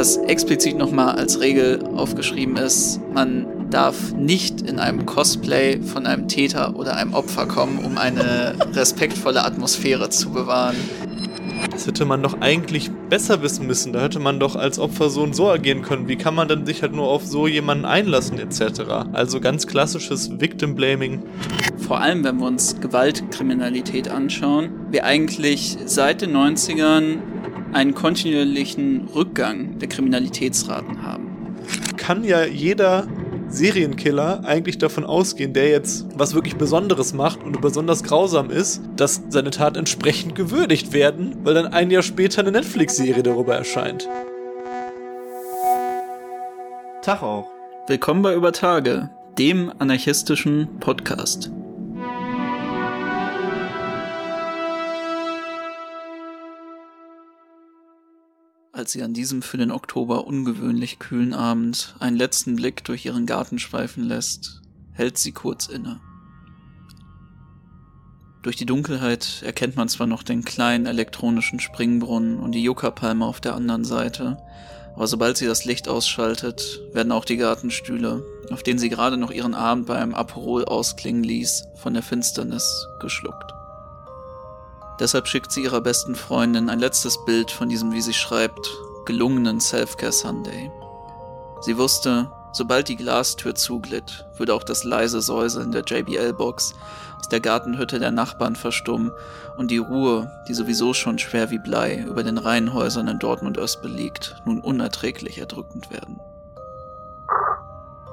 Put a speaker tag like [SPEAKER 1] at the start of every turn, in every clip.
[SPEAKER 1] was explizit nochmal als Regel aufgeschrieben ist, man darf nicht in einem Cosplay von einem Täter oder einem Opfer kommen, um eine respektvolle Atmosphäre zu bewahren.
[SPEAKER 2] Das hätte man doch eigentlich besser wissen müssen. Da hätte man doch als Opfer so und so agieren können. Wie kann man denn sich halt nur auf so jemanden einlassen, etc. Also ganz klassisches Victim Blaming.
[SPEAKER 1] Vor allem, wenn wir uns Gewaltkriminalität anschauen, wir eigentlich seit den 90ern einen kontinuierlichen Rückgang der Kriminalitätsraten haben.
[SPEAKER 2] Kann ja jeder Serienkiller eigentlich davon ausgehen, der jetzt was wirklich Besonderes macht und besonders grausam ist, dass seine Tat entsprechend gewürdigt werden, weil dann ein Jahr später eine Netflix-Serie darüber erscheint.
[SPEAKER 1] Tag auch. Willkommen bei Über Tage, dem anarchistischen Podcast. Als sie an diesem für den Oktober ungewöhnlich kühlen Abend einen letzten Blick durch ihren Garten schweifen lässt, hält sie kurz inne. Durch die Dunkelheit erkennt man zwar noch den kleinen elektronischen Springbrunnen und die Yucca-Palme auf der anderen Seite, aber sobald sie das Licht ausschaltet, werden auch die Gartenstühle, auf denen sie gerade noch ihren Abend bei einem Aperol ausklingen ließ, von der Finsternis geschluckt. Deshalb schickt sie ihrer besten Freundin ein letztes Bild von diesem, wie sie schreibt, gelungenen Self-Care Sunday. Sie wusste, sobald die Glastür zuglitt, würde auch das leise Säuseln der JBL-Box aus der Gartenhütte der Nachbarn verstummen und die Ruhe, die sowieso schon schwer wie Blei über den Reihenhäusern in Dortmund-Öst liegt, nun unerträglich erdrückend werden.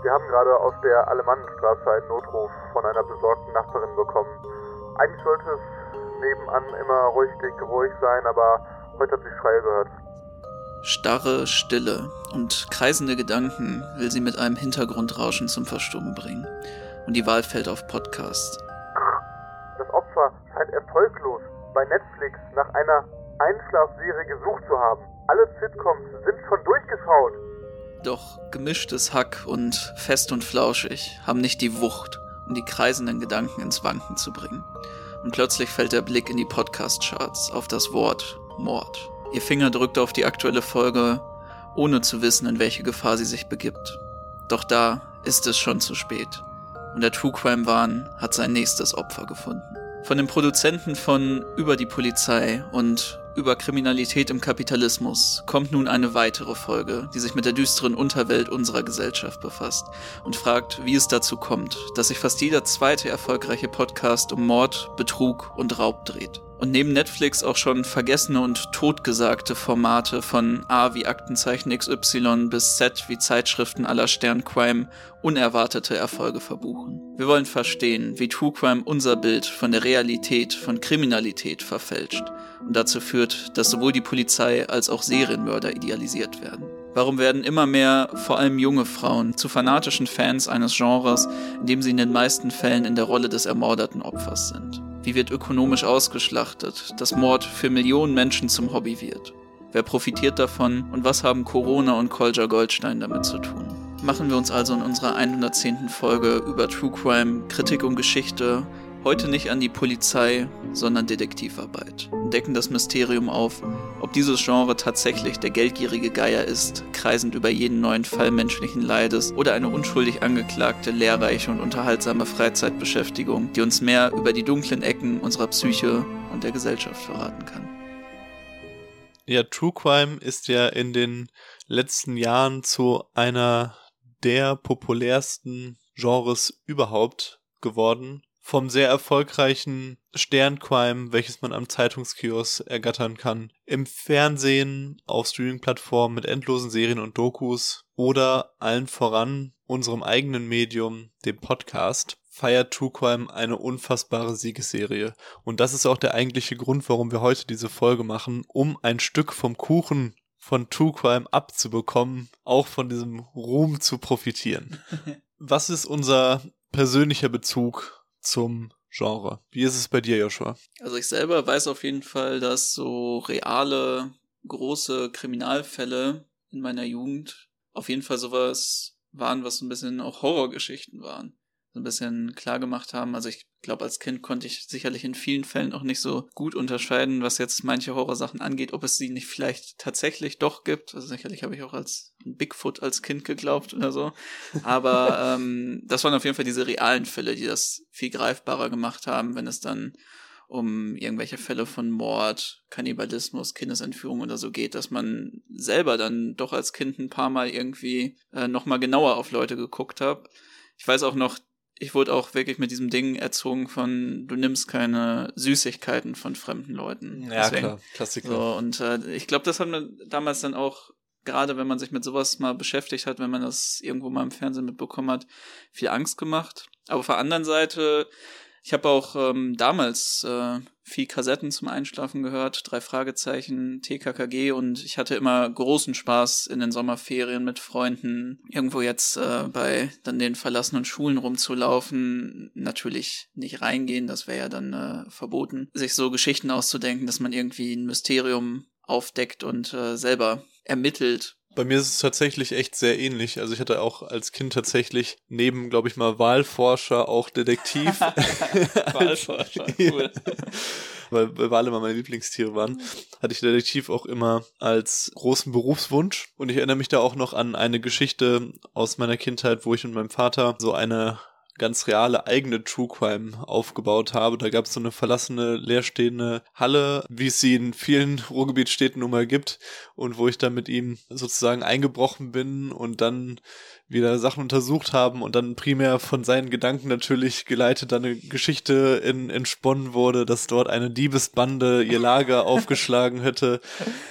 [SPEAKER 3] Wir haben gerade aus der Alemannenstraße einen Notruf von einer besorgten Nachbarin bekommen. Eigentlich sollte es nebenan immer ruhig, ruhig sein, aber heute hat sie Schreie gehört.
[SPEAKER 1] Starre Stille und kreisende Gedanken will sie mit einem Hintergrundrauschen zum Verstummen bringen. Und die Wahl fällt auf Podcast.
[SPEAKER 3] Das Opfer scheint erfolglos bei Netflix nach einer Einschlafserie gesucht zu haben. Alle Sitcoms sind schon durchgeschaut.
[SPEAKER 1] Doch gemischtes Hack und fest und flauschig haben nicht die Wucht, um die kreisenden Gedanken ins Wanken zu bringen und plötzlich fällt der Blick in die Podcast-Charts auf das Wort Mord. Ihr Finger drückt auf die aktuelle Folge, ohne zu wissen, in welche Gefahr sie sich begibt. Doch da ist es schon zu spät. Und der True Crime Wahn hat sein nächstes Opfer gefunden. Von den Produzenten von Über die Polizei und über Kriminalität im Kapitalismus kommt nun eine weitere Folge, die sich mit der düsteren Unterwelt unserer Gesellschaft befasst und fragt, wie es dazu kommt, dass sich fast jeder zweite erfolgreiche Podcast um Mord, Betrug und Raub dreht und neben Netflix auch schon vergessene und totgesagte Formate von A wie Aktenzeichen XY bis Z wie Zeitschriften aller Sterncrime unerwartete Erfolge verbuchen. Wir wollen verstehen, wie True Crime unser Bild von der Realität von Kriminalität verfälscht und dazu führt, dass sowohl die Polizei als auch Serienmörder idealisiert werden. Warum werden immer mehr, vor allem junge Frauen, zu fanatischen Fans eines Genres, in dem sie in den meisten Fällen in der Rolle des ermordeten Opfers sind? Wie wird ökonomisch ausgeschlachtet, dass Mord für Millionen Menschen zum Hobby wird? Wer profitiert davon und was haben Corona und Kolja Goldstein damit zu tun? Machen wir uns also in unserer 110. Folge über True Crime, Kritik und Geschichte heute nicht an die Polizei, sondern Detektivarbeit. Decken das Mysterium auf, ob dieses Genre tatsächlich der geldgierige Geier ist, kreisend über jeden neuen Fall menschlichen Leides oder eine unschuldig angeklagte, lehrreiche und unterhaltsame Freizeitbeschäftigung, die uns mehr über die dunklen Ecken unserer Psyche und der Gesellschaft verraten kann.
[SPEAKER 2] Ja, True Crime ist ja in den letzten Jahren zu einer der populärsten Genres überhaupt geworden vom sehr erfolgreichen Sterncrime, welches man am Zeitungskiosk ergattern kann, im Fernsehen, auf Streaming-Plattformen mit endlosen Serien und Dokus oder allen voran unserem eigenen Medium, dem Podcast, feiert True Crime eine unfassbare Siegesserie. Und das ist auch der eigentliche Grund, warum wir heute diese Folge machen, um ein Stück vom Kuchen von True Crime abzubekommen, auch von diesem Ruhm zu profitieren. Was ist unser persönlicher Bezug zum Genre. Wie ist es bei dir, Joshua?
[SPEAKER 1] Also ich selber weiß auf jeden Fall, dass so reale, große Kriminalfälle in meiner Jugend auf jeden Fall sowas waren, was ein bisschen auch Horrorgeschichten waren. So ein bisschen klar gemacht haben. Also ich glaube, als Kind konnte ich sicherlich in vielen Fällen auch nicht so gut unterscheiden, was jetzt manche Horrorsachen angeht, ob es sie nicht vielleicht tatsächlich doch gibt. Also sicherlich habe ich auch als Bigfoot als Kind geglaubt oder so. Aber ähm, das waren auf jeden Fall diese realen Fälle, die das viel greifbarer gemacht haben, wenn es dann um irgendwelche Fälle von Mord, Kannibalismus, Kindesentführung oder so geht, dass man selber dann doch als Kind ein paar Mal irgendwie äh, nochmal genauer auf Leute geguckt hat. Ich weiß auch noch, ich wurde auch wirklich mit diesem Ding erzogen von, du nimmst keine Süßigkeiten von fremden Leuten.
[SPEAKER 2] Ja, Deswegen, klar, Klassiker.
[SPEAKER 1] So, und äh, ich glaube, das hat man damals dann auch, gerade wenn man sich mit sowas mal beschäftigt hat, wenn man das irgendwo mal im Fernsehen mitbekommen hat, viel Angst gemacht. Aber auf der anderen Seite ich habe auch ähm, damals äh, viel Kassetten zum Einschlafen gehört, drei Fragezeichen, TKKG und ich hatte immer großen Spaß in den Sommerferien mit Freunden, irgendwo jetzt äh, bei dann den verlassenen Schulen rumzulaufen, natürlich nicht reingehen, das wäre ja dann äh, verboten, sich so Geschichten auszudenken, dass man irgendwie ein Mysterium aufdeckt und äh, selber ermittelt,
[SPEAKER 2] bei mir ist es tatsächlich echt sehr ähnlich. Also ich hatte auch als Kind tatsächlich neben, glaube ich mal, Wahlforscher auch Detektiv.
[SPEAKER 1] Wahlforscher, cool.
[SPEAKER 2] Weil, weil Wale immer meine Lieblingstiere waren, hatte ich Detektiv auch immer als großen Berufswunsch. Und ich erinnere mich da auch noch an eine Geschichte aus meiner Kindheit, wo ich und meinem Vater so eine ganz reale eigene True Crime aufgebaut habe. Da gab es so eine verlassene, leerstehende Halle, wie es sie in vielen Ruhrgebietstädten nun mal gibt und wo ich dann mit ihm sozusagen eingebrochen bin und dann wieder Sachen untersucht haben und dann primär von seinen Gedanken natürlich geleitet dann eine Geschichte in, entsponnen wurde, dass dort eine Diebesbande ihr Lager aufgeschlagen hätte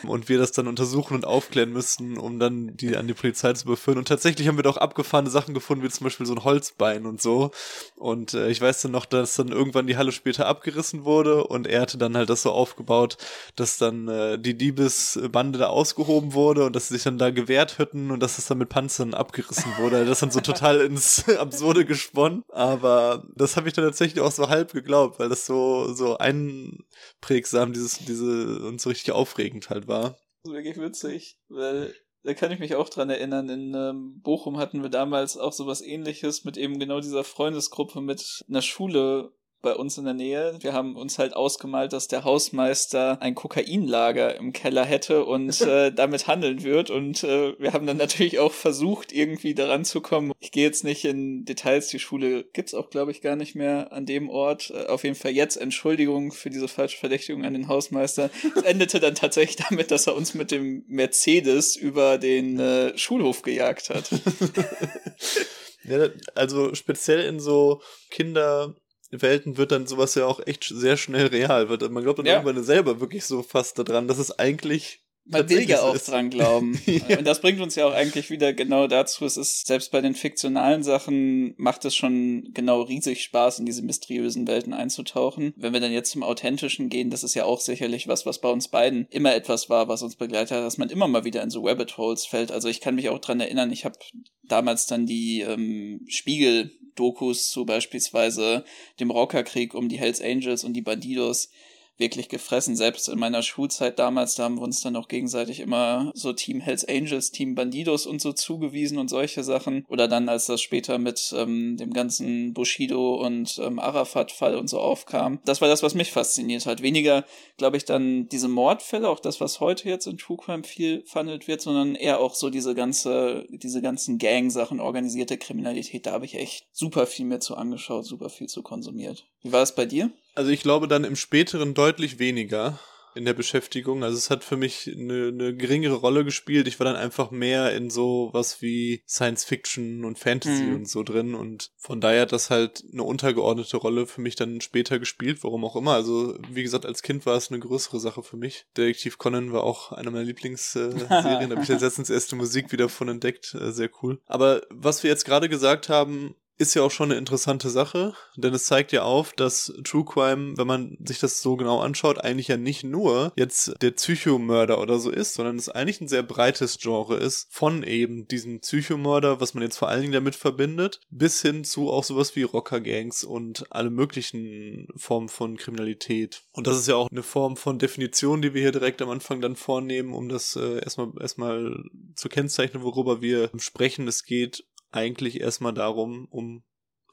[SPEAKER 2] und wir das dann untersuchen und aufklären müssten, um dann die an die Polizei zu überführen. Und tatsächlich haben wir doch abgefahrene Sachen gefunden, wie zum Beispiel so ein Holzbein und so. Und äh, ich weiß dann noch, dass dann irgendwann die Halle später abgerissen wurde und er hatte dann halt das so aufgebaut, dass dann äh, die Diebesbande da ausgehoben wurde und dass sie sich dann da gewehrt hätten und dass es dann mit Panzern abgerissen gelassen wurde. Das dann so total ins Absurde gesponnen. Aber das habe ich dann tatsächlich auch so halb geglaubt, weil das so, so einprägsam dieses, diese und so richtig aufregend halt war.
[SPEAKER 1] Das ist wirklich witzig, weil da kann ich mich auch dran erinnern. In ähm, Bochum hatten wir damals auch sowas ähnliches mit eben genau dieser Freundesgruppe mit einer Schule, bei uns in der Nähe. Wir haben uns halt ausgemalt, dass der Hausmeister ein Kokainlager im Keller hätte und äh, damit handeln wird. Und äh, wir haben dann natürlich auch versucht, irgendwie daran zu kommen. Ich gehe jetzt nicht in Details. Die Schule gibt's auch, glaube ich, gar nicht mehr an dem Ort. Äh, auf jeden Fall jetzt Entschuldigung für diese falsche Verdächtigung an den Hausmeister. Es endete dann tatsächlich damit, dass er uns mit dem Mercedes über den äh, Schulhof gejagt hat.
[SPEAKER 2] ja, also speziell in so Kinder Welten wird dann sowas ja auch echt sehr schnell real. Man glaubt dann ja. irgendwann selber wirklich so fast daran, dass es eigentlich
[SPEAKER 1] man will ja auch ist. dran glauben. ja. Und das bringt uns ja auch eigentlich wieder genau dazu. Es ist, selbst bei den fiktionalen Sachen macht es schon genau riesig Spaß, in diese mysteriösen Welten einzutauchen. Wenn wir dann jetzt zum Authentischen gehen, das ist ja auch sicherlich was, was bei uns beiden immer etwas war, was uns begleitet hat, dass man immer mal wieder in so Rabbit Holes fällt. Also ich kann mich auch dran erinnern, ich habe damals dann die ähm, Spiegel Dokus zu beispielsweise dem Rockerkrieg um die Hells Angels und die Bandidos wirklich gefressen. Selbst in meiner Schulzeit damals, da haben wir uns dann auch gegenseitig immer so Team Hells Angels, Team Bandidos und so zugewiesen und solche Sachen. Oder dann, als das später mit ähm, dem ganzen Bushido und ähm, Arafat-Fall und so aufkam. Das war das, was mich fasziniert hat. Weniger, glaube ich, dann diese Mordfälle, auch das, was heute jetzt in True Crime viel verhandelt wird, sondern eher auch so diese ganze, diese ganzen Gang-Sachen, organisierte Kriminalität. Da habe ich echt super viel mir zu angeschaut, super viel zu konsumiert. Wie war es bei dir?
[SPEAKER 2] Also ich glaube dann im späteren deutlich weniger in der Beschäftigung. Also es hat für mich eine, eine geringere Rolle gespielt. Ich war dann einfach mehr in so was wie Science Fiction und Fantasy mhm. und so drin und von daher hat das halt eine untergeordnete Rolle für mich dann später gespielt, warum auch immer. Also wie gesagt, als Kind war es eine größere Sache für mich. Detektiv Conan war auch eine meiner Lieblingsserien. da habe ich jetzt letztens erste Musik wieder von entdeckt. Äh, sehr cool. Aber was wir jetzt gerade gesagt haben, ist ja auch schon eine interessante Sache, denn es zeigt ja auf, dass True Crime, wenn man sich das so genau anschaut, eigentlich ja nicht nur jetzt der Psychomörder oder so ist, sondern es eigentlich ein sehr breites Genre ist, von eben diesem Psychomörder, was man jetzt vor allen Dingen damit verbindet, bis hin zu auch sowas wie Rockergangs und alle möglichen Formen von Kriminalität. Und das ist ja auch eine Form von Definition, die wir hier direkt am Anfang dann vornehmen, um das äh, erstmal erstmal zu kennzeichnen, worüber wir sprechen. Es geht eigentlich erstmal darum, um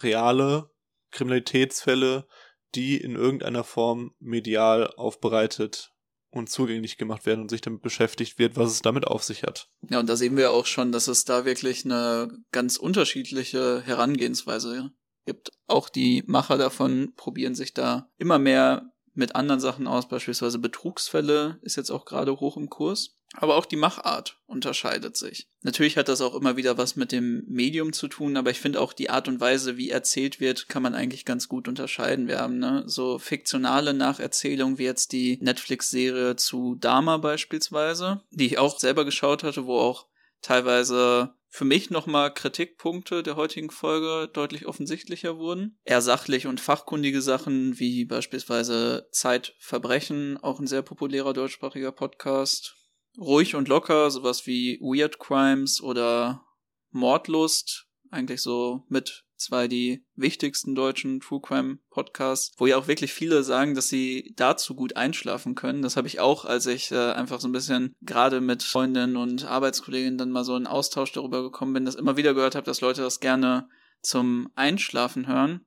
[SPEAKER 2] reale Kriminalitätsfälle, die in irgendeiner Form medial aufbereitet und zugänglich gemacht werden und sich damit beschäftigt wird, was es damit auf sich hat.
[SPEAKER 1] Ja, und da sehen wir auch schon, dass es da wirklich eine ganz unterschiedliche Herangehensweise gibt. Auch die Macher davon probieren sich da immer mehr mit anderen Sachen aus, beispielsweise Betrugsfälle ist jetzt auch gerade hoch im Kurs. Aber auch die Machart unterscheidet sich. Natürlich hat das auch immer wieder was mit dem Medium zu tun, aber ich finde auch die Art und Weise, wie erzählt wird, kann man eigentlich ganz gut unterscheiden. Wir haben ne, so fiktionale Nacherzählungen wie jetzt die Netflix-Serie zu Dama beispielsweise, die ich auch selber geschaut hatte, wo auch teilweise für mich nochmal Kritikpunkte der heutigen Folge deutlich offensichtlicher wurden. Eher sachlich und fachkundige Sachen wie beispielsweise Zeitverbrechen, auch ein sehr populärer deutschsprachiger Podcast. Ruhig und locker, sowas wie Weird Crimes oder Mordlust, eigentlich so mit zwei die wichtigsten deutschen True Crime Podcasts, wo ja auch wirklich viele sagen, dass sie dazu gut einschlafen können. Das habe ich auch, als ich äh, einfach so ein bisschen gerade mit Freundinnen und Arbeitskolleginnen dann mal so in Austausch darüber gekommen bin, dass immer wieder gehört habe, dass Leute das gerne zum Einschlafen hören.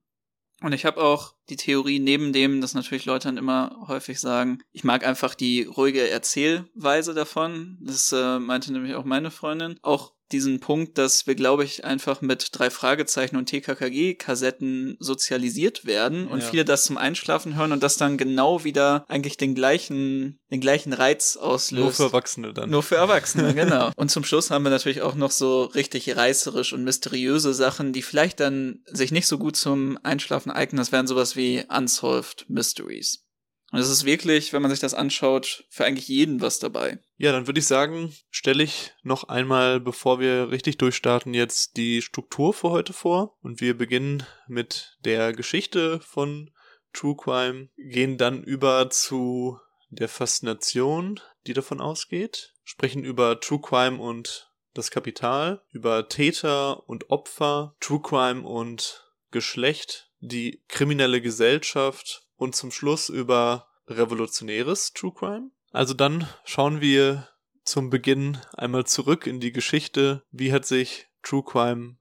[SPEAKER 1] Und ich habe auch die Theorie neben dem, dass natürlich Leute dann immer häufig sagen, ich mag einfach die ruhige Erzählweise davon. Das äh, meinte nämlich auch meine Freundin. Auch diesen Punkt, dass wir, glaube ich, einfach mit drei Fragezeichen und TKKG-Kassetten sozialisiert werden und ja. viele das zum Einschlafen hören und das dann genau wieder eigentlich den gleichen, den gleichen Reiz auslöst.
[SPEAKER 2] Nur für Erwachsene dann.
[SPEAKER 1] Nur für Erwachsene, genau. Und zum Schluss haben wir natürlich auch noch so richtig reißerisch und mysteriöse Sachen, die vielleicht dann sich nicht so gut zum Einschlafen eignen. Das wären sowas wie Unsolved Mysteries. Und es ist wirklich, wenn man sich das anschaut, für eigentlich jeden was dabei.
[SPEAKER 2] Ja, dann würde ich sagen, stelle ich noch einmal, bevor wir richtig durchstarten, jetzt die Struktur für heute vor. Und wir beginnen mit der Geschichte von True Crime, gehen dann über zu der Faszination, die davon ausgeht, sprechen über True Crime und das Kapital, über Täter und Opfer, True Crime und Geschlecht, die kriminelle Gesellschaft und zum Schluss über revolutionäres True Crime. Also dann schauen wir zum Beginn einmal zurück in die Geschichte. Wie hat sich True Crime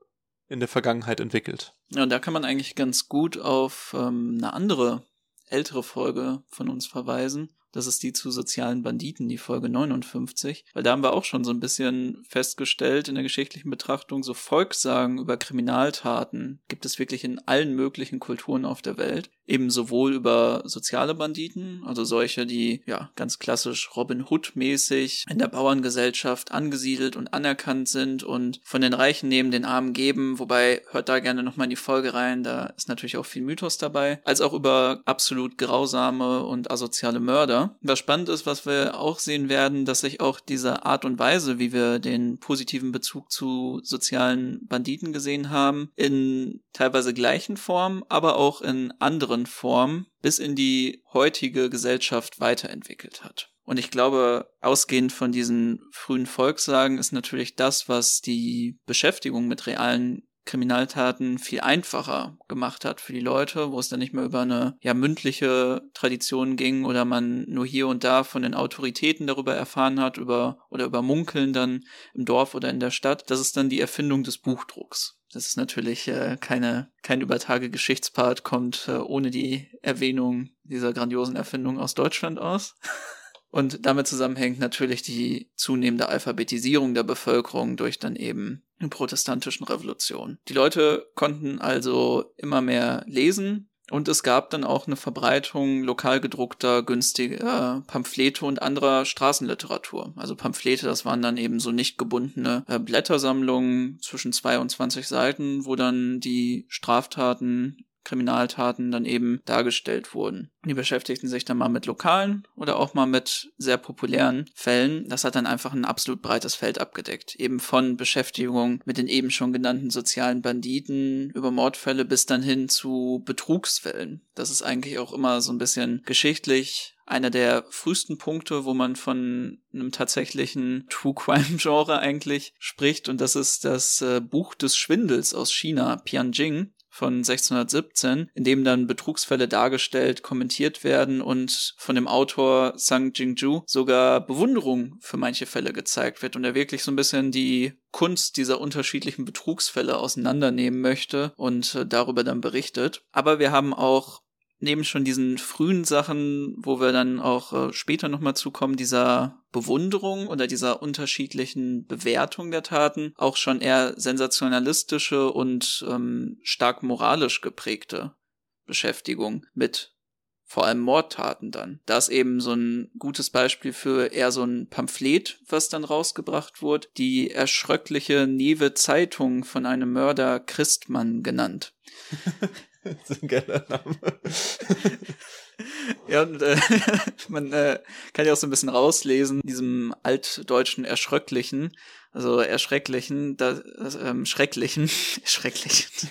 [SPEAKER 2] in der Vergangenheit entwickelt?
[SPEAKER 1] Ja, und da kann man eigentlich ganz gut auf ähm, eine andere ältere Folge von uns verweisen. Das ist die zu sozialen Banditen, die Folge 59. Weil da haben wir auch schon so ein bisschen festgestellt in der geschichtlichen Betrachtung, so Volkssagen über Kriminaltaten gibt es wirklich in allen möglichen Kulturen auf der Welt eben sowohl über soziale Banditen, also solche, die ja ganz klassisch Robin Hood mäßig in der Bauerngesellschaft angesiedelt und anerkannt sind und von den Reichen neben den Armen geben, wobei hört da gerne nochmal in die Folge rein, da ist natürlich auch viel Mythos dabei, als auch über absolut grausame und asoziale Mörder. Was spannend ist, was wir auch sehen werden, dass sich auch diese Art und Weise, wie wir den positiven Bezug zu sozialen Banditen gesehen haben, in teilweise gleichen Formen, aber auch in anderen anderen Form bis in die heutige Gesellschaft weiterentwickelt hat. Und ich glaube, ausgehend von diesen frühen Volkssagen ist natürlich das, was die Beschäftigung mit realen Kriminaltaten viel einfacher gemacht hat für die Leute, wo es dann nicht mehr über eine ja mündliche Tradition ging oder man nur hier und da von den Autoritäten darüber erfahren hat über oder über Munkeln dann im Dorf oder in der Stadt. Das ist dann die Erfindung des Buchdrucks. Das ist natürlich äh, keine, kein übertage Geschichtspart, kommt äh, ohne die Erwähnung dieser grandiosen Erfindung aus Deutschland aus. Und damit zusammenhängt natürlich die zunehmende Alphabetisierung der Bevölkerung durch dann eben die protestantischen Revolution. Die Leute konnten also immer mehr lesen, und es gab dann auch eine Verbreitung lokal gedruckter, günstiger Pamphlete und anderer Straßenliteratur. Also Pamphlete, das waren dann eben so nicht gebundene äh, Blättersammlungen zwischen 22 Seiten, wo dann die Straftaten Kriminaltaten dann eben dargestellt wurden. Die beschäftigten sich dann mal mit lokalen oder auch mal mit sehr populären Fällen. Das hat dann einfach ein absolut breites Feld abgedeckt. Eben von Beschäftigung mit den eben schon genannten sozialen Banditen über Mordfälle bis dann hin zu Betrugsfällen. Das ist eigentlich auch immer so ein bisschen geschichtlich einer der frühesten Punkte, wo man von einem tatsächlichen True Crime Genre eigentlich spricht und das ist das äh, Buch des Schwindels aus China, Pianjing von 1617, in dem dann Betrugsfälle dargestellt, kommentiert werden und von dem Autor Sang Jingju sogar Bewunderung für manche Fälle gezeigt wird und er wirklich so ein bisschen die Kunst dieser unterschiedlichen Betrugsfälle auseinandernehmen möchte und äh, darüber dann berichtet. Aber wir haben auch neben schon diesen frühen Sachen, wo wir dann auch äh, später nochmal zukommen, dieser Bewunderung oder dieser unterschiedlichen Bewertung der Taten, auch schon eher sensationalistische und ähm, stark moralisch geprägte Beschäftigung mit vor allem Mordtaten dann. Das ist eben so ein gutes Beispiel für eher so ein Pamphlet, was dann rausgebracht wurde, die erschröckliche Newe Zeitung von einem Mörder Christmann genannt.
[SPEAKER 2] das ist ein geiler Name.
[SPEAKER 1] ja, und äh, man äh, kann ja auch so ein bisschen rauslesen, diesem altdeutschen Erschröcklichen, also Erschrecklichen, das, ähm, Schrecklichen, Schrecklichen,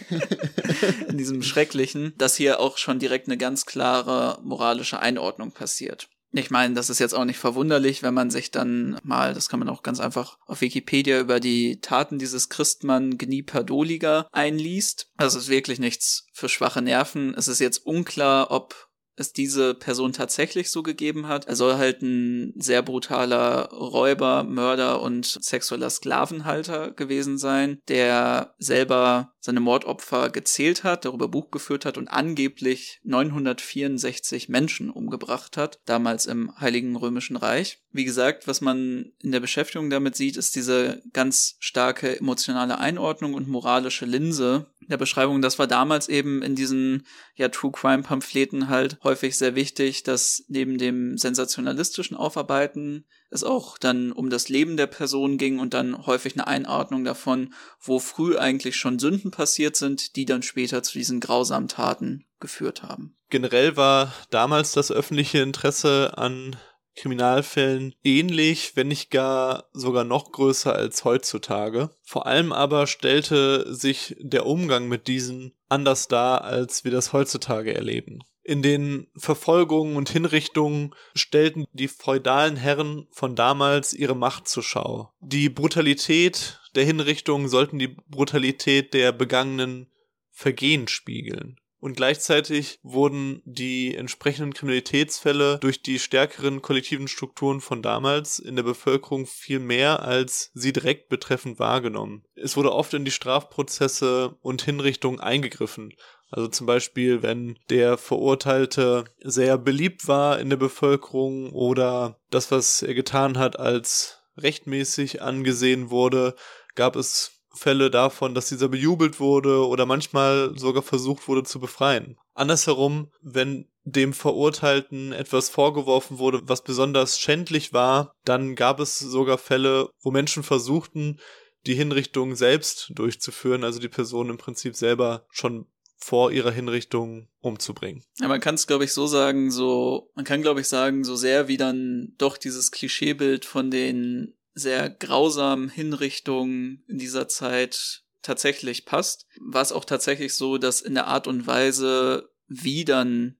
[SPEAKER 1] in diesem Schrecklichen, dass hier auch schon direkt eine ganz klare moralische Einordnung passiert. Ich meine, das ist jetzt auch nicht verwunderlich, wenn man sich dann mal, das kann man auch ganz einfach auf Wikipedia über die Taten dieses Christmann Gniperdoliger einliest. Es ist wirklich nichts für schwache Nerven. Es ist jetzt unklar, ob es diese Person tatsächlich so gegeben hat. Er soll halt ein sehr brutaler Räuber, Mörder und sexueller Sklavenhalter gewesen sein, der selber seine Mordopfer gezählt hat, darüber Buch geführt hat und angeblich 964 Menschen umgebracht hat, damals im Heiligen Römischen Reich. Wie gesagt, was man in der Beschäftigung damit sieht, ist diese ganz starke emotionale Einordnung und moralische Linse, der Beschreibung, das war damals eben in diesen ja True Crime Pamphleten halt häufig sehr wichtig, dass neben dem sensationalistischen Aufarbeiten es auch dann um das Leben der Person ging und dann häufig eine Einordnung davon, wo früh eigentlich schon Sünden passiert sind, die dann später zu diesen grausamen Taten geführt haben.
[SPEAKER 2] Generell war damals das öffentliche Interesse an Kriminalfällen ähnlich, wenn nicht gar sogar noch größer als heutzutage. Vor allem aber stellte sich der Umgang mit diesen anders dar, als wir das heutzutage erleben. In den Verfolgungen und Hinrichtungen stellten die feudalen Herren von damals ihre Macht zur Schau. Die Brutalität der Hinrichtungen sollten die Brutalität der begangenen Vergehen spiegeln und gleichzeitig wurden die entsprechenden Kriminalitätsfälle durch die stärkeren kollektiven Strukturen von damals in der Bevölkerung viel mehr als sie direkt betreffend wahrgenommen. Es wurde oft in die Strafprozesse und Hinrichtungen eingegriffen. Also zum Beispiel, wenn der Verurteilte sehr beliebt war in der Bevölkerung oder das, was er getan hat, als rechtmäßig angesehen wurde, gab es Fälle davon, dass dieser bejubelt wurde oder manchmal sogar versucht wurde zu befreien. Andersherum, wenn dem Verurteilten etwas vorgeworfen wurde, was besonders schändlich war, dann gab es sogar Fälle, wo Menschen versuchten, die Hinrichtung selbst durchzuführen, also die Person im Prinzip selber schon vor ihrer Hinrichtung umzubringen.
[SPEAKER 1] Ja, man kann es, glaube ich, so sagen, so, man kann, glaube ich, sagen, so sehr wie dann doch dieses Klischeebild von den sehr grausamen Hinrichtungen in dieser Zeit tatsächlich passt. War es auch tatsächlich so, dass in der Art und Weise, wie dann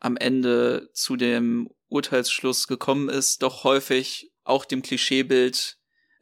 [SPEAKER 1] am Ende zu dem Urteilsschluss gekommen ist, doch häufig auch dem Klischeebild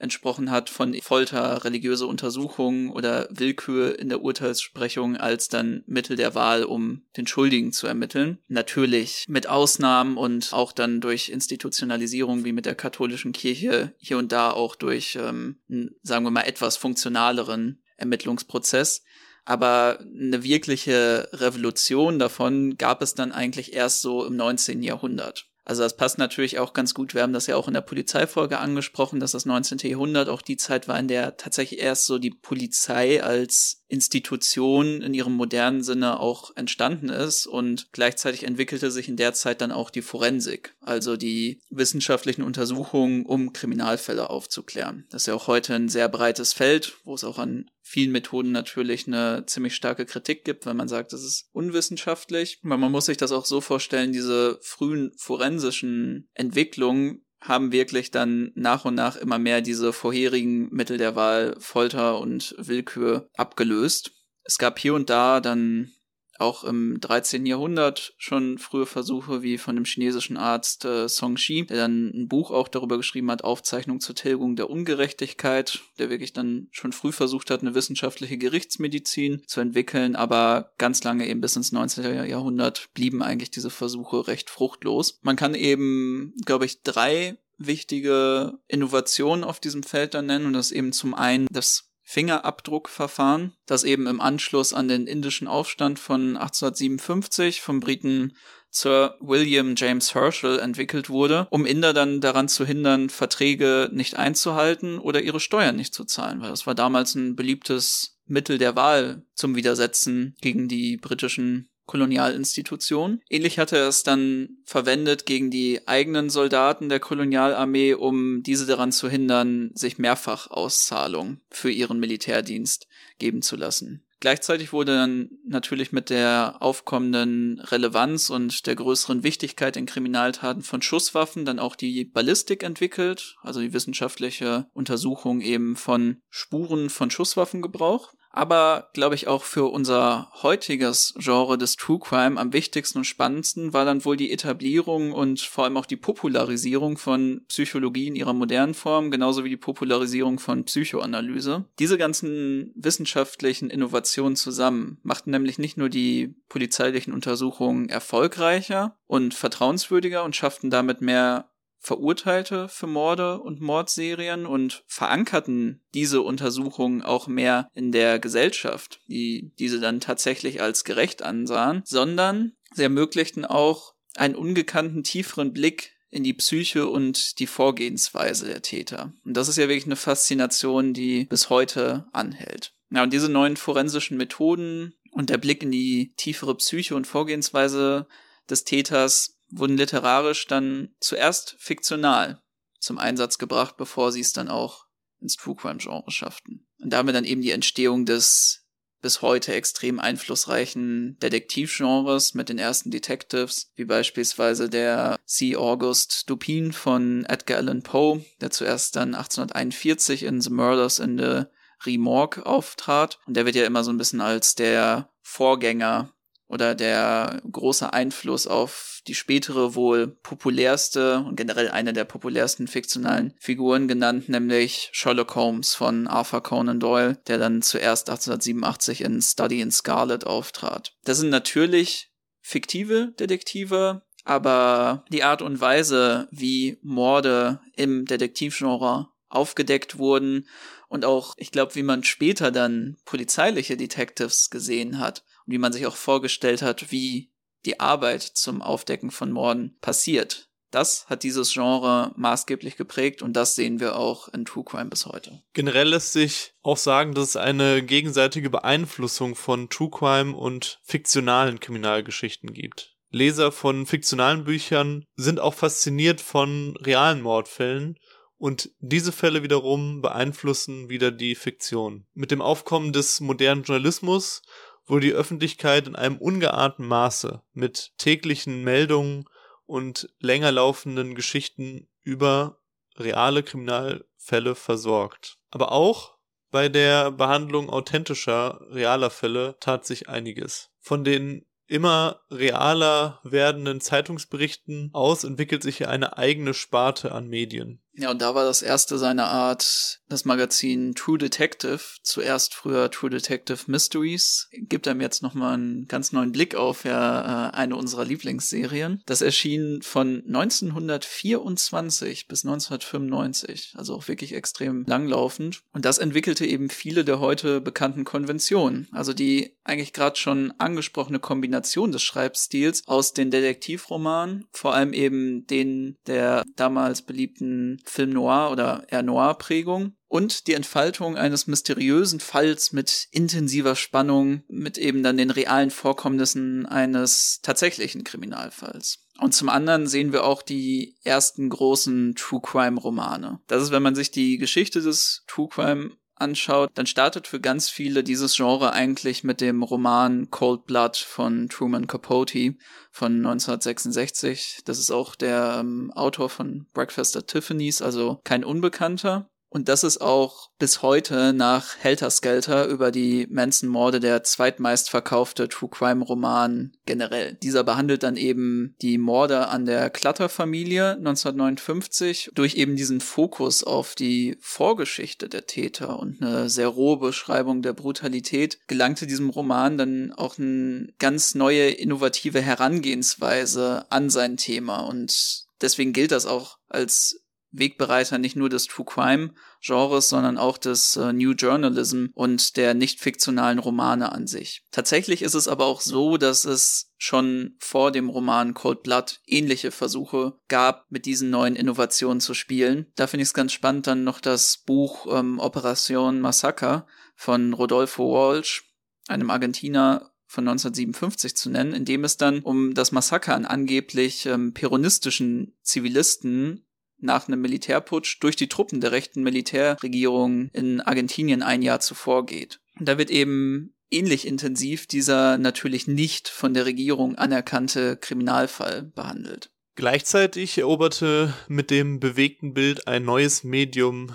[SPEAKER 1] entsprochen hat von Folter, religiöse Untersuchungen oder Willkür in der Urteilssprechung als dann Mittel der Wahl, um den Schuldigen zu ermitteln. Natürlich mit Ausnahmen und auch dann durch Institutionalisierung wie mit der katholischen Kirche hier und da auch durch, ähm, sagen wir mal, etwas funktionaleren Ermittlungsprozess. Aber eine wirkliche Revolution davon gab es dann eigentlich erst so im 19. Jahrhundert. Also das passt natürlich auch ganz gut. Wir haben das ja auch in der Polizeifolge angesprochen, dass das 19. Jahrhundert auch die Zeit war, in der tatsächlich erst so die Polizei als Institution in ihrem modernen Sinne auch entstanden ist und gleichzeitig entwickelte sich in der Zeit dann auch die Forensik, also die wissenschaftlichen Untersuchungen, um Kriminalfälle aufzuklären. Das ist ja auch heute ein sehr breites Feld, wo es auch an vielen Methoden natürlich eine ziemlich starke Kritik gibt, wenn man sagt, das ist unwissenschaftlich. Aber man muss sich das auch so vorstellen, diese frühen forensischen Entwicklungen haben wirklich dann nach und nach immer mehr diese vorherigen Mittel der Wahl, Folter und Willkür abgelöst. Es gab hier und da dann auch im 13. Jahrhundert schon frühe Versuche wie von dem chinesischen Arzt äh, Song Shi, der dann ein Buch auch darüber geschrieben hat, Aufzeichnung zur Tilgung der Ungerechtigkeit, der wirklich dann schon früh versucht hat, eine wissenschaftliche Gerichtsmedizin zu entwickeln, aber ganz lange eben bis ins 19. Jahrhundert blieben eigentlich diese Versuche recht fruchtlos. Man kann eben, glaube ich, drei wichtige Innovationen auf diesem Feld dann nennen und das eben zum einen das Fingerabdruckverfahren, das eben im Anschluss an den indischen Aufstand von 1857 vom Briten Sir William James Herschel entwickelt wurde, um Inder dann daran zu hindern, Verträge nicht einzuhalten oder ihre Steuern nicht zu zahlen, weil das war damals ein beliebtes Mittel der Wahl zum Widersetzen gegen die britischen Kolonialinstitution. Ähnlich hatte er es dann verwendet gegen die eigenen Soldaten der Kolonialarmee, um diese daran zu hindern, sich mehrfach Auszahlung für ihren Militärdienst geben zu lassen. Gleichzeitig wurde dann natürlich mit der aufkommenden Relevanz und der größeren Wichtigkeit in Kriminaltaten von Schusswaffen dann auch die Ballistik entwickelt, also die wissenschaftliche Untersuchung eben von Spuren von Schusswaffengebrauch aber glaube ich auch für unser heutiges Genre des True Crime am wichtigsten und spannendsten war dann wohl die Etablierung und vor allem auch die Popularisierung von Psychologie in ihrer modernen Form, genauso wie die Popularisierung von Psychoanalyse. Diese ganzen wissenschaftlichen Innovationen zusammen machten nämlich nicht nur die polizeilichen Untersuchungen erfolgreicher und vertrauenswürdiger und schafften damit mehr Verurteilte für Morde und Mordserien und verankerten diese Untersuchungen auch mehr in der Gesellschaft, die diese dann tatsächlich als gerecht ansahen, sondern sie ermöglichten auch einen ungekannten tieferen Blick in die Psyche und die Vorgehensweise der Täter. Und das ist ja wirklich eine Faszination, die bis heute anhält. Ja, und diese neuen forensischen Methoden und der Blick in die tiefere Psyche und Vorgehensweise des Täters wurden literarisch dann zuerst fiktional zum Einsatz gebracht, bevor sie es dann auch ins True Crime Genre schafften. Und damit dann eben die Entstehung des bis heute extrem einflussreichen Detektivgenres mit den ersten Detectives, wie beispielsweise der C. August Dupin von Edgar Allan Poe, der zuerst dann 1841 in The Murders in the Remorque auftrat. Und der wird ja immer so ein bisschen als der Vorgänger oder der große Einfluss auf die spätere wohl populärste und generell eine der populärsten fiktionalen Figuren genannt, nämlich Sherlock Holmes von Arthur Conan Doyle, der dann zuerst 1887 in Study in Scarlet auftrat. Das sind natürlich fiktive Detektive, aber die Art und Weise, wie Morde im Detektivgenre aufgedeckt wurden und auch, ich glaube, wie man später dann polizeiliche Detectives gesehen hat, und wie man sich auch vorgestellt hat, wie die Arbeit zum Aufdecken von Morden passiert. Das hat dieses Genre maßgeblich geprägt und das sehen wir auch in True Crime bis heute.
[SPEAKER 2] Generell lässt sich auch sagen, dass es eine gegenseitige Beeinflussung von True Crime und fiktionalen Kriminalgeschichten gibt. Leser von fiktionalen Büchern sind auch fasziniert von realen Mordfällen und diese Fälle wiederum beeinflussen wieder die Fiktion. Mit dem Aufkommen des modernen Journalismus wurde die Öffentlichkeit in einem ungeahnten Maße mit täglichen Meldungen und länger laufenden Geschichten über reale Kriminalfälle versorgt. Aber auch bei der Behandlung authentischer, realer Fälle tat sich einiges. Von den immer realer werdenden Zeitungsberichten aus entwickelt sich eine eigene Sparte an Medien.
[SPEAKER 1] Ja, und da war das erste seiner Art das Magazin True Detective, zuerst früher True Detective Mysteries, gibt einem jetzt nochmal einen ganz neuen Blick auf ja äh, eine unserer Lieblingsserien. Das erschien von 1924 bis 1995, also auch wirklich extrem langlaufend. Und das entwickelte eben viele der heute bekannten Konventionen, also die eigentlich gerade schon angesprochene Kombination des Schreibstils aus den Detektivromanen, vor allem eben den der damals beliebten Film Noir oder eher Noir-Prägung und die Entfaltung eines mysteriösen Falls mit intensiver Spannung, mit eben dann den realen Vorkommnissen eines tatsächlichen Kriminalfalls. Und zum anderen sehen wir auch die ersten großen True Crime Romane. Das ist, wenn man sich die Geschichte des True Crime anschaut, dann startet für ganz viele dieses Genre eigentlich mit dem Roman Cold Blood von Truman Capote von 1966. Das ist auch der ähm, Autor von Breakfast at Tiffany's, also kein Unbekannter. Und das ist auch bis heute nach Helter Skelter über die Manson-Morde der zweitmeistverkaufte True-Crime-Roman generell. Dieser behandelt dann eben die Morde an der Clutter-Familie 1959 durch eben diesen Fokus auf die Vorgeschichte der Täter und eine sehr rohe Beschreibung der Brutalität gelangte diesem Roman dann auch eine ganz neue, innovative Herangehensweise an sein Thema und deswegen gilt das auch als Wegbereiter nicht nur des True Crime Genres, sondern auch des äh, New Journalism und der nicht fiktionalen Romane an sich. Tatsächlich ist es aber auch so, dass es schon vor dem Roman Cold Blood ähnliche Versuche gab, mit diesen neuen Innovationen zu spielen. Da finde ich es ganz spannend dann noch das Buch ähm, Operation Massacre von Rodolfo Walsh, einem Argentiner von 1957 zu nennen, in dem es dann um das Massaker an angeblich ähm, peronistischen Zivilisten nach einem Militärputsch durch die Truppen der rechten Militärregierung in Argentinien ein Jahr zuvor geht. Und da wird eben ähnlich intensiv dieser natürlich nicht von der Regierung anerkannte Kriminalfall behandelt.
[SPEAKER 2] Gleichzeitig eroberte mit dem bewegten Bild ein neues Medium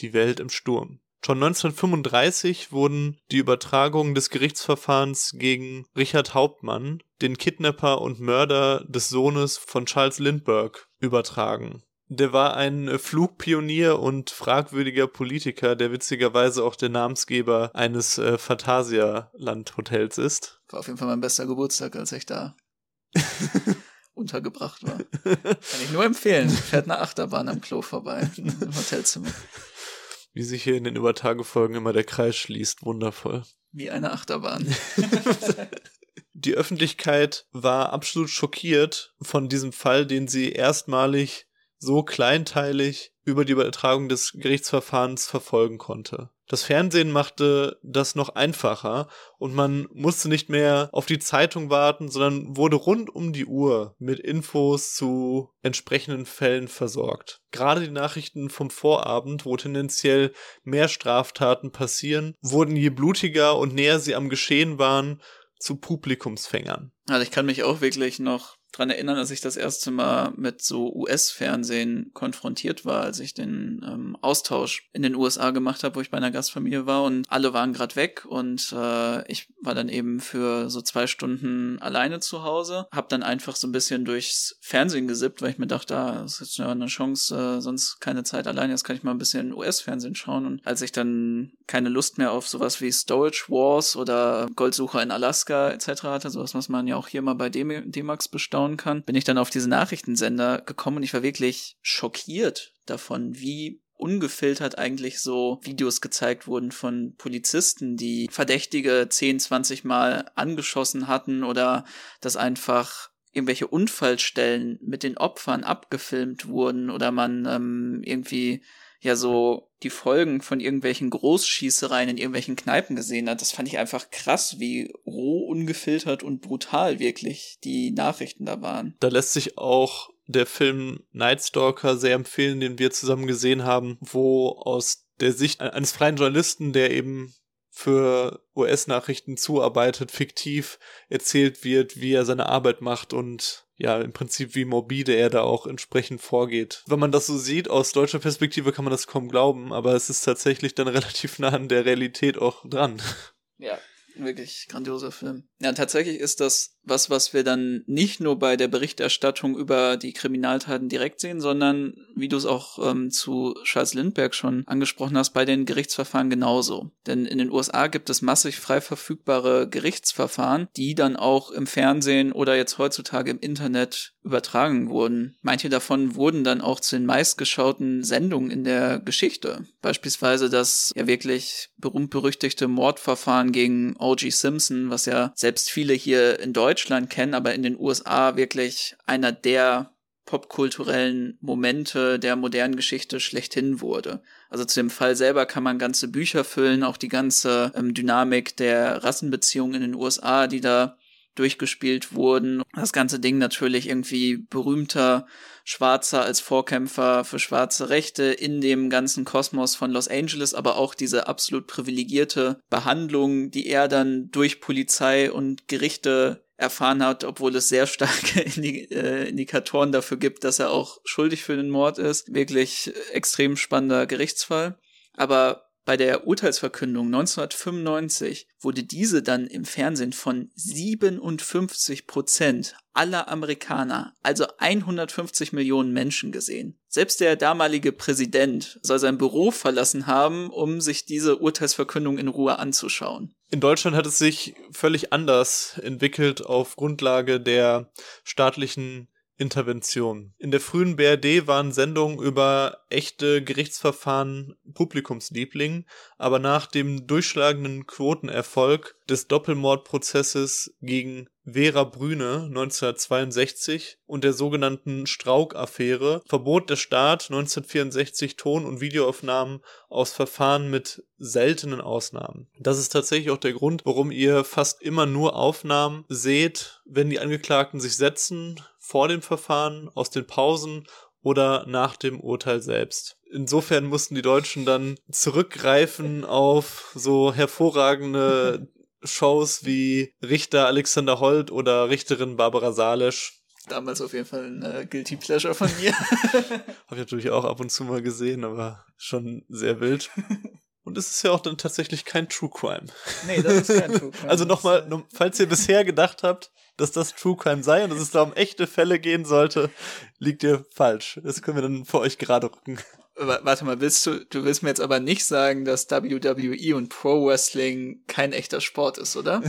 [SPEAKER 2] die Welt im Sturm. Schon 1935 wurden die Übertragungen des Gerichtsverfahrens gegen Richard Hauptmann, den Kidnapper und Mörder des Sohnes von Charles Lindbergh, übertragen. Der war ein Flugpionier und fragwürdiger Politiker, der witzigerweise auch der Namensgeber eines äh, Fantasia-Land-Hotels ist.
[SPEAKER 1] War auf jeden Fall mein bester Geburtstag, als ich da untergebracht war. Kann ich nur empfehlen. Fährt eine Achterbahn am Klo vorbei im Hotelzimmer.
[SPEAKER 2] Wie sich hier in den Übertagefolgen immer der Kreis schließt. Wundervoll.
[SPEAKER 1] Wie eine Achterbahn.
[SPEAKER 2] Die Öffentlichkeit war absolut schockiert von diesem Fall, den sie erstmalig so kleinteilig über die Übertragung des Gerichtsverfahrens verfolgen konnte. Das Fernsehen machte das noch einfacher und man musste nicht mehr auf die Zeitung warten, sondern wurde rund um die Uhr mit Infos zu entsprechenden Fällen versorgt. Gerade die Nachrichten vom Vorabend, wo tendenziell mehr Straftaten passieren, wurden je blutiger und näher sie am Geschehen waren, zu Publikumsfängern.
[SPEAKER 1] Also ich kann mich auch wirklich noch dran erinnern, als ich das erste Mal mit so US-Fernsehen konfrontiert war, als ich den ähm, Austausch in den USA gemacht habe, wo ich bei einer Gastfamilie war und alle waren gerade weg und äh, ich war dann eben für so zwei Stunden alleine zu Hause, habe dann einfach so ein bisschen durchs Fernsehen gesippt, weil ich mir dachte, ah, das ist ja eine Chance, äh, sonst keine Zeit alleine, jetzt kann ich mal ein bisschen US-Fernsehen schauen und als ich dann keine Lust mehr auf sowas wie Storage Wars oder Goldsucher in Alaska etc. hatte, sowas, was man ja auch hier mal bei D-Max bestaunt schauen kann, bin ich dann auf diese Nachrichtensender gekommen und ich war wirklich schockiert davon, wie ungefiltert eigentlich so Videos gezeigt wurden von Polizisten, die Verdächtige 10, 20 Mal angeschossen hatten oder dass einfach irgendwelche Unfallstellen mit den Opfern abgefilmt wurden oder man ähm, irgendwie ja so die Folgen von irgendwelchen Großschießereien in irgendwelchen Kneipen gesehen hat, das fand ich einfach krass, wie roh, ungefiltert und brutal wirklich die Nachrichten da waren.
[SPEAKER 2] Da lässt sich auch der Film Night Stalker sehr empfehlen, den wir zusammen gesehen haben, wo aus der Sicht eines freien Journalisten, der eben für US-Nachrichten zuarbeitet, fiktiv erzählt wird, wie er seine Arbeit macht und ja, im Prinzip wie morbide er da auch entsprechend vorgeht. Wenn man das so sieht, aus deutscher Perspektive kann man das kaum glauben, aber es ist tatsächlich dann relativ nah an der Realität auch dran.
[SPEAKER 1] Ja, wirklich grandioser Film. Ja, tatsächlich ist das was, was wir dann nicht nur bei der Berichterstattung über die Kriminaltaten direkt sehen, sondern, wie du es auch ähm, zu Charles Lindbergh schon angesprochen hast, bei den Gerichtsverfahren genauso. Denn in den USA gibt es massig frei verfügbare Gerichtsverfahren, die dann auch im Fernsehen oder jetzt heutzutage im Internet übertragen wurden. Manche davon wurden dann auch zu den meistgeschauten Sendungen in der Geschichte. Beispielsweise das ja wirklich berühmt-berüchtigte Mordverfahren gegen O.G. Simpson, was ja selbst viele hier in Deutschland kennen, aber in den USA wirklich einer der popkulturellen Momente der modernen Geschichte schlechthin wurde. Also zu dem Fall selber kann man ganze Bücher füllen, auch die ganze ähm, Dynamik der Rassenbeziehungen in den USA, die da durchgespielt wurden. Das ganze Ding natürlich irgendwie berühmter Schwarzer als Vorkämpfer für schwarze Rechte in dem ganzen Kosmos von Los Angeles, aber auch diese absolut privilegierte Behandlung, die er dann durch Polizei und Gerichte erfahren hat, obwohl es sehr starke äh, Indikatoren dafür gibt, dass er auch schuldig für den Mord ist. Wirklich extrem spannender Gerichtsfall. Aber bei der Urteilsverkündung 1995 wurde diese dann im Fernsehen von 57 Prozent aller Amerikaner, also 150 Millionen Menschen gesehen. Selbst der damalige Präsident soll sein Büro verlassen haben, um sich diese Urteilsverkündung in Ruhe anzuschauen.
[SPEAKER 2] In Deutschland hat es sich völlig anders entwickelt auf Grundlage der staatlichen Intervention. In der frühen BRD waren Sendungen über echte Gerichtsverfahren Publikumsliebling, aber nach dem durchschlagenden Quotenerfolg des Doppelmordprozesses gegen Vera Brüne 1962 und der sogenannten Strauk-Affäre verbot der Staat 1964 Ton- und Videoaufnahmen aus Verfahren mit seltenen Ausnahmen. Das ist tatsächlich auch der Grund, warum ihr fast immer nur Aufnahmen seht, wenn die Angeklagten sich setzen, vor dem Verfahren, aus den Pausen oder nach dem Urteil selbst. Insofern mussten die Deutschen dann zurückgreifen auf so hervorragende Shows wie Richter Alexander Holt oder Richterin Barbara Salesch.
[SPEAKER 1] Damals auf jeden Fall ein äh, Guilty Pleasure von mir.
[SPEAKER 2] Habe ich natürlich auch ab und zu mal gesehen, aber schon sehr wild. Und es ist ja auch dann tatsächlich kein True Crime.
[SPEAKER 1] Nee, das ist kein True Crime.
[SPEAKER 2] Also nochmal, falls ihr bisher gedacht habt, dass das True Crime sei und dass es da um echte Fälle gehen sollte, liegt ihr falsch. Das können wir dann für euch gerade rücken.
[SPEAKER 1] Warte mal, willst du, du willst mir jetzt aber nicht sagen, dass WWE und Pro Wrestling kein echter Sport ist, oder?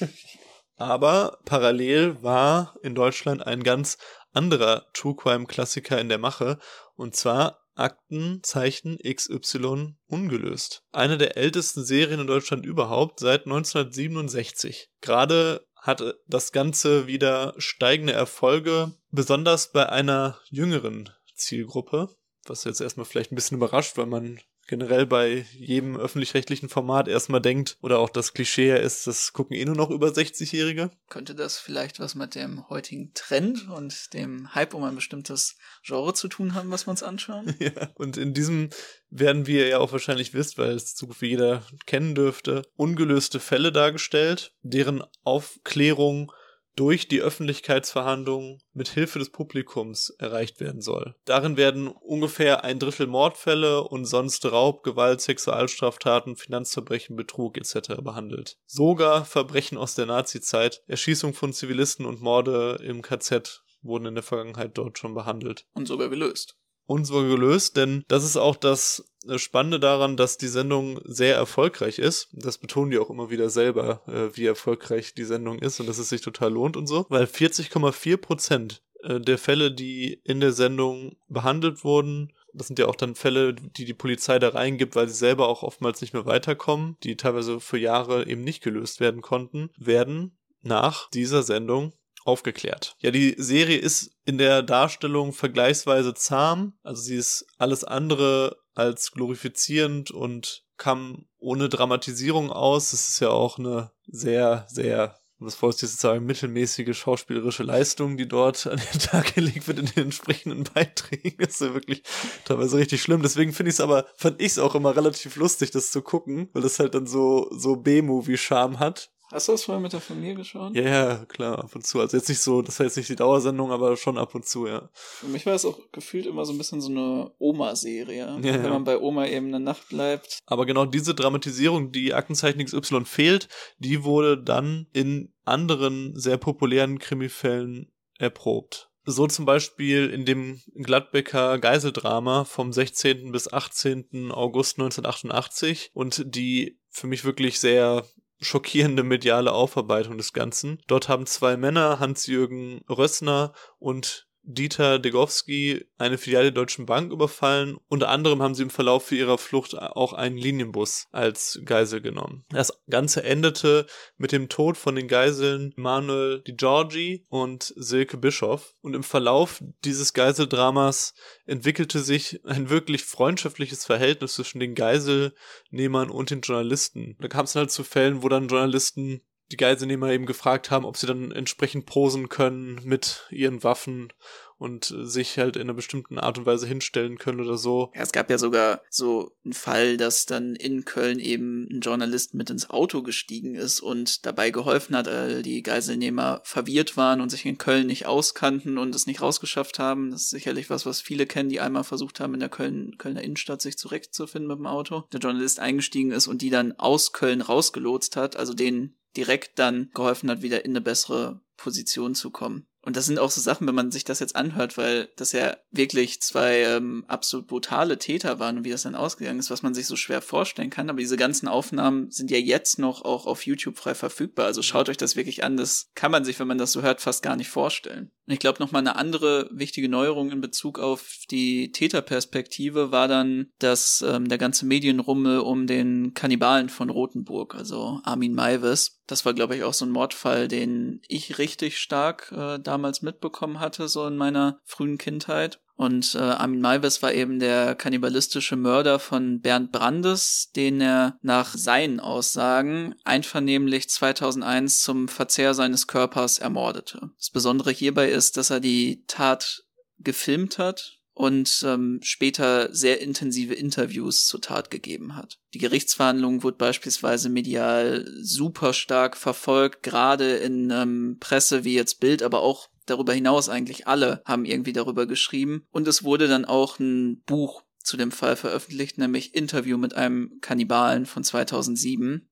[SPEAKER 2] aber parallel war in Deutschland ein ganz anderer True Crime Klassiker in der Mache und zwar Aktenzeichen XY ungelöst. Eine der ältesten Serien in Deutschland überhaupt seit 1967. Gerade hatte das Ganze wieder steigende Erfolge, besonders bei einer jüngeren Zielgruppe, was jetzt erstmal vielleicht ein bisschen überrascht, weil man generell bei jedem öffentlich-rechtlichen Format erstmal denkt, oder auch das Klischee ist, das gucken eh nur noch über 60-Jährige.
[SPEAKER 1] Könnte das vielleicht was mit dem heutigen Trend und dem Hype um ein bestimmtes Genre zu tun haben, was wir uns anschauen?
[SPEAKER 2] Ja, und in diesem werden wir ja auch wahrscheinlich wisst, weil es so gut wie jeder kennen dürfte, ungelöste Fälle dargestellt, deren Aufklärung durch die Öffentlichkeitsverhandlungen mit Hilfe des Publikums erreicht werden soll. Darin werden ungefähr ein Drittel Mordfälle und sonst Raub, Gewalt, Sexualstraftaten, Finanzverbrechen, Betrug etc. behandelt. Sogar Verbrechen aus der Nazizeit, Erschießung von Zivilisten und Morde im KZ wurden in der Vergangenheit dort schon behandelt.
[SPEAKER 1] Und sogar gelöst
[SPEAKER 2] so gelöst, denn das ist auch das äh, Spannende daran, dass die Sendung sehr erfolgreich ist. Das betonen die auch immer wieder selber, äh, wie erfolgreich die Sendung ist und dass es sich total lohnt und so, weil 40,4 Prozent äh, der Fälle, die in der Sendung behandelt wurden, das sind ja auch dann Fälle, die die Polizei da reingibt, weil sie selber auch oftmals nicht mehr weiterkommen, die teilweise für Jahre eben nicht gelöst werden konnten, werden nach dieser Sendung aufgeklärt. Ja, die Serie ist in der Darstellung vergleichsweise zahm, also sie ist alles andere als glorifizierend und kam ohne Dramatisierung aus. Es ist ja auch eine sehr, sehr um das vorsichtig zu sagen, mittelmäßige schauspielerische Leistung, die dort an den Tag gelegt wird in den entsprechenden Beiträgen. Das ist ja wirklich teilweise richtig schlimm. Deswegen finde ich es aber, fand ich es auch immer relativ lustig, das zu gucken, weil das halt dann so, so B-Movie-Charme hat.
[SPEAKER 1] Hast du das vorher mit der Familie geschaut?
[SPEAKER 2] Ja, ja, klar, ab und zu. Also jetzt nicht so, das jetzt nicht die Dauersendung, aber schon ab und zu, ja.
[SPEAKER 1] Für mich war es auch gefühlt immer so ein bisschen so eine Oma-Serie. Ja, wenn ja. man bei Oma eben eine Nacht bleibt.
[SPEAKER 2] Aber genau diese Dramatisierung, die Aktenzeichen XY fehlt, die wurde dann in anderen sehr populären Krimifällen erprobt. So zum Beispiel in dem Gladbecker Geiseldrama vom 16. bis 18. August 1988 und die für mich wirklich sehr schockierende mediale Aufarbeitung des Ganzen. Dort haben zwei Männer, Hans-Jürgen Rössner und Dieter Degowski eine Filiale der Deutschen Bank überfallen. Unter anderem haben sie im Verlauf ihrer Flucht auch einen Linienbus als Geisel genommen. Das Ganze endete mit dem Tod von den Geiseln Manuel Di Giorgi und Silke Bischoff. Und im Verlauf dieses Geiseldramas entwickelte sich ein wirklich freundschaftliches Verhältnis zwischen den Geiselnehmern und den Journalisten. Da kam es halt zu Fällen, wo dann Journalisten die Geiselnehmer eben gefragt haben, ob sie dann entsprechend posen können mit ihren Waffen und sich halt in einer bestimmten Art und Weise hinstellen können oder so.
[SPEAKER 1] Ja, es gab ja sogar so einen Fall, dass dann in Köln eben ein Journalist mit ins Auto gestiegen ist und dabei geholfen hat, weil die Geiselnehmer verwirrt waren und sich in Köln nicht auskannten und es nicht rausgeschafft haben. Das ist sicherlich was, was viele kennen, die einmal versucht haben, in der Köln, Kölner Innenstadt sich zurechtzufinden mit dem Auto. Der Journalist eingestiegen ist und die dann aus Köln rausgelotst hat, also denen direkt dann geholfen hat, wieder in eine bessere Position zu kommen. Und das sind auch so Sachen, wenn man sich das jetzt anhört, weil das ja wirklich zwei ähm, absolut brutale Täter waren und wie das dann ausgegangen ist, was man sich so schwer vorstellen kann. Aber diese ganzen Aufnahmen sind ja jetzt noch auch auf YouTube frei verfügbar. Also schaut euch das wirklich an. Das kann man sich, wenn man das so hört, fast gar nicht vorstellen. Und ich glaube, nochmal eine andere wichtige Neuerung in Bezug auf die Täterperspektive war dann, dass ähm, der ganze Medienrummel um den Kannibalen von Rothenburg, also Armin Maivis, das war, glaube ich, auch so ein Mordfall, den ich richtig stark äh, damals mitbekommen hatte, so in meiner frühen Kindheit. Und äh, Armin Maivis war eben der kannibalistische Mörder von Bernd Brandes, den er nach seinen Aussagen einvernehmlich 2001 zum Verzehr seines Körpers ermordete. Das Besondere hierbei ist, dass er die Tat gefilmt hat und ähm, später sehr intensive Interviews zur Tat gegeben hat. Die Gerichtsverhandlung wurde beispielsweise medial super stark verfolgt, gerade in ähm, Presse wie jetzt Bild, aber auch darüber hinaus eigentlich alle haben irgendwie darüber geschrieben. Und es wurde dann auch ein Buch zu dem Fall veröffentlicht, nämlich Interview mit einem Kannibalen von 2007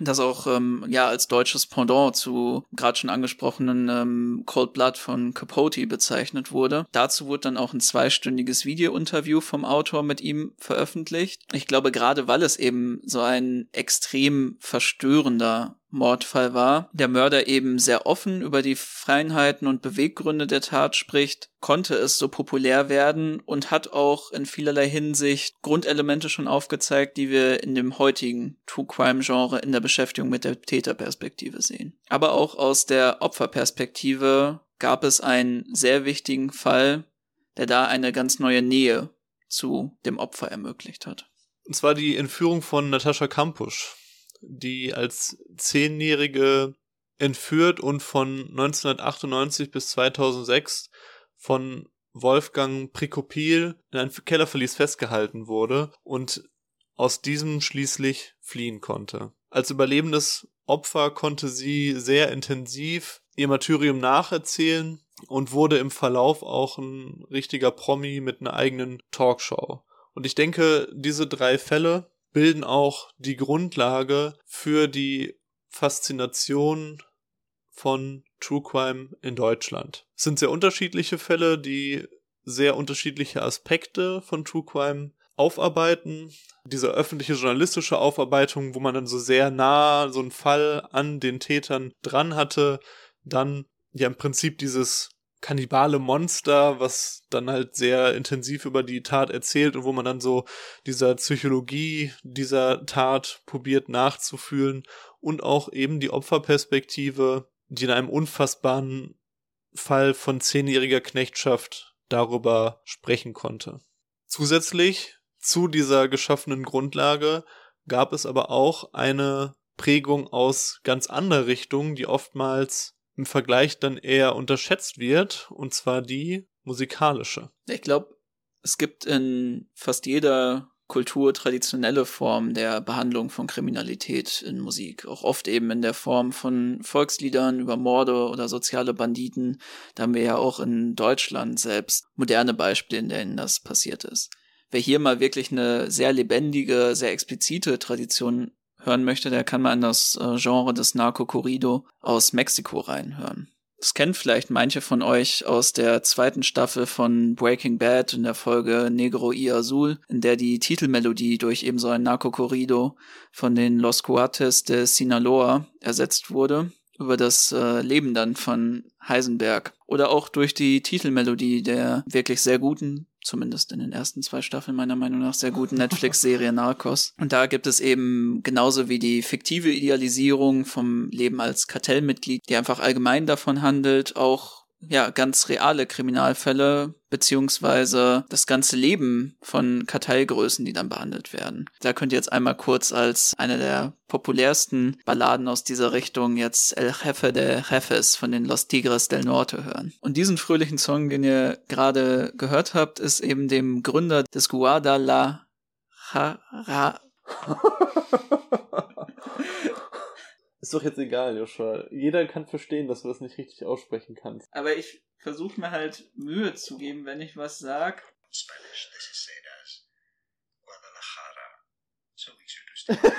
[SPEAKER 1] das auch ähm, ja als deutsches Pendant zu gerade schon angesprochenen ähm, Cold Blood von Capote bezeichnet wurde. Dazu wurde dann auch ein zweistündiges Videointerview vom Autor mit ihm veröffentlicht. Ich glaube, gerade weil es eben so ein extrem verstörender Mordfall war, der Mörder eben sehr offen über die Freiheiten und Beweggründe der Tat spricht, konnte es so populär werden und hat auch in vielerlei Hinsicht Grundelemente schon aufgezeigt, die wir in dem heutigen True Crime Genre in der Beschäftigung mit der Täterperspektive sehen. Aber auch aus der Opferperspektive gab es einen sehr wichtigen Fall, der da eine ganz neue Nähe zu dem Opfer ermöglicht hat.
[SPEAKER 2] Und zwar die Entführung von Natascha Kampusch die als Zehnjährige entführt und von 1998 bis 2006 von Wolfgang Prikopil in einem Kellerverlies festgehalten wurde und aus diesem schließlich fliehen konnte. Als überlebendes Opfer konnte sie sehr intensiv ihr Martyrium nacherzählen und wurde im Verlauf auch ein richtiger Promi mit einer eigenen Talkshow. Und ich denke, diese drei Fälle bilden auch die Grundlage für die Faszination von True Crime in Deutschland. Es sind sehr unterschiedliche Fälle, die sehr unterschiedliche Aspekte von True Crime aufarbeiten. Diese öffentliche journalistische Aufarbeitung, wo man dann so sehr nah so einen Fall an den Tätern dran hatte, dann ja im Prinzip dieses kannibale Monster, was dann halt sehr intensiv über die Tat erzählt und wo man dann so dieser Psychologie dieser Tat probiert nachzufühlen und auch eben die Opferperspektive, die in einem unfassbaren Fall von zehnjähriger Knechtschaft darüber sprechen konnte. Zusätzlich zu dieser geschaffenen Grundlage gab es aber auch eine Prägung aus ganz anderer Richtung, die oftmals im Vergleich dann eher unterschätzt wird, und zwar die musikalische.
[SPEAKER 1] Ich glaube, es gibt in fast jeder Kultur traditionelle Form der Behandlung von Kriminalität in Musik. Auch oft eben in der Form von Volksliedern über Morde oder soziale Banditen. Da haben wir ja auch in Deutschland selbst moderne Beispiele, in denen das passiert ist. Wer hier mal wirklich eine sehr lebendige, sehr explizite Tradition hören möchte, der kann mal in das äh, Genre des Narco Corrido aus Mexiko reinhören. Das kennt vielleicht manche von euch aus der zweiten Staffel von Breaking Bad in der Folge Negro y Azul, in der die Titelmelodie durch eben so ein Narco Corrido von den Los Cuates de Sinaloa ersetzt wurde, über das äh, Leben dann von Heisenberg. Oder auch durch die Titelmelodie der wirklich sehr guten zumindest in den ersten zwei Staffeln meiner Meinung nach sehr guten Netflix-Serie Narcos. Und da gibt es eben genauso wie die fiktive Idealisierung vom Leben als Kartellmitglied, die einfach allgemein davon handelt, auch ja ganz reale Kriminalfälle beziehungsweise das ganze Leben von Kartellgrößen, die dann behandelt werden. Da könnt ihr jetzt einmal kurz als eine der populärsten Balladen aus dieser Richtung jetzt El Jefe de Jefes von den Los Tigres del Norte hören. Und diesen fröhlichen Song, den ihr gerade gehört habt, ist eben dem Gründer des Guadalajara
[SPEAKER 2] Ist doch jetzt egal, Joshua. Jeder kann verstehen, dass du das nicht richtig aussprechen kannst.
[SPEAKER 1] Aber ich versuche mir halt Mühe zu geben, wenn ich was sag.
[SPEAKER 4] Spanish, this is said as Guadalajara. So easy to understand.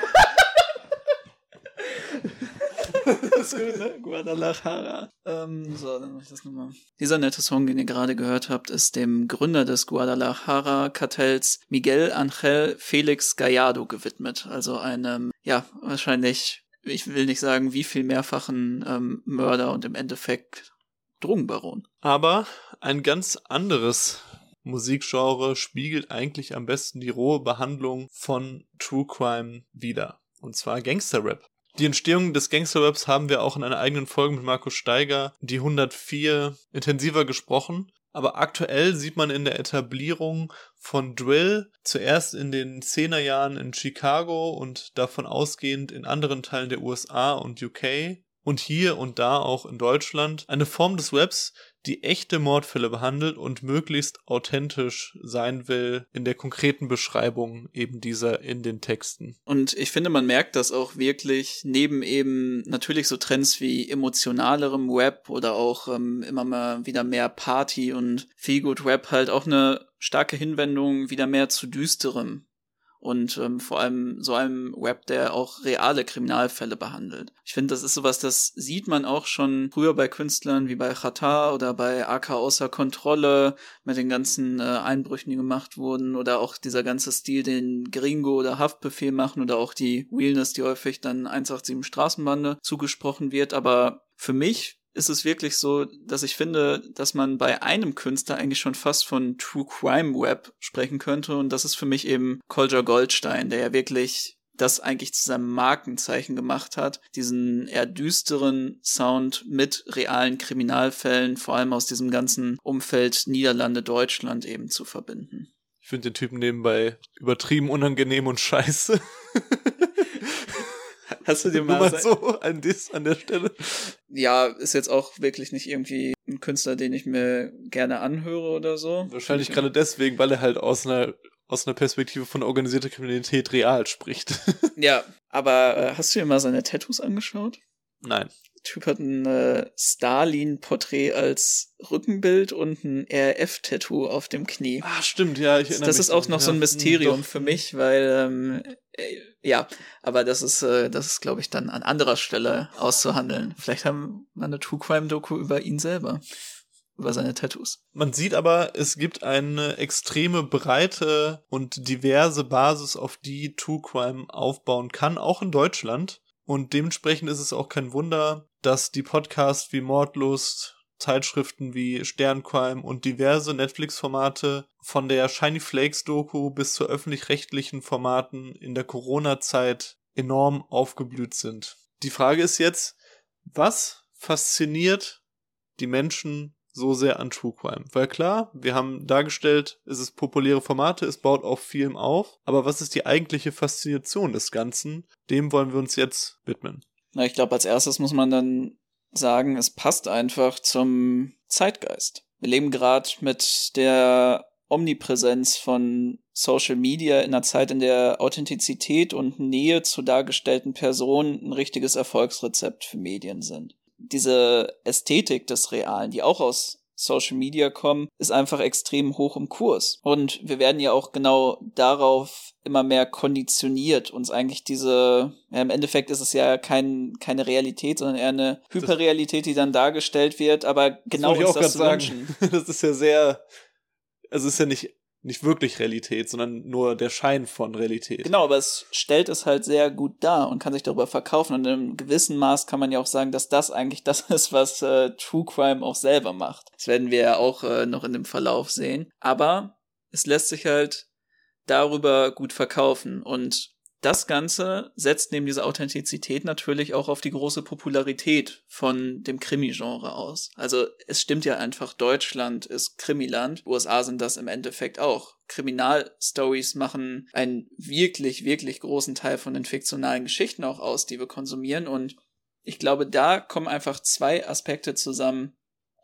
[SPEAKER 1] das ist gut, ne? Guadalajara. Ähm, so, dann mach ich das nochmal. Dieser nette Song, den ihr gerade gehört habt, ist dem Gründer des Guadalajara-Kartells Miguel Angel Felix Gallardo gewidmet. Also einem, ja, wahrscheinlich ich will nicht sagen, wie viel mehrfachen ähm, Mörder und im Endeffekt Drogenbaron.
[SPEAKER 2] Aber ein ganz anderes Musikgenre spiegelt eigentlich am besten die rohe Behandlung von True Crime wider. Und zwar Gangsterrap. Die Entstehung des Gangsterraps haben wir auch in einer eigenen Folge mit Markus Steiger, die 104, intensiver gesprochen. Aber aktuell sieht man in der Etablierung von Drill zuerst in den Zehnerjahren in Chicago und davon ausgehend in anderen Teilen der USA und UK und hier und da auch in Deutschland eine Form des Webs, die echte Mordfälle behandelt und möglichst authentisch sein will in der konkreten Beschreibung eben dieser in den Texten.
[SPEAKER 1] Und ich finde, man merkt das auch wirklich neben eben natürlich so Trends wie emotionalerem Web oder auch ähm, immer mal wieder mehr Party und Feelgood Web halt auch eine starke Hinwendung wieder mehr zu düsterem und ähm, vor allem so einem Web, der auch reale Kriminalfälle behandelt. Ich finde, das ist sowas, das sieht man auch schon früher bei Künstlern wie bei Chata oder bei AK außer Kontrolle mit den ganzen äh, Einbrüchen, die gemacht wurden oder auch dieser ganze Stil, den Gringo oder Haftbefehl machen oder auch die Realness, die häufig dann 187 Straßenbande zugesprochen wird. Aber für mich ist es wirklich so, dass ich finde, dass man bei einem Künstler eigentlich schon fast von True Crime Web sprechen könnte. Und das ist für mich eben Kolja Goldstein, der ja wirklich das eigentlich zu seinem Markenzeichen gemacht hat, diesen eher düsteren Sound mit realen Kriminalfällen, vor allem aus diesem ganzen Umfeld Niederlande, Deutschland eben zu verbinden.
[SPEAKER 2] Ich finde den Typen nebenbei übertrieben unangenehm und scheiße.
[SPEAKER 1] Hast du dir mal,
[SPEAKER 2] mal so ein Diss an der Stelle.
[SPEAKER 1] Ja, ist jetzt auch wirklich nicht irgendwie ein Künstler, den ich mir gerne anhöre oder so.
[SPEAKER 2] Wahrscheinlich gerade deswegen, weil er halt aus einer aus einer Perspektive von organisierter Kriminalität real spricht.
[SPEAKER 1] Ja, aber äh, hast du dir mal seine Tattoos angeschaut?
[SPEAKER 2] Nein.
[SPEAKER 1] Der Typ hat ein äh, Stalin-Porträt als Rückenbild und ein RF-Tattoo auf dem Knie.
[SPEAKER 2] Ah, stimmt, ja, ich erinnere
[SPEAKER 1] das
[SPEAKER 2] mich
[SPEAKER 1] ist auch noch so
[SPEAKER 2] ja.
[SPEAKER 1] ein Mysterium
[SPEAKER 2] Doch.
[SPEAKER 1] für mich, weil ähm, äh, ja, aber das ist äh, das ist glaube ich dann an anderer Stelle auszuhandeln. Vielleicht haben wir eine True Crime Doku über ihn selber, über seine Tattoos.
[SPEAKER 2] Man sieht aber, es gibt eine extreme breite und diverse Basis, auf die True Crime aufbauen kann, auch in Deutschland. Und dementsprechend ist es auch kein Wunder, dass die Podcasts wie Mordlust, Zeitschriften wie Sterncrime und diverse Netflix-Formate von der Shiny Flakes Doku bis zu öffentlich-rechtlichen Formaten in der Corona-Zeit enorm aufgeblüht sind. Die Frage ist jetzt, was fasziniert die Menschen so sehr an True Crime? Weil klar, wir haben dargestellt, es ist populäre Formate, es baut auf vielem auf, aber was ist die eigentliche Faszination des Ganzen? Dem wollen wir uns jetzt widmen.
[SPEAKER 1] Na, ich glaube, als erstes muss man dann sagen, es passt einfach zum Zeitgeist. Wir leben gerade mit der Omnipräsenz von Social Media in einer Zeit, in der Authentizität und Nähe zu dargestellten Personen ein richtiges Erfolgsrezept für Medien sind. Diese Ästhetik des Realen, die auch aus Social Media kommen, ist einfach extrem hoch im Kurs. Und wir werden ja auch genau darauf immer mehr konditioniert, uns eigentlich diese, ja, im Endeffekt ist es ja kein, keine Realität, sondern eher eine Hyperrealität, die dann dargestellt wird, aber genau
[SPEAKER 2] wollte ich auch
[SPEAKER 1] das zu wünschen.
[SPEAKER 2] Das ist ja sehr, also es ist ja nicht, nicht wirklich Realität, sondern nur der Schein von Realität.
[SPEAKER 1] Genau, aber es stellt es halt sehr gut dar und kann sich darüber verkaufen. Und in einem gewissen Maß kann man ja auch sagen, dass das eigentlich das ist, was äh, True Crime auch selber macht. Das werden wir ja auch äh, noch in dem Verlauf sehen. Aber es lässt sich halt darüber gut verkaufen. Und das Ganze setzt neben dieser Authentizität natürlich auch auf die große Popularität von dem Krimi-Genre aus. Also es stimmt ja einfach, Deutschland ist Krimiland, USA sind das im Endeffekt auch. Kriminalstories machen einen wirklich, wirklich großen Teil von den fiktionalen Geschichten auch aus, die wir konsumieren. Und ich glaube, da kommen einfach zwei Aspekte zusammen,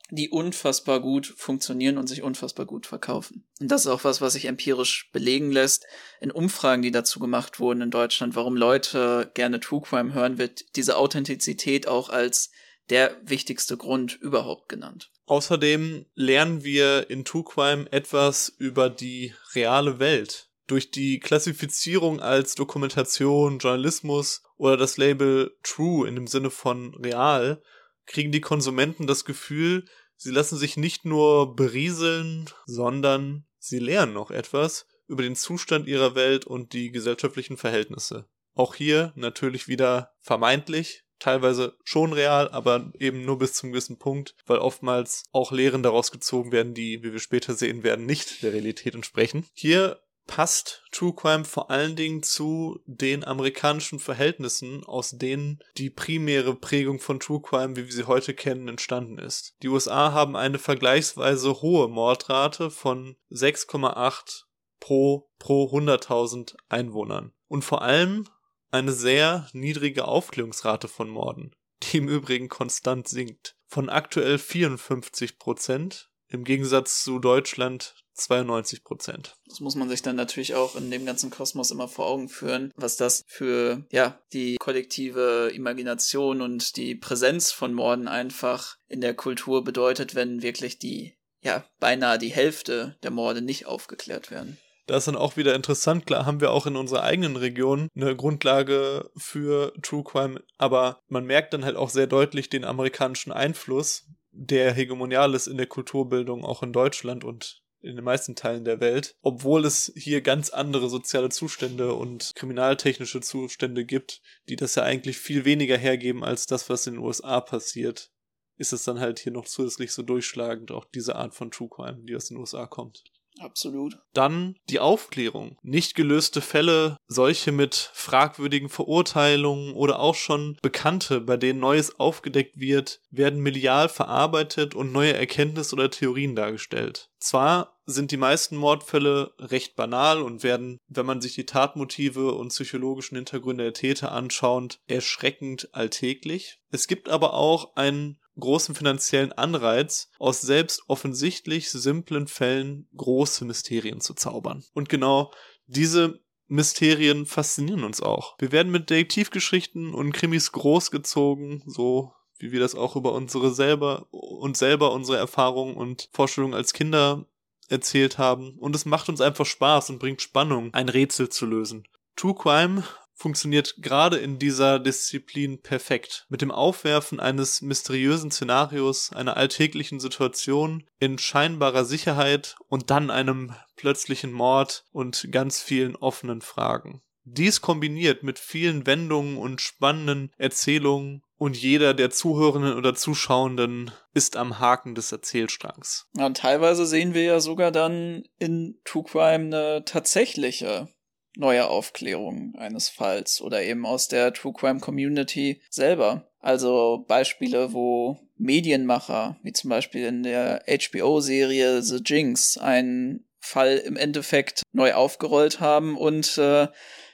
[SPEAKER 1] die unfassbar gut funktionieren und sich unfassbar gut verkaufen. Und das ist auch was, was sich empirisch belegen lässt. In Umfragen, die dazu gemacht wurden in Deutschland, warum Leute gerne True Crime hören, wird diese Authentizität auch als der wichtigste Grund überhaupt genannt.
[SPEAKER 2] Außerdem lernen wir in True Crime etwas über die reale Welt. Durch die Klassifizierung als Dokumentation, Journalismus oder das Label True in dem Sinne von real kriegen die Konsumenten das Gefühl, Sie lassen sich nicht nur berieseln, sondern sie lernen noch etwas über den Zustand ihrer Welt und die gesellschaftlichen Verhältnisse. Auch hier natürlich wieder vermeintlich, teilweise schon real, aber eben nur bis zum gewissen Punkt, weil oftmals auch Lehren daraus gezogen werden, die, wie wir später sehen werden, nicht der Realität entsprechen. Hier passt True Crime vor allen Dingen zu den amerikanischen Verhältnissen, aus denen die primäre Prägung von True Crime, wie wir sie heute kennen, entstanden ist. Die USA haben eine vergleichsweise hohe Mordrate von 6,8 pro pro 100.000 Einwohnern und vor allem eine sehr niedrige Aufklärungsrate von Morden, die im Übrigen konstant sinkt. Von aktuell 54 Prozent im Gegensatz zu Deutschland 92 Prozent.
[SPEAKER 1] Das muss man sich dann natürlich auch in dem ganzen Kosmos immer vor Augen führen, was das für, ja, die kollektive Imagination und die Präsenz von Morden einfach in der Kultur bedeutet, wenn wirklich die, ja, beinahe die Hälfte der Morde nicht aufgeklärt werden.
[SPEAKER 2] Da ist dann auch wieder interessant, klar haben wir auch in unserer eigenen Region eine Grundlage für True Crime, aber man merkt dann halt auch sehr deutlich den amerikanischen Einfluss, der hegemonial ist in der Kulturbildung auch in Deutschland und in den meisten Teilen der Welt, obwohl es hier ganz andere soziale Zustände und kriminaltechnische Zustände gibt, die das ja eigentlich viel weniger hergeben als das, was in den USA passiert, ist es dann halt hier noch zusätzlich so durchschlagend, auch diese Art von True Crime, die aus den USA kommt.
[SPEAKER 1] Absolut.
[SPEAKER 2] Dann die Aufklärung. Nicht gelöste Fälle, solche mit fragwürdigen Verurteilungen oder auch schon bekannte, bei denen Neues aufgedeckt wird, werden medial verarbeitet und neue Erkenntnisse oder Theorien dargestellt. Zwar sind die meisten Mordfälle recht banal und werden, wenn man sich die Tatmotive und psychologischen Hintergründe der Täter anschaut, erschreckend alltäglich. Es gibt aber auch einen großen finanziellen Anreiz, aus selbst offensichtlich simplen Fällen große Mysterien zu zaubern. Und genau diese Mysterien faszinieren uns auch. Wir werden mit Detektivgeschichten und Krimis großgezogen, so wie wir das auch über unsere selber und selber unsere Erfahrungen und Vorstellungen als Kinder erzählt haben. Und es macht uns einfach Spaß und bringt Spannung, ein Rätsel zu lösen. True Crime funktioniert gerade in dieser Disziplin perfekt. Mit dem Aufwerfen eines mysteriösen Szenarios, einer alltäglichen Situation in scheinbarer Sicherheit und dann einem plötzlichen Mord und ganz vielen offenen Fragen. Dies kombiniert mit vielen Wendungen und spannenden Erzählungen und jeder der Zuhörenden oder Zuschauenden ist am Haken des Erzählstrangs.
[SPEAKER 1] Ja, und teilweise sehen wir ja sogar dann in True Crime eine tatsächliche neue Aufklärung eines Falls oder eben aus der True Crime Community selber. Also Beispiele, wo Medienmacher, wie zum Beispiel in der HBO-Serie The Jinx, einen Fall im Endeffekt neu aufgerollt haben und äh,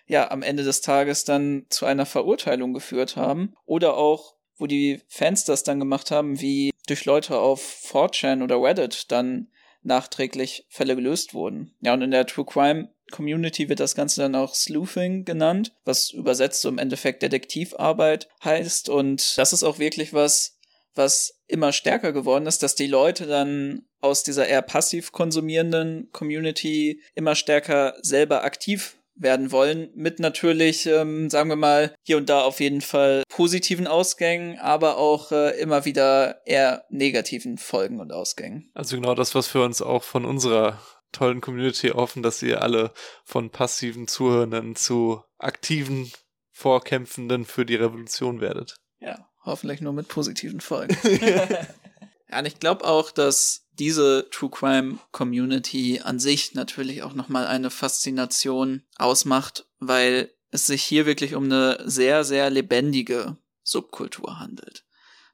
[SPEAKER 1] ja am Ende des Tages dann zu einer Verurteilung geführt haben. Oder auch, wo die Fans das dann gemacht haben, wie durch Leute auf 4chan oder Reddit dann nachträglich Fälle gelöst wurden. Ja, und in der True Crime Community wird das Ganze dann auch Sleuthing genannt, was übersetzt so im Endeffekt Detektivarbeit heißt. Und das ist auch wirklich was, was immer stärker geworden ist, dass die Leute dann aus dieser eher passiv konsumierenden Community immer stärker selber aktiv werden wollen, mit natürlich, ähm, sagen wir mal, hier und da auf jeden Fall positiven Ausgängen, aber auch äh, immer wieder eher negativen Folgen und Ausgängen.
[SPEAKER 2] Also genau das, was für uns auch von unserer tollen Community offen, dass ihr alle von passiven Zuhörenden zu aktiven Vorkämpfenden für die Revolution werdet.
[SPEAKER 1] Ja, hoffentlich nur mit positiven Folgen. ja, und ich glaube auch, dass diese True Crime Community an sich natürlich auch nochmal eine Faszination ausmacht, weil es sich hier wirklich um eine sehr, sehr lebendige Subkultur handelt.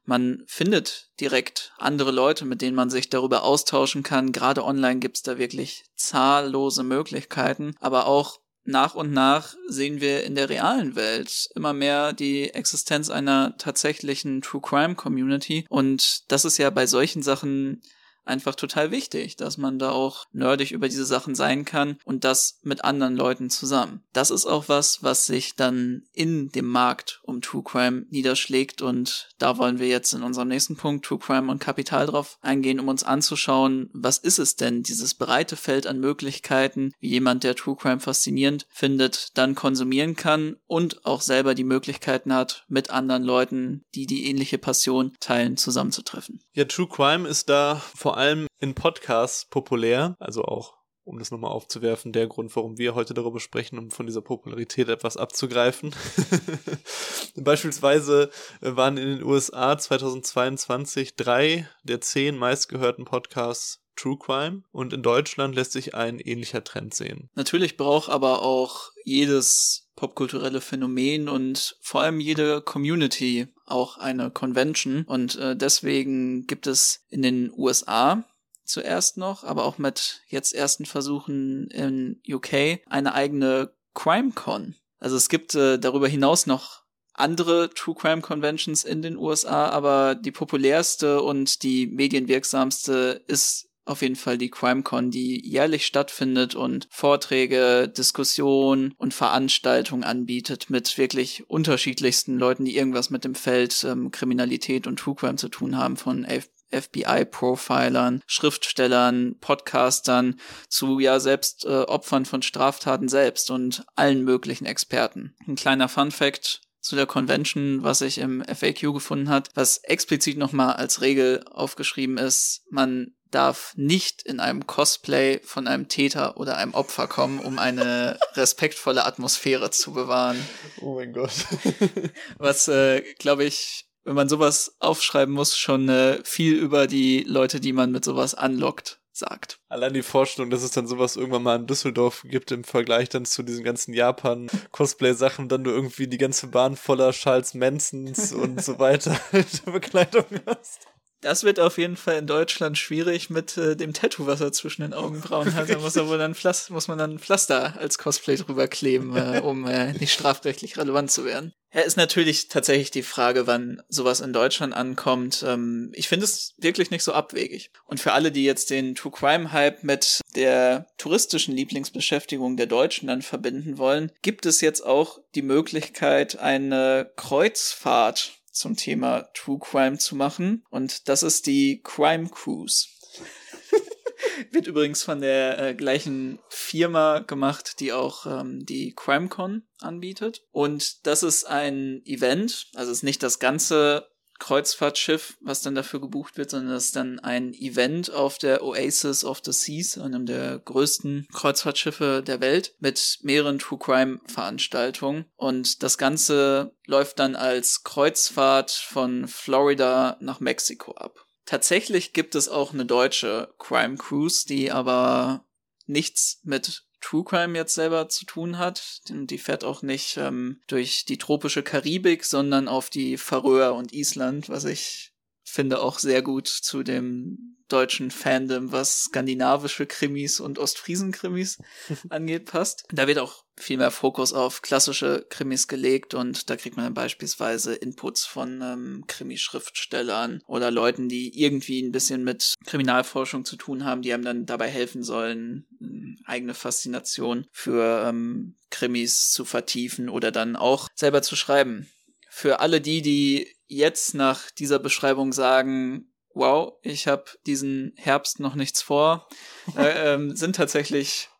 [SPEAKER 1] Man findet direkt andere Leute, mit denen man sich darüber austauschen kann. Gerade online gibt's da wirklich zahllose Möglichkeiten, aber auch nach und nach sehen wir in der realen Welt immer mehr die Existenz einer tatsächlichen True Crime Community. Und das ist ja bei solchen Sachen einfach total wichtig, dass man da auch nerdig über diese Sachen sein kann und das mit anderen Leuten zusammen. Das ist auch was, was sich dann in dem Markt um True Crime niederschlägt und da wollen wir jetzt in unserem nächsten Punkt True Crime und Kapital drauf eingehen, um uns anzuschauen, was ist es denn, dieses breite Feld an Möglichkeiten, wie jemand, der True Crime faszinierend findet, dann konsumieren kann und auch selber die Möglichkeiten hat, mit anderen Leuten, die die ähnliche Passion teilen, zusammenzutreffen.
[SPEAKER 2] Ja, True Crime ist da vor allem in Podcasts populär, also auch um das nochmal aufzuwerfen, der Grund, warum wir heute darüber sprechen, um von dieser Popularität etwas abzugreifen. Beispielsweise waren in den USA 2022 drei der zehn meistgehörten Podcasts True Crime und in Deutschland lässt sich ein ähnlicher Trend sehen.
[SPEAKER 1] Natürlich braucht aber auch jedes popkulturelle Phänomen und vor allem jede Community auch eine Convention und äh, deswegen gibt es in den USA zuerst noch, aber auch mit jetzt ersten Versuchen in UK eine eigene CrimeCon. Also es gibt äh, darüber hinaus noch andere True Crime Conventions in den USA, aber die populärste und die medienwirksamste ist auf jeden Fall die CrimeCon, die jährlich stattfindet und Vorträge, Diskussionen und Veranstaltungen anbietet mit wirklich unterschiedlichsten Leuten, die irgendwas mit dem Feld ähm, Kriminalität und True Crime zu tun haben, von FBI-Profilern, Schriftstellern, Podcastern zu ja selbst äh, Opfern von Straftaten selbst und allen möglichen Experten. Ein kleiner Fun fact zu der Convention, was sich im FAQ gefunden hat, was explizit nochmal als Regel aufgeschrieben ist, man darf nicht in einem Cosplay von einem Täter oder einem Opfer kommen, um eine respektvolle Atmosphäre zu bewahren.
[SPEAKER 2] Oh mein Gott.
[SPEAKER 1] Was, äh, glaube ich, wenn man sowas aufschreiben muss, schon äh, viel über die Leute, die man mit sowas anlockt, sagt.
[SPEAKER 2] Allein die Vorstellung, dass es dann sowas irgendwann mal in Düsseldorf gibt im Vergleich dann zu diesen ganzen Japan-Cosplay-Sachen, dann du irgendwie die ganze Bahn voller Charles Mansons und so weiter in der Bekleidung hast.
[SPEAKER 1] Das wird auf jeden Fall in Deutschland schwierig mit äh, dem Tattoo, was er zwischen den Augenbrauen hat. Da muss, er wohl dann Pflaster, muss man dann Pflaster als Cosplay drüber kleben, äh, um äh, nicht strafrechtlich relevant zu werden. Ja, ist natürlich tatsächlich die Frage, wann sowas in Deutschland ankommt. Ähm, ich finde es wirklich nicht so abwegig. Und für alle, die jetzt den True Crime Hype mit der touristischen Lieblingsbeschäftigung der Deutschen dann verbinden wollen, gibt es jetzt auch die Möglichkeit, eine Kreuzfahrt zum Thema True Crime zu machen. Und das ist die Crime Cruise. Wird übrigens von der äh, gleichen Firma gemacht, die auch ähm, die CrimeCon anbietet. Und das ist ein Event, also ist nicht das ganze Kreuzfahrtschiff, was dann dafür gebucht wird, sondern das ist dann ein Event auf der Oasis of the Seas, einem der größten Kreuzfahrtschiffe der Welt, mit mehreren True Crime Veranstaltungen. Und das Ganze läuft dann als Kreuzfahrt von Florida nach Mexiko ab. Tatsächlich gibt es auch eine deutsche Crime Cruise, die aber nichts mit True Crime jetzt selber zu tun hat. Die fährt auch nicht ähm, durch die tropische Karibik, sondern auf die Färöer und Island, was ich finde auch sehr gut zu dem deutschen Fandom, was skandinavische Krimis und Ostfriesen-Krimis angeht, passt. Da wird auch viel mehr Fokus auf klassische Krimis gelegt und da kriegt man dann beispielsweise Inputs von ähm, Krimischriftstellern oder Leuten, die irgendwie ein bisschen mit Kriminalforschung zu tun haben, die einem dann dabei helfen sollen, eigene Faszination für ähm, Krimis zu vertiefen oder dann auch selber zu schreiben. Für alle die, die jetzt nach dieser Beschreibung sagen, wow, ich habe diesen Herbst noch nichts vor, äh, ähm, sind tatsächlich,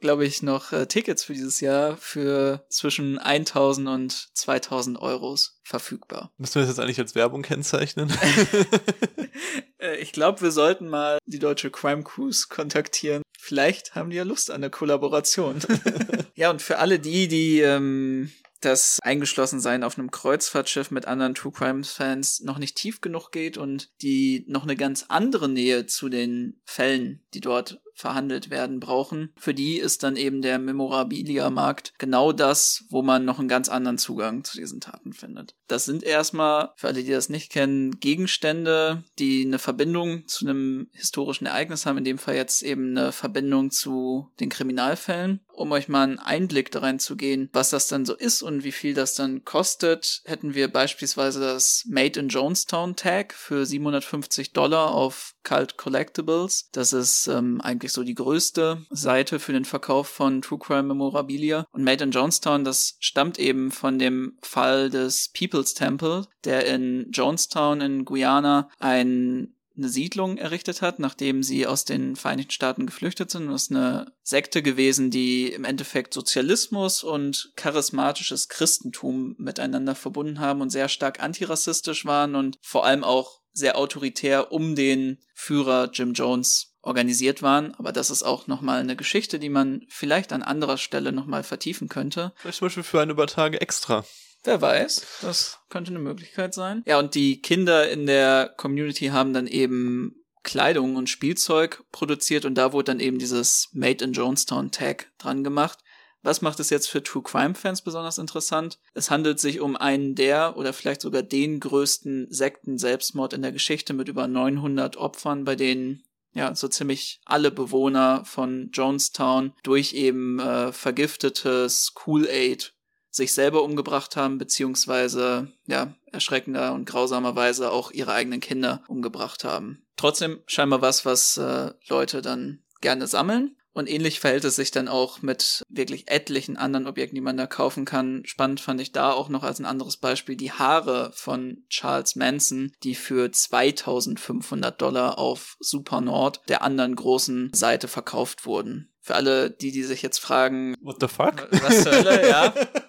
[SPEAKER 1] glaube ich, noch äh, Tickets für dieses Jahr für zwischen 1000 und 2000 Euros verfügbar.
[SPEAKER 2] Müssen wir das jetzt eigentlich als Werbung kennzeichnen?
[SPEAKER 1] äh, ich glaube, wir sollten mal die deutsche Crime Cruise kontaktieren. Vielleicht haben die ja Lust an der Kollaboration. ja, und für alle die, die ähm, das Eingeschlossensein auf einem Kreuzfahrtschiff mit anderen True Crime Fans noch nicht tief genug geht und die noch eine ganz andere Nähe zu den Fällen, die dort verhandelt werden brauchen. Für die ist dann eben der Memorabilia-Markt genau das, wo man noch einen ganz anderen Zugang zu diesen Taten findet. Das sind erstmal, für alle, die das nicht kennen, Gegenstände, die eine Verbindung zu einem historischen Ereignis haben, in dem Fall jetzt eben eine Verbindung zu den Kriminalfällen. Um euch mal einen Einblick darin zu gehen, was das dann so ist und wie viel das dann kostet, hätten wir beispielsweise das Made in Jonestown Tag für 750 Dollar auf Cult Collectibles. Das ist ähm, eigentlich so die größte Seite für den Verkauf von True Crime Memorabilia. Und Made in Jonestown, das stammt eben von dem Fall des People's Temple, der in Jonestown in Guyana ein eine Siedlung errichtet hat, nachdem sie aus den Vereinigten Staaten geflüchtet sind. Das ist eine Sekte gewesen, die im Endeffekt Sozialismus und charismatisches Christentum miteinander verbunden haben und sehr stark antirassistisch waren und vor allem auch sehr autoritär um den Führer Jim Jones organisiert waren. Aber das ist auch nochmal eine Geschichte, die man vielleicht an anderer Stelle nochmal vertiefen könnte.
[SPEAKER 2] Vielleicht zum Beispiel für ein paar Tage extra.
[SPEAKER 1] Wer weiß, das könnte eine Möglichkeit sein. Ja, und die Kinder in der Community haben dann eben Kleidung und Spielzeug produziert und da wurde dann eben dieses Made in Jonestown Tag dran gemacht. Was macht es jetzt für True Crime Fans besonders interessant? Es handelt sich um einen der oder vielleicht sogar den größten Sekten-Selbstmord in der Geschichte mit über 900 Opfern, bei denen ja, so ziemlich alle Bewohner von Jonestown durch eben äh, vergiftetes Kool-Aid sich selber umgebracht haben, beziehungsweise, ja, erschreckender und grausamerweise auch ihre eigenen Kinder umgebracht haben. Trotzdem scheinbar was, was äh, Leute dann gerne sammeln. Und ähnlich verhält es sich dann auch mit wirklich etlichen anderen Objekten, die man da kaufen kann. Spannend fand ich da auch noch als ein anderes Beispiel die Haare von Charles Manson, die für 2500 Dollar auf Super Nord, der anderen großen Seite, verkauft wurden. Für alle, die, die sich jetzt fragen,
[SPEAKER 2] What the fuck?
[SPEAKER 1] was zur Hölle, ja.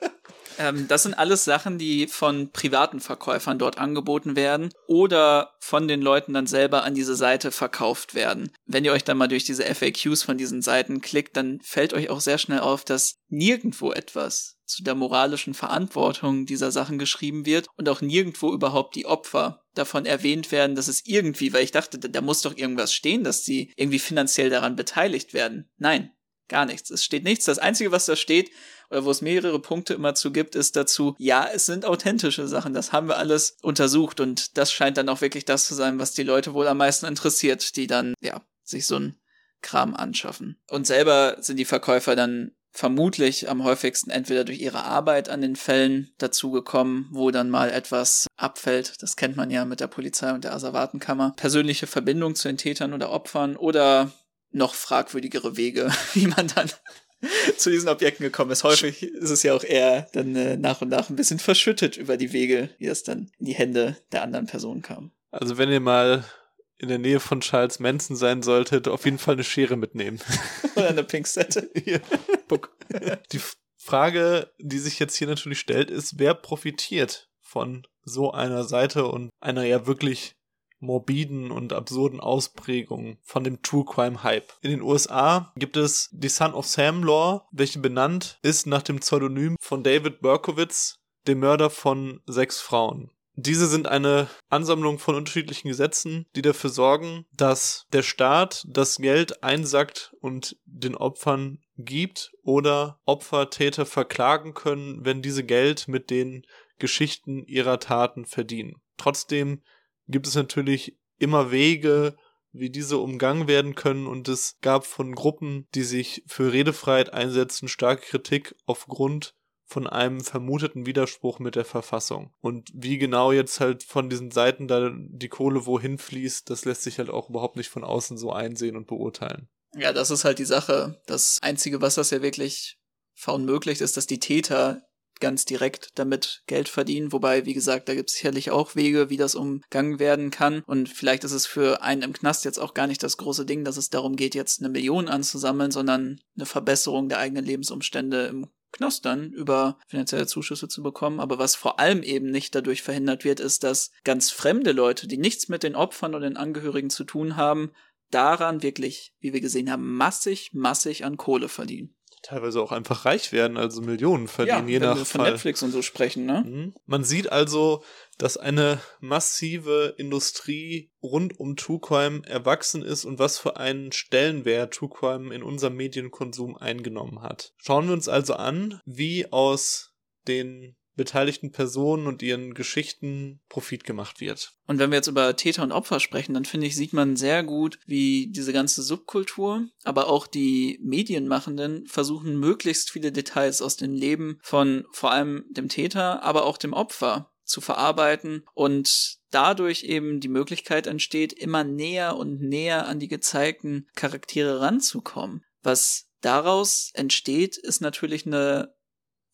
[SPEAKER 1] Ähm, das sind alles Sachen, die von privaten Verkäufern dort angeboten werden oder von den Leuten dann selber an diese Seite verkauft werden. Wenn ihr euch dann mal durch diese FAQs von diesen Seiten klickt, dann fällt euch auch sehr schnell auf, dass nirgendwo etwas zu der moralischen Verantwortung dieser Sachen geschrieben wird und auch nirgendwo überhaupt die Opfer davon erwähnt werden, dass es irgendwie, weil ich dachte, da, da muss doch irgendwas stehen, dass sie irgendwie finanziell daran beteiligt werden. Nein, gar nichts. Es steht nichts. Das Einzige, was da steht, oder wo es mehrere Punkte immer zu gibt, ist dazu, ja, es sind authentische Sachen, das haben wir alles untersucht und das scheint dann auch wirklich das zu sein, was die Leute wohl am meisten interessiert, die dann, ja, sich so ein Kram anschaffen. Und selber sind die Verkäufer dann vermutlich am häufigsten entweder durch ihre Arbeit an den Fällen dazugekommen, wo dann mal etwas abfällt. Das kennt man ja mit der Polizei und der Asservatenkammer. Persönliche Verbindung zu den Tätern oder Opfern oder noch fragwürdigere Wege, wie man dann zu diesen Objekten gekommen ist. Häufig ist es ja auch eher dann äh, nach und nach ein bisschen verschüttet über die Wege, wie es dann in die Hände der anderen Person kam.
[SPEAKER 2] Also wenn ihr mal in der Nähe von Charles Manson sein solltet, auf jeden Fall eine Schere mitnehmen.
[SPEAKER 1] Oder eine Pinksette.
[SPEAKER 2] Ja. Die Frage, die sich jetzt hier natürlich stellt, ist, wer profitiert von so einer Seite und einer ja wirklich morbiden und absurden Ausprägungen von dem True Crime Hype. In den USA gibt es die Son of Sam Law, welche benannt ist nach dem Pseudonym von David Berkowitz, dem Mörder von sechs Frauen. Diese sind eine Ansammlung von unterschiedlichen Gesetzen, die dafür sorgen, dass der Staat das Geld einsackt und den Opfern gibt oder Opfer Täter verklagen können, wenn diese Geld mit den Geschichten ihrer Taten verdienen. Trotzdem gibt es natürlich immer Wege, wie diese umgangen werden können und es gab von Gruppen, die sich für Redefreiheit einsetzen, starke Kritik aufgrund von einem vermuteten Widerspruch mit der Verfassung. Und wie genau jetzt halt von diesen Seiten da die Kohle wohin fließt, das lässt sich halt auch überhaupt nicht von außen so einsehen und beurteilen.
[SPEAKER 1] Ja, das ist halt die Sache. Das Einzige, was das ja wirklich verunmöglicht, ist, dass die Täter ganz direkt damit Geld verdienen. Wobei, wie gesagt, da gibt es sicherlich auch Wege, wie das umgangen werden kann. Und vielleicht ist es für einen im Knast jetzt auch gar nicht das große Ding, dass es darum geht, jetzt eine Million anzusammeln, sondern eine Verbesserung der eigenen Lebensumstände im Knast dann über finanzielle Zuschüsse zu bekommen. Aber was vor allem eben nicht dadurch verhindert wird, ist, dass ganz fremde Leute, die nichts mit den Opfern oder den Angehörigen zu tun haben, daran wirklich, wie wir gesehen haben, massig, massig an Kohle verdienen.
[SPEAKER 2] Teilweise auch einfach reich werden, also Millionen verdienen, je
[SPEAKER 1] wenn
[SPEAKER 2] nach
[SPEAKER 1] wir von
[SPEAKER 2] Fall.
[SPEAKER 1] Netflix und so sprechen, ne?
[SPEAKER 2] Mhm. Man sieht also, dass eine massive Industrie rund um True Crime erwachsen ist und was für einen Stellenwert True Crime in unserem Medienkonsum eingenommen hat. Schauen wir uns also an, wie aus den beteiligten Personen und ihren Geschichten Profit gemacht wird.
[SPEAKER 1] Und wenn wir jetzt über Täter und Opfer sprechen, dann finde ich, sieht man sehr gut, wie diese ganze Subkultur, aber auch die Medienmachenden versuchen, möglichst viele Details aus dem Leben von vor allem dem Täter, aber auch dem Opfer zu verarbeiten und dadurch eben die Möglichkeit entsteht, immer näher und näher an die gezeigten Charaktere ranzukommen. Was daraus entsteht, ist natürlich eine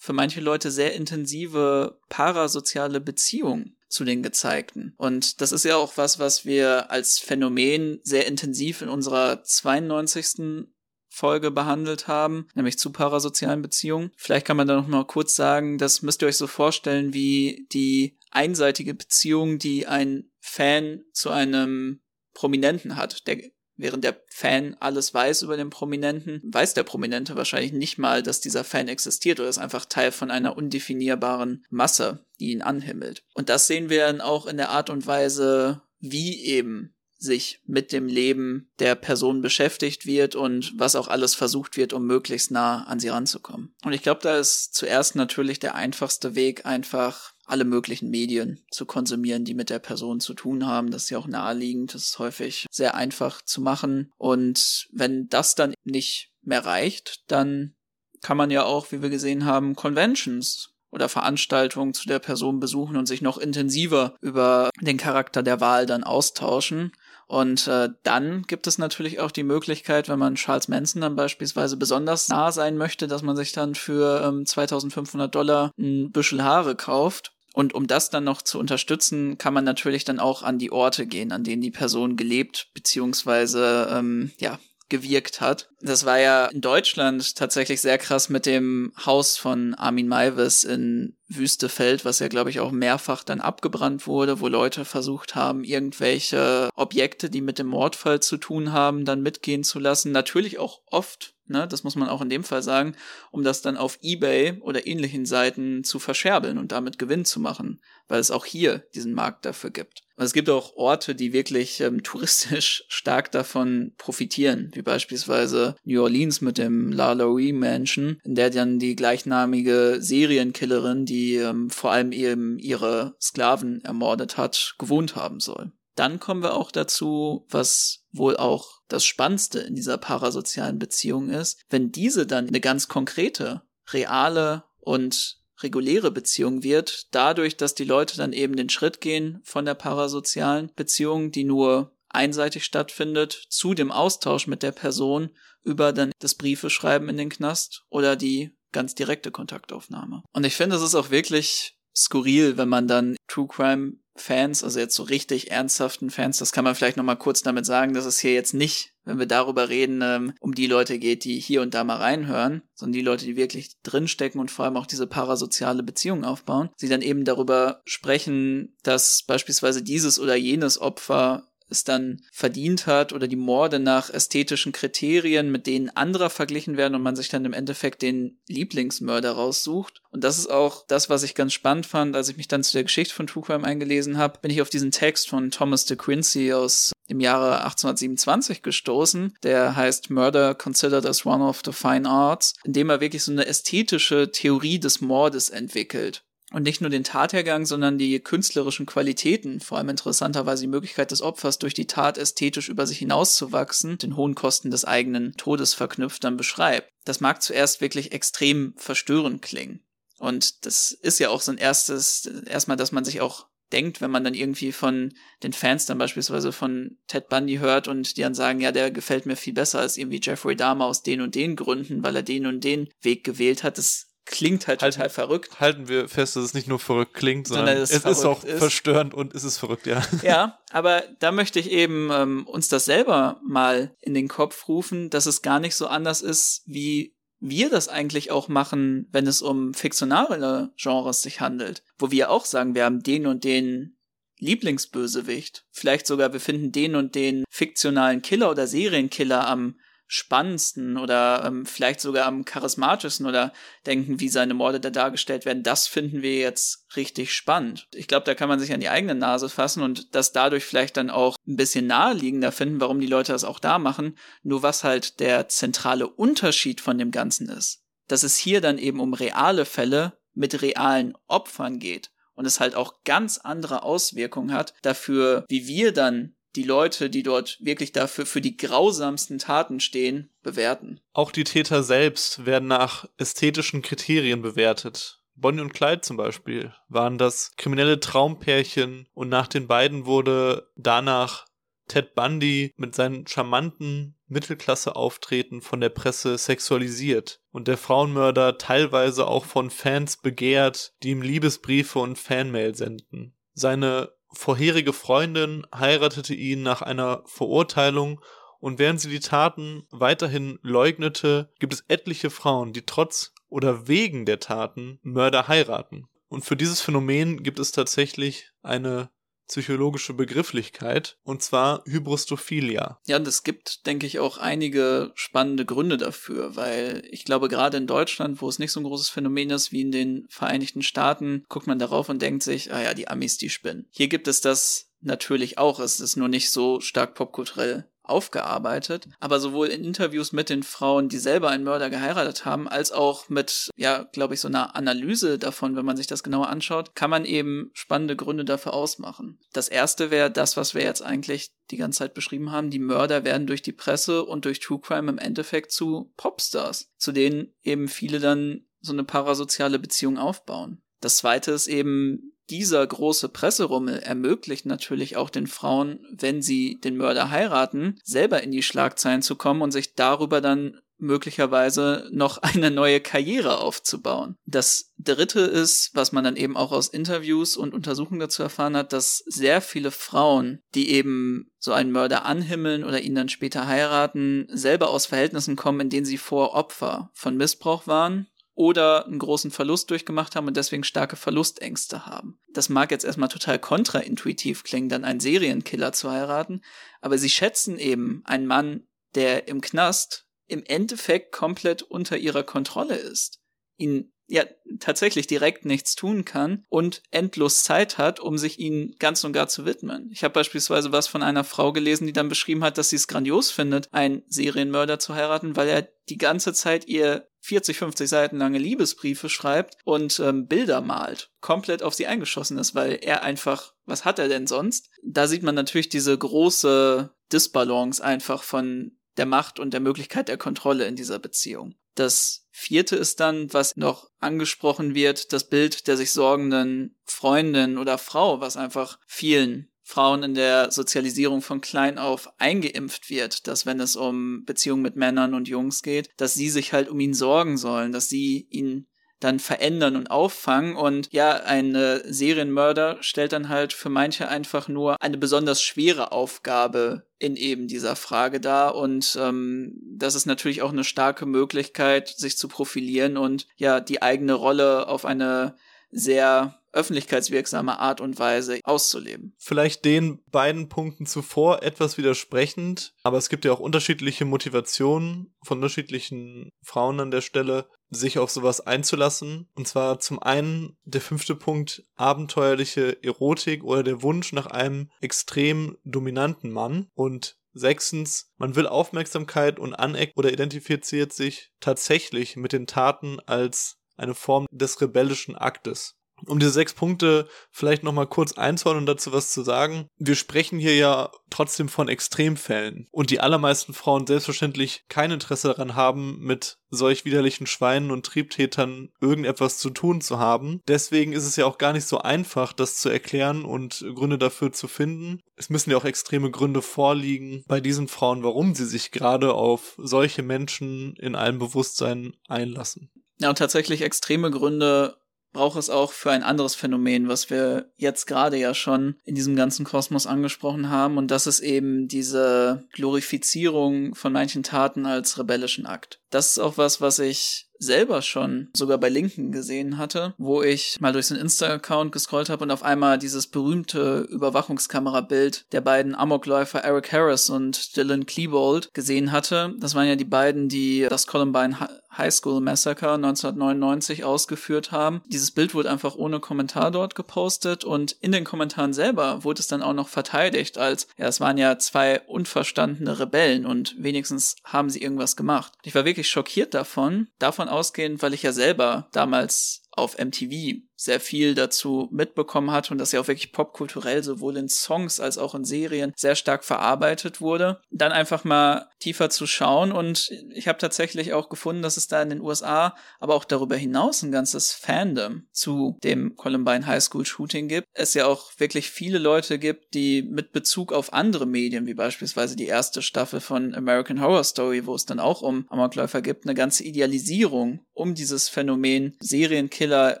[SPEAKER 1] für manche Leute sehr intensive parasoziale Beziehung zu den Gezeigten. Und das ist ja auch was, was wir als Phänomen sehr intensiv in unserer 92. Folge behandelt haben, nämlich zu parasozialen Beziehungen. Vielleicht kann man da noch mal kurz sagen, das müsst ihr euch so vorstellen wie die einseitige Beziehung, die ein Fan zu einem Prominenten hat. Der Während der Fan alles weiß über den Prominenten, weiß der Prominente wahrscheinlich nicht mal, dass dieser Fan existiert oder ist einfach Teil von einer undefinierbaren Masse, die ihn anhimmelt. Und das sehen wir dann auch in der Art und Weise, wie eben sich mit dem Leben der Person beschäftigt wird und was auch alles versucht wird, um möglichst nah an sie ranzukommen. Und ich glaube, da ist zuerst natürlich der einfachste Weg, einfach alle möglichen Medien zu konsumieren, die mit der Person zu tun haben. Das ist ja auch naheliegend, das ist häufig sehr einfach zu machen. Und wenn das dann nicht mehr reicht, dann kann man ja auch, wie wir gesehen haben, Conventions oder Veranstaltungen zu der Person besuchen und sich noch intensiver über den Charakter der Wahl dann austauschen. Und äh, dann gibt es natürlich auch die Möglichkeit, wenn man Charles Manson dann beispielsweise besonders nah sein möchte, dass man sich dann für ähm, 2500 Dollar ein Büschel Haare kauft. Und um das dann noch zu unterstützen, kann man natürlich dann auch an die Orte gehen, an denen die Person gelebt beziehungsweise ähm, ja gewirkt hat. Das war ja in Deutschland tatsächlich sehr krass mit dem Haus von Armin Maivis in Wüstefeld, was ja, glaube ich, auch mehrfach dann abgebrannt wurde, wo Leute versucht haben, irgendwelche Objekte, die mit dem Mordfall zu tun haben, dann mitgehen zu lassen. Natürlich auch oft, ne, das muss man auch in dem Fall sagen, um das dann auf Ebay oder ähnlichen Seiten zu verscherbeln und damit Gewinn zu machen, weil es auch hier diesen Markt dafür gibt. Und es gibt auch Orte, die wirklich ähm, touristisch stark davon profitieren, wie beispielsweise New Orleans mit dem La Laurie Mansion, in der dann die gleichnamige Serienkillerin, die ähm, vor allem eben ihre Sklaven ermordet hat, gewohnt haben soll. Dann kommen wir auch dazu, was wohl auch das Spannendste in dieser parasozialen Beziehung ist, wenn diese dann eine ganz konkrete, reale und reguläre Beziehung wird, dadurch, dass die Leute dann eben den Schritt gehen von der parasozialen Beziehung, die nur einseitig stattfindet, zu dem Austausch mit der Person über dann das Briefeschreiben in den Knast oder die ganz direkte Kontaktaufnahme. Und ich finde, es ist auch wirklich skurril, wenn man dann True Crime Fans, also jetzt so richtig ernsthaften Fans, das kann man vielleicht nochmal kurz damit sagen, dass es hier jetzt nicht, wenn wir darüber reden, ähm, um die Leute geht, die hier und da mal reinhören, sondern die Leute, die wirklich drinstecken und vor allem auch diese parasoziale Beziehung aufbauen, sie dann eben darüber sprechen, dass beispielsweise dieses oder jenes Opfer es dann verdient hat oder die Morde nach ästhetischen Kriterien, mit denen anderer verglichen werden und man sich dann im Endeffekt den Lieblingsmörder raussucht. Und das ist auch das, was ich ganz spannend fand, als ich mich dann zu der Geschichte von True Crime eingelesen habe, bin ich auf diesen Text von Thomas de Quincey aus im Jahre 1827 gestoßen, der heißt Murder Considered as One of the Fine Arts, in dem er wirklich so eine ästhetische Theorie des Mordes entwickelt und nicht nur den Tathergang, sondern die künstlerischen Qualitäten, vor allem interessanterweise die Möglichkeit des Opfers durch die Tat ästhetisch über sich hinauszuwachsen, den hohen Kosten des eigenen Todes verknüpft, dann beschreibt. Das mag zuerst wirklich extrem verstörend klingen. Und das ist ja auch so ein erstes, erstmal, dass man sich auch denkt, wenn man dann irgendwie von den Fans dann beispielsweise von Ted Bundy hört und die dann sagen, ja, der gefällt mir viel besser als irgendwie Jeffrey Dahmer aus den und den Gründen, weil er den und den Weg gewählt hat. Das klingt halt
[SPEAKER 2] Halten-
[SPEAKER 1] total verrückt.
[SPEAKER 2] Halten wir fest, dass es nicht nur verrückt klingt, sondern,
[SPEAKER 1] Sondern es
[SPEAKER 2] es ist auch
[SPEAKER 1] ist.
[SPEAKER 2] verstörend und es ist verrückt, ja.
[SPEAKER 1] Ja, aber da möchte ich eben ähm, uns das selber mal in den Kopf rufen, dass es gar nicht so anders ist, wie wir das eigentlich auch machen, wenn es um fiktionale Genres sich handelt. Wo wir auch sagen, wir haben den und den Lieblingsbösewicht. Vielleicht sogar, wir finden den und den fiktionalen Killer oder Serienkiller am spannendsten oder ähm, vielleicht sogar am charismatischsten oder denken, wie seine Morde da dargestellt werden, das finden wir jetzt richtig spannend. Ich glaube, da kann man sich an die eigene Nase fassen und das dadurch vielleicht dann auch ein bisschen naheliegender finden, warum die Leute das auch da machen. Nur was halt der zentrale Unterschied von dem Ganzen ist, dass es hier dann eben um reale Fälle mit realen Opfern geht und es halt auch ganz andere Auswirkungen hat dafür, wie wir dann die Leute, die dort wirklich dafür für die grausamsten Taten stehen, bewerten.
[SPEAKER 2] Auch die Täter selbst werden nach ästhetischen Kriterien bewertet. Bonnie und Clyde zum Beispiel waren das kriminelle Traumpärchen und nach den beiden wurde danach Ted Bundy mit seinen charmanten Mittelklasse-Auftreten von der Presse sexualisiert und der Frauenmörder teilweise auch von Fans begehrt, die ihm Liebesbriefe und Fanmail senden. Seine vorherige Freundin heiratete ihn nach einer Verurteilung und während sie die Taten weiterhin leugnete, gibt es etliche Frauen, die trotz oder wegen der Taten Mörder heiraten. Und für dieses Phänomen gibt es tatsächlich eine psychologische Begrifflichkeit, und zwar Hybrostophilia.
[SPEAKER 1] Ja, es gibt, denke ich, auch einige spannende Gründe dafür, weil ich glaube, gerade in Deutschland, wo es nicht so ein großes Phänomen ist wie in den Vereinigten Staaten, guckt man darauf und denkt sich, ah ja, die Amis, die spinnen. Hier gibt es das natürlich auch, es ist nur nicht so stark popkulturell aufgearbeitet, aber sowohl in Interviews mit den Frauen, die selber einen Mörder geheiratet haben, als auch mit, ja, glaube ich, so einer Analyse davon, wenn man sich das genauer anschaut, kann man eben spannende Gründe dafür ausmachen. Das erste wäre das, was wir jetzt eigentlich die ganze Zeit beschrieben haben. Die Mörder werden durch die Presse und durch True Crime im Endeffekt zu Popstars, zu denen eben viele dann so eine parasoziale Beziehung aufbauen. Das zweite ist eben dieser große Presserummel ermöglicht natürlich auch den Frauen, wenn sie den Mörder heiraten, selber in die Schlagzeilen zu kommen und sich darüber dann möglicherweise noch eine neue Karriere aufzubauen. Das dritte ist, was man dann eben auch aus Interviews und Untersuchungen dazu erfahren hat, dass sehr viele Frauen, die eben so einen Mörder anhimmeln oder ihn dann später heiraten, selber aus Verhältnissen kommen, in denen sie vor Opfer von Missbrauch waren oder einen großen Verlust durchgemacht haben und deswegen starke Verlustängste haben. Das mag jetzt erstmal total kontraintuitiv klingen, dann einen Serienkiller zu heiraten, aber sie schätzen eben einen Mann, der im Knast im Endeffekt komplett unter ihrer Kontrolle ist, ihn ja tatsächlich direkt nichts tun kann und endlos Zeit hat, um sich ihnen ganz und gar zu widmen. Ich habe beispielsweise was von einer Frau gelesen, die dann beschrieben hat, dass sie es grandios findet, einen Serienmörder zu heiraten, weil er die ganze Zeit ihr 40, 50 Seiten lange Liebesbriefe schreibt und ähm, Bilder malt, komplett auf sie eingeschossen ist, weil er einfach, was hat er denn sonst? Da sieht man natürlich diese große Disbalance einfach von der Macht und der Möglichkeit der Kontrolle in dieser Beziehung. Das vierte ist dann, was noch angesprochen wird, das Bild der sich sorgenden Freundin oder Frau, was einfach vielen Frauen in der Sozialisierung von klein auf eingeimpft wird, dass wenn es um Beziehungen mit Männern und Jungs geht, dass sie sich halt um ihn sorgen sollen, dass sie ihn dann verändern und auffangen. Und ja, ein äh, Serienmörder stellt dann halt für manche einfach nur eine besonders schwere Aufgabe in eben dieser Frage dar. Und ähm, das ist natürlich auch eine starke Möglichkeit, sich zu profilieren und ja, die eigene Rolle auf eine sehr öffentlichkeitswirksame Art und Weise auszuleben.
[SPEAKER 2] Vielleicht den beiden Punkten zuvor etwas widersprechend, aber es gibt ja auch unterschiedliche Motivationen von unterschiedlichen Frauen an der Stelle, sich auf sowas einzulassen. Und zwar zum einen der fünfte Punkt, abenteuerliche Erotik oder der Wunsch nach einem extrem dominanten Mann. Und Sechstens, man will Aufmerksamkeit und aneckt oder identifiziert sich tatsächlich mit den Taten als eine Form des rebellischen Aktes um diese sechs Punkte vielleicht nochmal kurz einzuordnen und dazu was zu sagen. Wir sprechen hier ja trotzdem von Extremfällen und die allermeisten Frauen selbstverständlich kein Interesse daran haben, mit solch widerlichen Schweinen und Triebtätern irgendetwas zu tun zu haben. Deswegen ist es ja auch gar nicht so einfach, das zu erklären und Gründe dafür zu finden. Es müssen ja auch extreme Gründe vorliegen bei diesen Frauen, warum sie sich gerade auf solche Menschen in allem Bewusstsein einlassen.
[SPEAKER 1] Ja, und tatsächlich extreme Gründe braucht es auch für ein anderes Phänomen, was wir jetzt gerade ja schon in diesem ganzen Kosmos angesprochen haben, und das ist eben diese Glorifizierung von manchen Taten als rebellischen Akt. Das ist auch was, was ich selber schon sogar bei Linken gesehen hatte, wo ich mal durch so einen Insta-Account gescrollt habe und auf einmal dieses berühmte Überwachungskamerabild der beiden Amokläufer Eric Harris und Dylan Klebold gesehen hatte. Das waren ja die beiden, die das Columbine High School Massacre 1999 ausgeführt haben. Dieses Bild wurde einfach ohne Kommentar dort gepostet und in den Kommentaren selber wurde es dann auch noch verteidigt als, ja, es waren ja zwei unverstandene Rebellen und wenigstens haben sie irgendwas gemacht. Ich war wirklich schockiert davon, davon ausgehend, weil ich ja selber damals auf MTV sehr viel dazu mitbekommen hat und dass ja auch wirklich popkulturell sowohl in Songs als auch in Serien sehr stark verarbeitet wurde. Dann einfach mal tiefer zu schauen und ich habe tatsächlich auch gefunden, dass es da in den USA, aber auch darüber hinaus ein ganzes Fandom zu dem Columbine High School Shooting gibt. Es ja auch wirklich viele Leute gibt, die mit Bezug auf andere Medien, wie beispielsweise die erste Staffel von American Horror Story, wo es dann auch um Amokläufer gibt, eine ganze Idealisierung um dieses Phänomen Serienkiller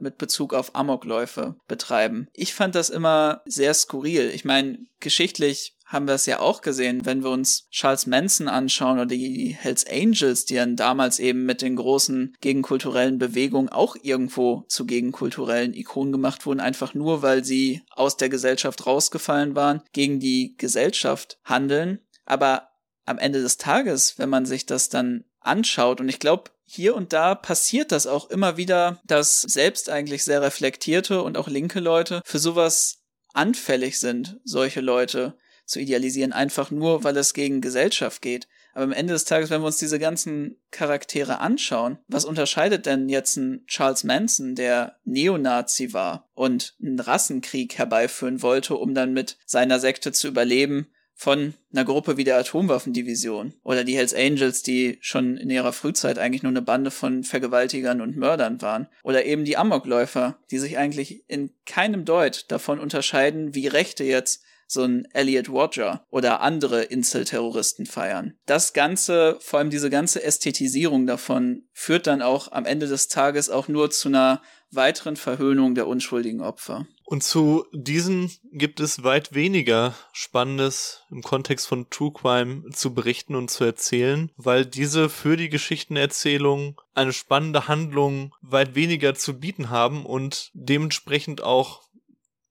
[SPEAKER 1] mit Bezug auf Amokläufe betreiben. Ich fand das immer sehr skurril. Ich meine, geschichtlich haben wir es ja auch gesehen, wenn wir uns Charles Manson anschauen oder die Hells Angels, die dann damals eben mit den großen gegenkulturellen Bewegungen auch irgendwo zu gegenkulturellen Ikonen gemacht wurden, einfach nur weil sie aus der Gesellschaft rausgefallen waren, gegen die Gesellschaft handeln. Aber am Ende des Tages, wenn man sich das dann anschaut, und ich glaube, hier und da passiert das auch immer wieder, dass selbst eigentlich sehr reflektierte und auch linke Leute für sowas anfällig sind, solche Leute zu idealisieren, einfach nur, weil es gegen Gesellschaft geht. Aber am Ende des Tages, wenn wir uns diese ganzen Charaktere anschauen, was unterscheidet denn jetzt ein Charles Manson, der Neonazi war und einen Rassenkrieg herbeiführen wollte, um dann mit seiner Sekte zu überleben, von einer Gruppe wie der Atomwaffendivision oder die Hells Angels, die schon in ihrer Frühzeit eigentlich nur eine Bande von Vergewaltigern und Mördern waren oder eben die Amokläufer, die sich eigentlich in keinem Deut davon unterscheiden, wie Rechte jetzt so ein Elliot Roger oder andere Insel-Terroristen feiern. Das Ganze, vor allem diese ganze Ästhetisierung davon, führt dann auch am Ende des Tages auch nur zu einer weiteren Verhöhnung der unschuldigen Opfer.
[SPEAKER 2] Und zu diesen gibt es weit weniger Spannendes im Kontext von True Crime zu berichten und zu erzählen, weil diese für die Geschichtenerzählung eine spannende Handlung weit weniger zu bieten haben und dementsprechend auch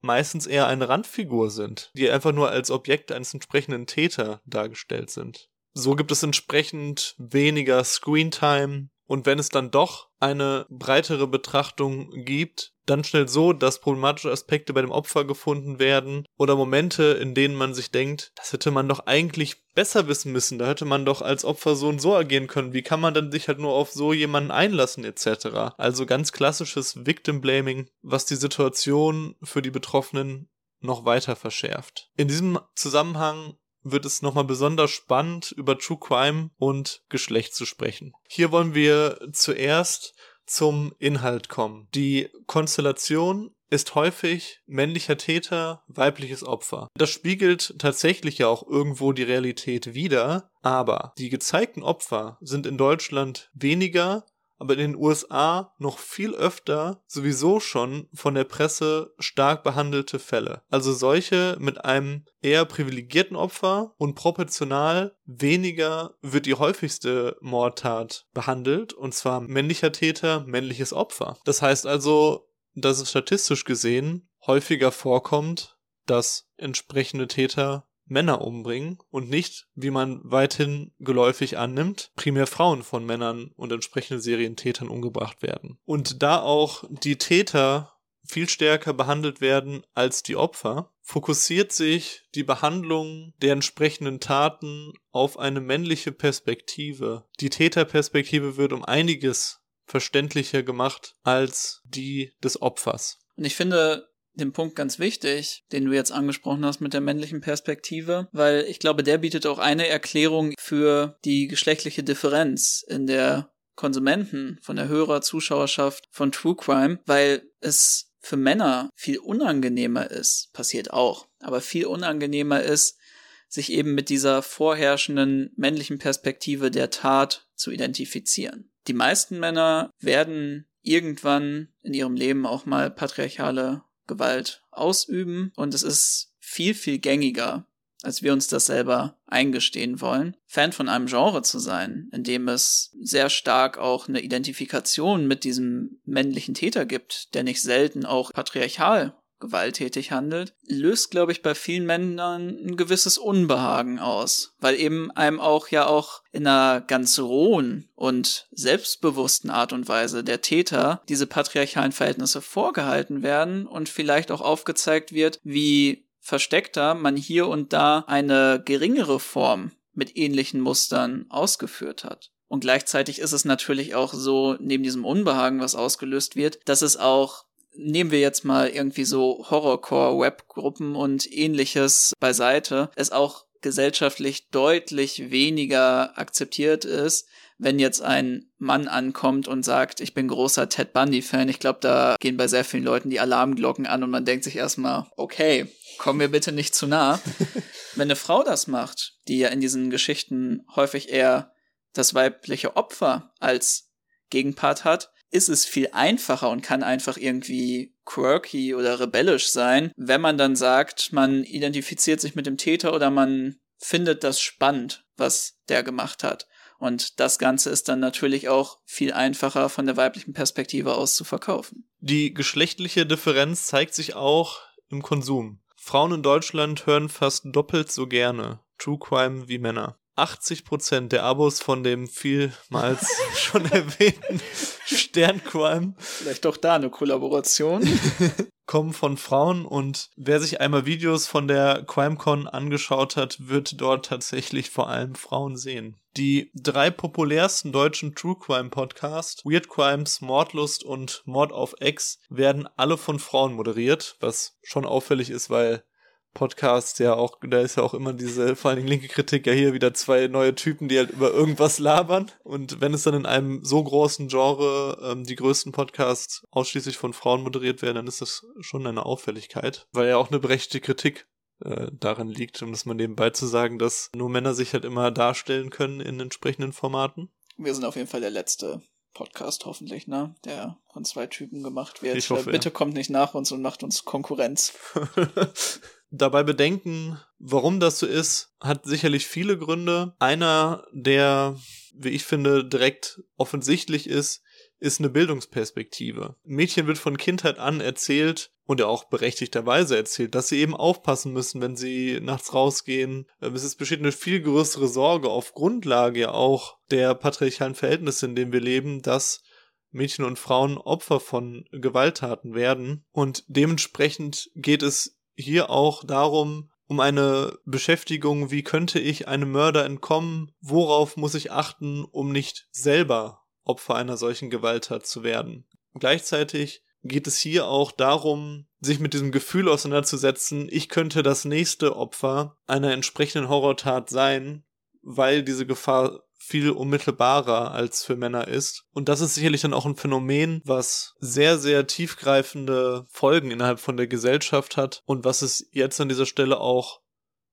[SPEAKER 2] meistens eher eine Randfigur sind, die einfach nur als Objekt eines entsprechenden Täter dargestellt sind. So gibt es entsprechend weniger Screentime, und wenn es dann doch eine breitere Betrachtung gibt, dann schnell so, dass problematische Aspekte bei dem Opfer gefunden werden oder Momente, in denen man sich denkt, das hätte man doch eigentlich besser wissen müssen, da hätte man doch als Opfer so und so agieren können, wie kann man dann sich halt nur auf so jemanden einlassen etc. Also ganz klassisches Victim Blaming, was die Situation für die Betroffenen noch weiter verschärft. In diesem Zusammenhang wird es nochmal besonders spannend, über True Crime und Geschlecht zu sprechen. Hier wollen wir zuerst zum Inhalt kommen. Die Konstellation ist häufig männlicher Täter, weibliches Opfer. Das spiegelt tatsächlich ja auch irgendwo die Realität wider, aber die gezeigten Opfer sind in Deutschland weniger aber in den USA noch viel öfter sowieso schon von der Presse stark behandelte Fälle. Also solche mit einem eher privilegierten Opfer und proportional weniger wird die häufigste Mordtat behandelt und zwar männlicher Täter, männliches Opfer. Das heißt also, dass es statistisch gesehen häufiger vorkommt, dass entsprechende Täter Männer umbringen und nicht, wie man weithin geläufig annimmt, primär Frauen von Männern und entsprechenden Serientätern umgebracht werden. Und da auch die Täter viel stärker behandelt werden als die Opfer, fokussiert sich die Behandlung der entsprechenden Taten auf eine männliche Perspektive. Die Täterperspektive wird um einiges verständlicher gemacht als die des Opfers.
[SPEAKER 1] Und ich finde, den Punkt ganz wichtig, den du jetzt angesprochen hast mit der männlichen Perspektive, weil ich glaube, der bietet auch eine Erklärung für die geschlechtliche Differenz in der Konsumenten, von der Hörer, Zuschauerschaft von True Crime, weil es für Männer viel unangenehmer ist, passiert auch, aber viel unangenehmer ist, sich eben mit dieser vorherrschenden männlichen Perspektive der Tat zu identifizieren. Die meisten Männer werden irgendwann in ihrem Leben auch mal patriarchale Gewalt ausüben und es ist viel, viel gängiger, als wir uns das selber eingestehen wollen. Fan von einem Genre zu sein, in dem es sehr stark auch eine Identifikation mit diesem männlichen Täter gibt, der nicht selten auch patriarchal gewalttätig handelt, löst, glaube ich, bei vielen Männern ein gewisses Unbehagen aus, weil eben einem auch ja auch in einer ganz rohen und selbstbewussten Art und Weise der Täter diese patriarchalen Verhältnisse vorgehalten werden und vielleicht auch aufgezeigt wird, wie versteckter man hier und da eine geringere Form mit ähnlichen Mustern ausgeführt hat. Und gleichzeitig ist es natürlich auch so, neben diesem Unbehagen, was ausgelöst wird, dass es auch nehmen wir jetzt mal irgendwie so Horrorcore-Webgruppen und ähnliches beiseite, es auch gesellschaftlich deutlich weniger akzeptiert ist, wenn jetzt ein Mann ankommt und sagt, ich bin großer Ted Bundy-Fan. Ich glaube, da gehen bei sehr vielen Leuten die Alarmglocken an und man denkt sich erstmal, okay, komm mir bitte nicht zu nah. wenn eine Frau das macht, die ja in diesen Geschichten häufig eher das weibliche Opfer als Gegenpart hat, ist es viel einfacher und kann einfach irgendwie quirky oder rebellisch sein, wenn man dann sagt, man identifiziert sich mit dem Täter oder man findet das spannend, was der gemacht hat. Und das Ganze ist dann natürlich auch viel einfacher von der weiblichen Perspektive aus zu verkaufen.
[SPEAKER 2] Die geschlechtliche Differenz zeigt sich auch im Konsum. Frauen in Deutschland hören fast doppelt so gerne True Crime wie Männer. 80% der Abos von dem vielmals schon erwähnten Sterncrime.
[SPEAKER 1] Vielleicht doch da eine Kollaboration.
[SPEAKER 2] kommen von Frauen und wer sich einmal Videos von der CrimeCon angeschaut hat, wird dort tatsächlich vor allem Frauen sehen. Die drei populärsten deutschen True Crime Podcasts, Weird Crimes, Mordlust und Mord auf Ex, werden alle von Frauen moderiert, was schon auffällig ist, weil Podcast ja auch, da ist ja auch immer diese, vor allen Dingen linke Kritik, ja hier wieder zwei neue Typen, die halt über irgendwas labern. Und wenn es dann in einem so großen Genre ähm, die größten Podcasts ausschließlich von Frauen moderiert werden, dann ist das schon eine Auffälligkeit, weil ja auch eine berechtigte Kritik äh, darin liegt, um das mal nebenbei zu sagen, dass nur Männer sich halt immer darstellen können in entsprechenden Formaten.
[SPEAKER 1] Wir sind auf jeden Fall der letzte Podcast hoffentlich, ne? Der von zwei Typen gemacht wird.
[SPEAKER 2] Ich hoffe,
[SPEAKER 1] Bitte
[SPEAKER 2] ja.
[SPEAKER 1] kommt nicht nach uns und macht uns Konkurrenz.
[SPEAKER 2] Dabei bedenken, warum das so ist, hat sicherlich viele Gründe. Einer, der, wie ich finde, direkt offensichtlich ist, ist eine Bildungsperspektive. Mädchen wird von Kindheit an erzählt und ja auch berechtigterweise erzählt, dass sie eben aufpassen müssen, wenn sie nachts rausgehen. Ähm, Es ist besteht eine viel größere Sorge auf Grundlage ja auch der patriarchalen Verhältnisse, in denen wir leben, dass Mädchen und Frauen Opfer von Gewalttaten werden. Und dementsprechend geht es hier auch darum, um eine Beschäftigung, wie könnte ich einem Mörder entkommen, worauf muss ich achten, um nicht selber Opfer einer solchen Gewalttat zu werden. Gleichzeitig geht es hier auch darum, sich mit diesem Gefühl auseinanderzusetzen, ich könnte das nächste Opfer einer entsprechenden Horrortat sein, weil diese Gefahr viel unmittelbarer als für Männer ist. Und das ist sicherlich dann auch ein Phänomen, was sehr, sehr tiefgreifende Folgen innerhalb von der Gesellschaft hat und was es jetzt an dieser Stelle auch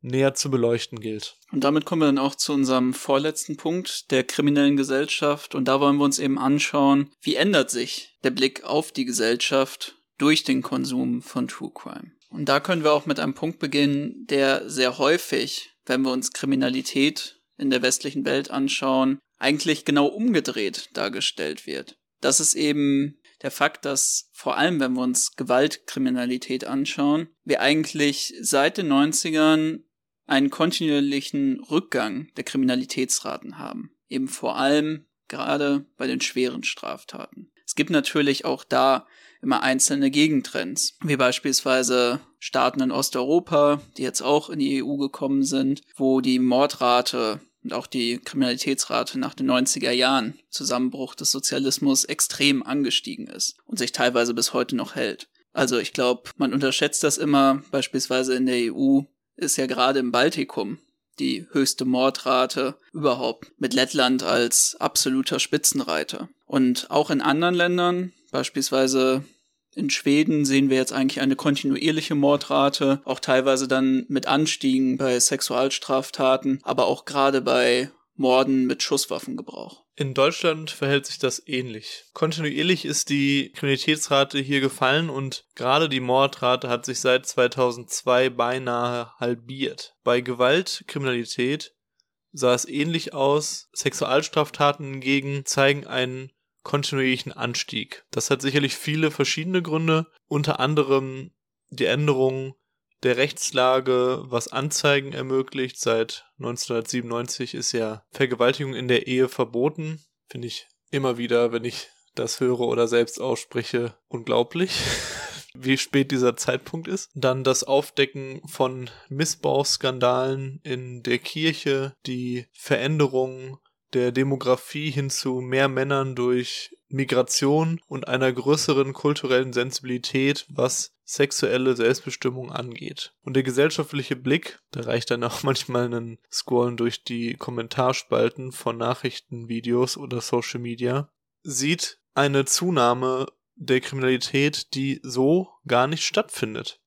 [SPEAKER 2] näher zu beleuchten gilt.
[SPEAKER 1] Und damit kommen wir dann auch zu unserem vorletzten Punkt der kriminellen Gesellschaft. Und da wollen wir uns eben anschauen, wie ändert sich der Blick auf die Gesellschaft durch den Konsum von True Crime. Und da können wir auch mit einem Punkt beginnen, der sehr häufig, wenn wir uns Kriminalität in der westlichen Welt anschauen, eigentlich genau umgedreht dargestellt wird. Das ist eben der Fakt, dass vor allem, wenn wir uns Gewaltkriminalität anschauen, wir eigentlich seit den 90ern einen kontinuierlichen Rückgang der Kriminalitätsraten haben. Eben vor allem gerade bei den schweren Straftaten. Es gibt natürlich auch da immer einzelne Gegentrends, wie beispielsweise Staaten in Osteuropa, die jetzt auch in die EU gekommen sind, wo die Mordrate und auch die Kriminalitätsrate nach den 90er Jahren, Zusammenbruch des Sozialismus, extrem angestiegen ist und sich teilweise bis heute noch hält. Also ich glaube, man unterschätzt das immer, beispielsweise in der EU ist ja gerade im Baltikum die höchste Mordrate überhaupt, mit Lettland als absoluter Spitzenreiter. Und auch in anderen Ländern, beispielsweise in Schweden, sehen wir jetzt eigentlich eine kontinuierliche Mordrate, auch teilweise dann mit Anstiegen bei Sexualstraftaten, aber auch gerade bei Morden mit Schusswaffengebrauch.
[SPEAKER 2] In Deutschland verhält sich das ähnlich. Kontinuierlich ist die Kriminalitätsrate hier gefallen und gerade die Mordrate hat sich seit 2002 beinahe halbiert. Bei Gewaltkriminalität sah es ähnlich aus. Sexualstraftaten hingegen zeigen einen kontinuierlichen Anstieg. Das hat sicherlich viele verschiedene Gründe, unter anderem die Änderung der Rechtslage, was Anzeigen ermöglicht. Seit 1997 ist ja Vergewaltigung in der Ehe verboten. Finde ich immer wieder, wenn ich das höre oder selbst ausspreche, unglaublich, wie spät dieser Zeitpunkt ist. Dann das Aufdecken von Missbrauchsskandalen in der Kirche, die Veränderung der Demografie hin zu mehr Männern durch Migration und einer größeren kulturellen Sensibilität, was sexuelle Selbstbestimmung angeht. Und der gesellschaftliche Blick, da reicht dann auch manchmal ein Scrollen durch die Kommentarspalten von Nachrichtenvideos oder Social Media, sieht eine Zunahme der Kriminalität, die so gar nicht stattfindet.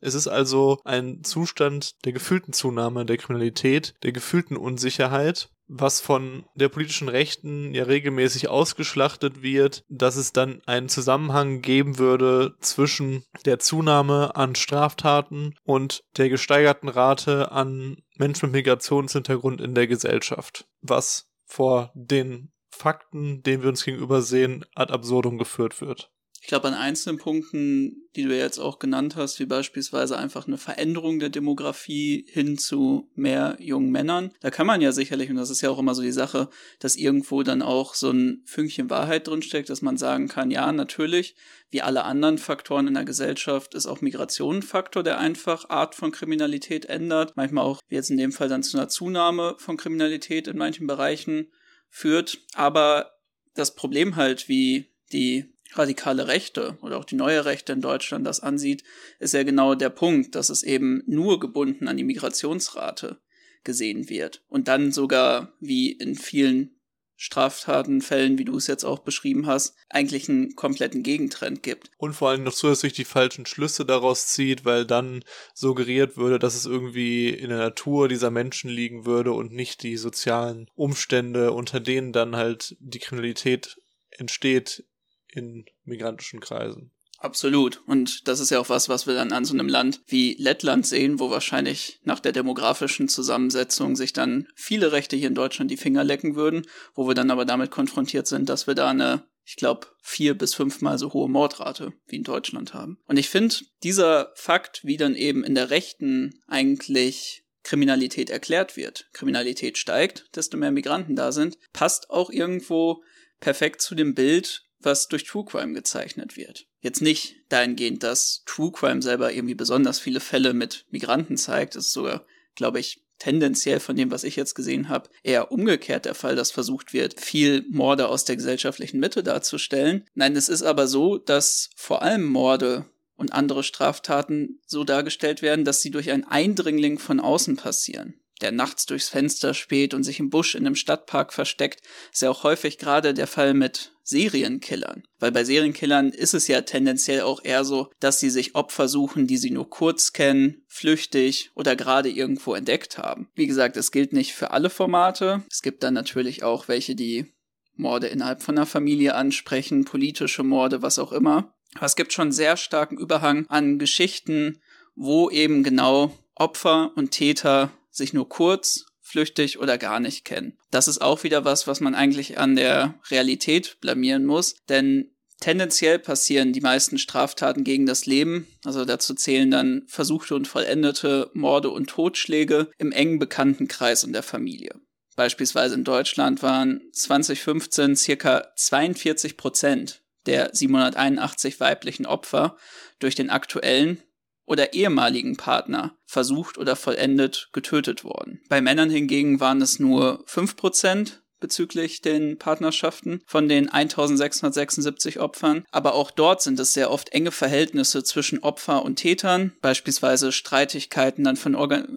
[SPEAKER 2] Es ist also ein Zustand der gefühlten Zunahme der Kriminalität, der gefühlten Unsicherheit, was von der politischen Rechten ja regelmäßig ausgeschlachtet wird, dass es dann einen Zusammenhang geben würde zwischen der Zunahme an Straftaten und der gesteigerten Rate an Menschen mit Migrationshintergrund in der Gesellschaft, was vor den Fakten, denen wir uns gegenüber sehen, ad absurdum geführt wird.
[SPEAKER 1] Ich glaube, an einzelnen Punkten, die du jetzt auch genannt hast, wie beispielsweise einfach eine Veränderung der Demografie hin zu mehr jungen Männern, da kann man ja sicherlich, und das ist ja auch immer so die Sache, dass irgendwo dann auch so ein Fünkchen Wahrheit drinsteckt, dass man sagen kann, ja, natürlich, wie alle anderen Faktoren in der Gesellschaft ist auch Migration ein Faktor, der einfach Art von Kriminalität ändert. Manchmal auch, wie jetzt in dem Fall dann zu einer Zunahme von Kriminalität in manchen Bereichen führt. Aber das Problem halt, wie die radikale Rechte oder auch die neue Rechte in Deutschland das ansieht, ist ja genau der Punkt, dass es eben nur gebunden an die Migrationsrate gesehen wird. Und dann sogar, wie in vielen Straftatenfällen, wie du es jetzt auch beschrieben hast, eigentlich einen kompletten Gegentrend gibt.
[SPEAKER 2] Und vor allem noch zusätzlich die falschen Schlüsse daraus zieht, weil dann suggeriert würde, dass es irgendwie in der Natur dieser Menschen liegen würde und nicht die sozialen Umstände, unter denen dann halt die Kriminalität entsteht, in migrantischen Kreisen.
[SPEAKER 1] Absolut. Und das ist ja auch was, was wir dann an so einem Land wie Lettland sehen, wo wahrscheinlich nach der demografischen Zusammensetzung sich dann viele Rechte hier in Deutschland die Finger lecken würden, wo wir dann aber damit konfrontiert sind, dass wir da eine, ich glaube, vier bis fünfmal so hohe Mordrate wie in Deutschland haben. Und ich finde, dieser Fakt, wie dann eben in der Rechten eigentlich Kriminalität erklärt wird, Kriminalität steigt, desto mehr Migranten da sind, passt auch irgendwo perfekt zu dem Bild, was durch True Crime gezeichnet wird. Jetzt nicht dahingehend, dass True Crime selber irgendwie besonders viele Fälle mit Migranten zeigt. Das ist sogar, glaube ich, tendenziell von dem, was ich jetzt gesehen habe, eher umgekehrt der Fall, dass versucht wird, viel Morde aus der gesellschaftlichen Mitte darzustellen. Nein, es ist aber so, dass vor allem Morde und andere Straftaten so dargestellt werden, dass sie durch einen Eindringling von außen passieren der nachts durchs Fenster späht und sich im Busch in einem Stadtpark versteckt, ist ja auch häufig gerade der Fall mit Serienkillern. Weil bei Serienkillern ist es ja tendenziell auch eher so, dass sie sich Opfer suchen, die sie nur kurz kennen, flüchtig oder gerade irgendwo entdeckt haben. Wie gesagt, es gilt nicht für alle Formate. Es gibt dann natürlich auch welche, die Morde innerhalb von einer Familie ansprechen, politische Morde, was auch immer. Aber es gibt schon sehr starken Überhang an Geschichten, wo eben genau Opfer und Täter sich nur kurz, flüchtig oder gar nicht kennen. Das ist auch wieder was, was man eigentlich an der Realität blamieren muss, denn tendenziell passieren die meisten Straftaten gegen das Leben, also dazu zählen dann versuchte und vollendete Morde und Totschläge im engen Bekanntenkreis und der Familie. Beispielsweise in Deutschland waren 2015 circa 42 Prozent der 781 weiblichen Opfer durch den aktuellen oder ehemaligen Partner versucht oder vollendet getötet worden. Bei Männern hingegen waren es nur 5% bezüglich den Partnerschaften von den 1676 Opfern. Aber auch dort sind es sehr oft enge Verhältnisse zwischen Opfer und Tätern, beispielsweise Streitigkeiten dann von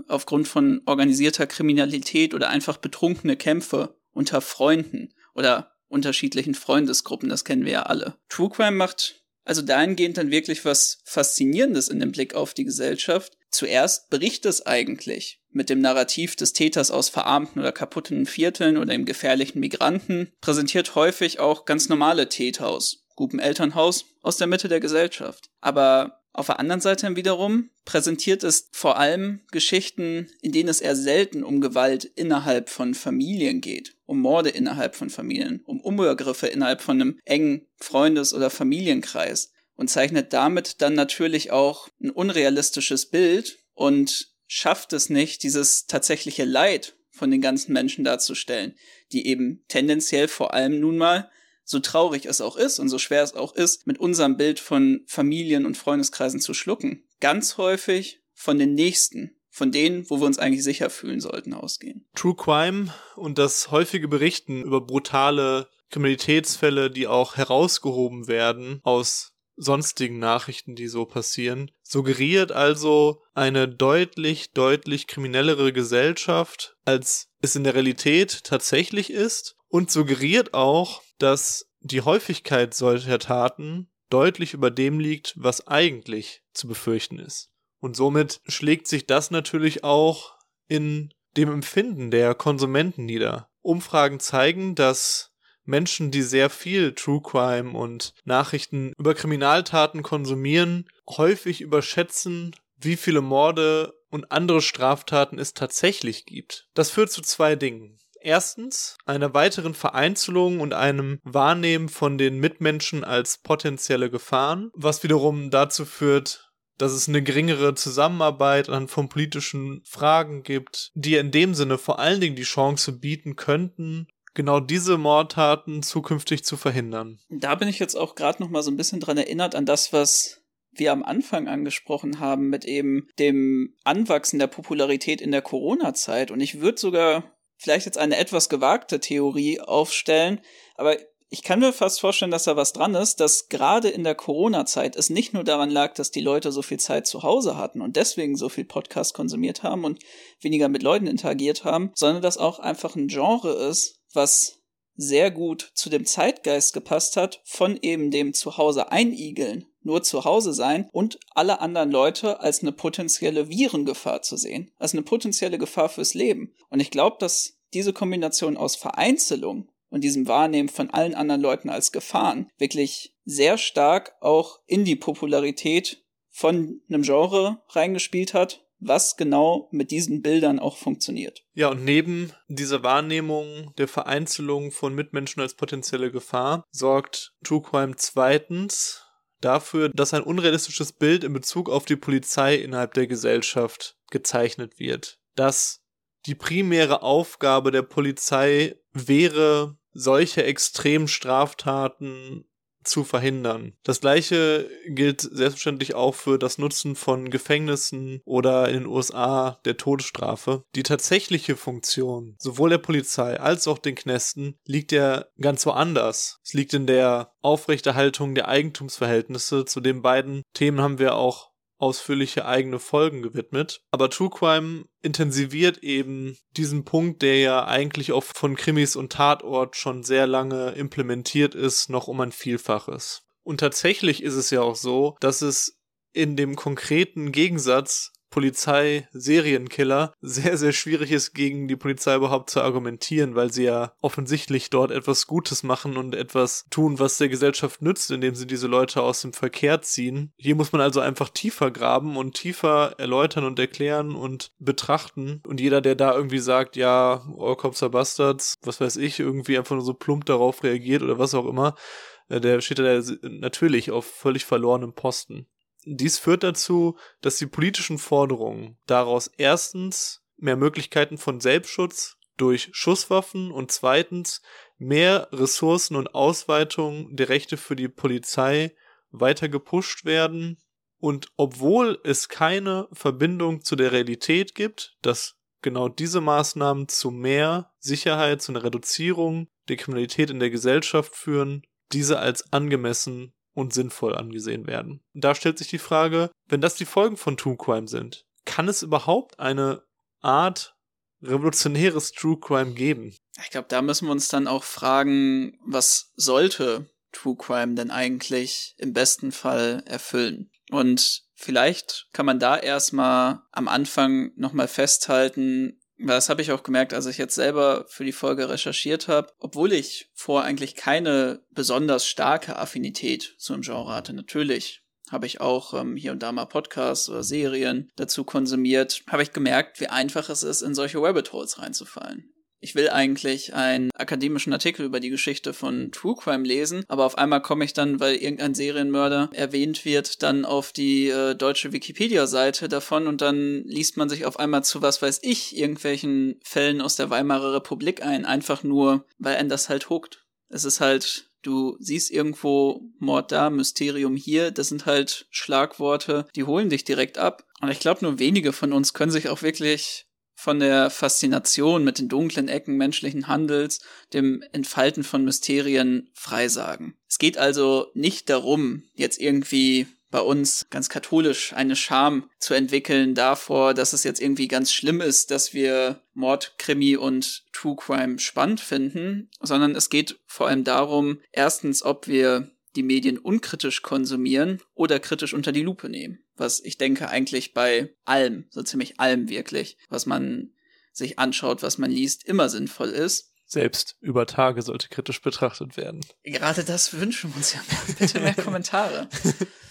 [SPEAKER 1] aufgrund von organisierter Kriminalität oder einfach betrunkene Kämpfe unter Freunden oder unterschiedlichen Freundesgruppen, das kennen wir ja alle. True Crime macht also dahingehend dann wirklich was Faszinierendes in dem Blick auf die Gesellschaft, zuerst bricht es eigentlich mit dem Narrativ des Täters aus verarmten oder kaputten Vierteln oder dem gefährlichen Migranten, präsentiert häufig auch ganz normale Täter aus gutem Elternhaus aus der Mitte der Gesellschaft. Aber auf der anderen Seite wiederum präsentiert es vor allem Geschichten, in denen es eher selten um Gewalt innerhalb von Familien geht, um Morde innerhalb von Familien, um Umübergriffe innerhalb von einem engen Freundes- oder Familienkreis und zeichnet damit dann natürlich auch ein unrealistisches Bild und schafft es nicht, dieses tatsächliche Leid von den ganzen Menschen darzustellen, die eben tendenziell vor allem nun mal so traurig es auch ist und so schwer es auch ist, mit unserem Bild von Familien und Freundeskreisen zu schlucken, ganz häufig von den Nächsten, von denen, wo wir uns eigentlich sicher fühlen sollten, ausgehen.
[SPEAKER 2] True Crime und das häufige Berichten über brutale Kriminalitätsfälle, die auch herausgehoben werden aus sonstigen Nachrichten, die so passieren, suggeriert also eine deutlich, deutlich kriminellere Gesellschaft, als es in der Realität tatsächlich ist und suggeriert auch, dass die Häufigkeit solcher Taten deutlich über dem liegt, was eigentlich zu befürchten ist. Und somit schlägt sich das natürlich auch in dem Empfinden der Konsumenten nieder. Umfragen zeigen, dass Menschen, die sehr viel True Crime und Nachrichten über Kriminaltaten konsumieren, häufig überschätzen, wie viele Morde und andere Straftaten es tatsächlich gibt. Das führt zu zwei Dingen. Erstens einer weiteren Vereinzelung und einem Wahrnehmen von den Mitmenschen als potenzielle Gefahren, was wiederum dazu führt, dass es eine geringere Zusammenarbeit an von politischen Fragen gibt, die in dem Sinne vor allen Dingen die Chance bieten könnten, genau diese Mordtaten zukünftig zu verhindern.
[SPEAKER 1] Da bin ich jetzt auch gerade noch mal so ein bisschen dran erinnert an das, was wir am Anfang angesprochen haben mit eben dem Anwachsen der Popularität in der Corona-Zeit. Und ich würde sogar vielleicht jetzt eine etwas gewagte Theorie aufstellen, aber ich kann mir fast vorstellen, dass da was dran ist, dass gerade in der Corona-Zeit es nicht nur daran lag, dass die Leute so viel Zeit zu Hause hatten und deswegen so viel Podcast konsumiert haben und weniger mit Leuten interagiert haben, sondern dass auch einfach ein Genre ist, was sehr gut zu dem Zeitgeist gepasst hat, von eben dem Zuhause einigeln, nur zu Hause sein und alle anderen Leute als eine potenzielle Virengefahr zu sehen, als eine potenzielle Gefahr fürs Leben. Und ich glaube, dass diese Kombination aus Vereinzelung und diesem Wahrnehmen von allen anderen Leuten als Gefahren wirklich sehr stark auch in die Popularität von einem Genre reingespielt hat, was genau mit diesen Bildern auch funktioniert.
[SPEAKER 2] Ja, und neben dieser Wahrnehmung der Vereinzelung von Mitmenschen als potenzielle Gefahr sorgt True Crime zweitens dafür, dass ein unrealistisches Bild in Bezug auf die Polizei innerhalb der Gesellschaft gezeichnet wird. Dass die primäre Aufgabe der Polizei wäre, solche extremen Straftaten zu verhindern. Das gleiche gilt selbstverständlich auch für das Nutzen von Gefängnissen oder in den USA der Todesstrafe. Die tatsächliche Funktion sowohl der Polizei als auch den Knästen liegt ja ganz woanders. Es liegt in der Aufrechterhaltung der Eigentumsverhältnisse. Zu den beiden Themen haben wir auch ausführliche eigene Folgen gewidmet. Aber True Crime intensiviert eben diesen Punkt, der ja eigentlich auch von Krimis und Tatort schon sehr lange implementiert ist, noch um ein Vielfaches. Und tatsächlich ist es ja auch so, dass es in dem konkreten Gegensatz Polizei, Serienkiller sehr, sehr schwierig ist, gegen die Polizei überhaupt zu argumentieren, weil sie ja offensichtlich dort etwas Gutes machen und etwas tun, was der Gesellschaft nützt, indem sie diese Leute aus dem Verkehr ziehen. Hier muss man also einfach tiefer graben und tiefer erläutern und erklären und betrachten. Und jeder, der da irgendwie sagt, ja, All Cops are Bastards, was weiß ich, irgendwie einfach nur so plump darauf reagiert oder was auch immer, äh, der steht da natürlich auf völlig verlorenem Posten. Dies führt dazu, dass die politischen Forderungen daraus erstens mehr Möglichkeiten von Selbstschutz durch Schusswaffen und zweitens mehr Ressourcen und Ausweitung der Rechte für die Polizei weiter gepusht werden. Und obwohl es keine Verbindung zu der Realität gibt, dass genau diese Maßnahmen zu mehr Sicherheit, zu einer Reduzierung der Kriminalität in der Gesellschaft führen, diese als angemessen und sinnvoll angesehen werden. Da stellt sich die Frage, wenn das die Folgen von True Crime sind, kann es überhaupt eine Art revolutionäres True Crime geben?
[SPEAKER 1] Ich glaube, da müssen wir uns dann auch fragen, was sollte True Crime denn eigentlich im besten Fall erfüllen? Und Vielleicht kann man da erstmal am Anfang nochmal festhalten, das habe ich auch gemerkt, als ich jetzt selber für die Folge recherchiert habe. Obwohl ich vor eigentlich keine besonders starke Affinität zum Genre hatte. Natürlich habe ich auch ähm, hier und da mal Podcasts oder Serien dazu konsumiert, habe ich gemerkt, wie einfach es ist, in solche Rabbit Holes reinzufallen ich will eigentlich einen akademischen Artikel über die Geschichte von True Crime lesen, aber auf einmal komme ich dann, weil irgendein Serienmörder erwähnt wird, dann auf die äh, deutsche Wikipedia-Seite davon und dann liest man sich auf einmal zu, was weiß ich, irgendwelchen Fällen aus der Weimarer Republik ein, einfach nur, weil einen das halt huckt. Es ist halt Du siehst irgendwo Mord da, Mysterium hier, das sind halt Schlagworte, die holen dich direkt ab. Und ich glaube, nur wenige von uns können sich auch wirklich von der Faszination mit den dunklen Ecken menschlichen Handels, dem Entfalten von Mysterien freisagen. Es geht also nicht darum, jetzt irgendwie bei uns ganz katholisch eine Scham zu entwickeln davor, dass es jetzt irgendwie ganz schlimm ist, dass wir Mordkrimi und True Crime spannend finden, sondern es geht vor allem darum, erstens, ob wir die Medien unkritisch konsumieren oder kritisch unter die Lupe nehmen. Was ich denke eigentlich bei allem, so ziemlich allem wirklich, was man sich anschaut, was man liest, immer sinnvoll ist.
[SPEAKER 2] Selbst über Tage sollte kritisch betrachtet werden.
[SPEAKER 1] Gerade das wünschen wir uns ja mehr. Bitte mehr Kommentare.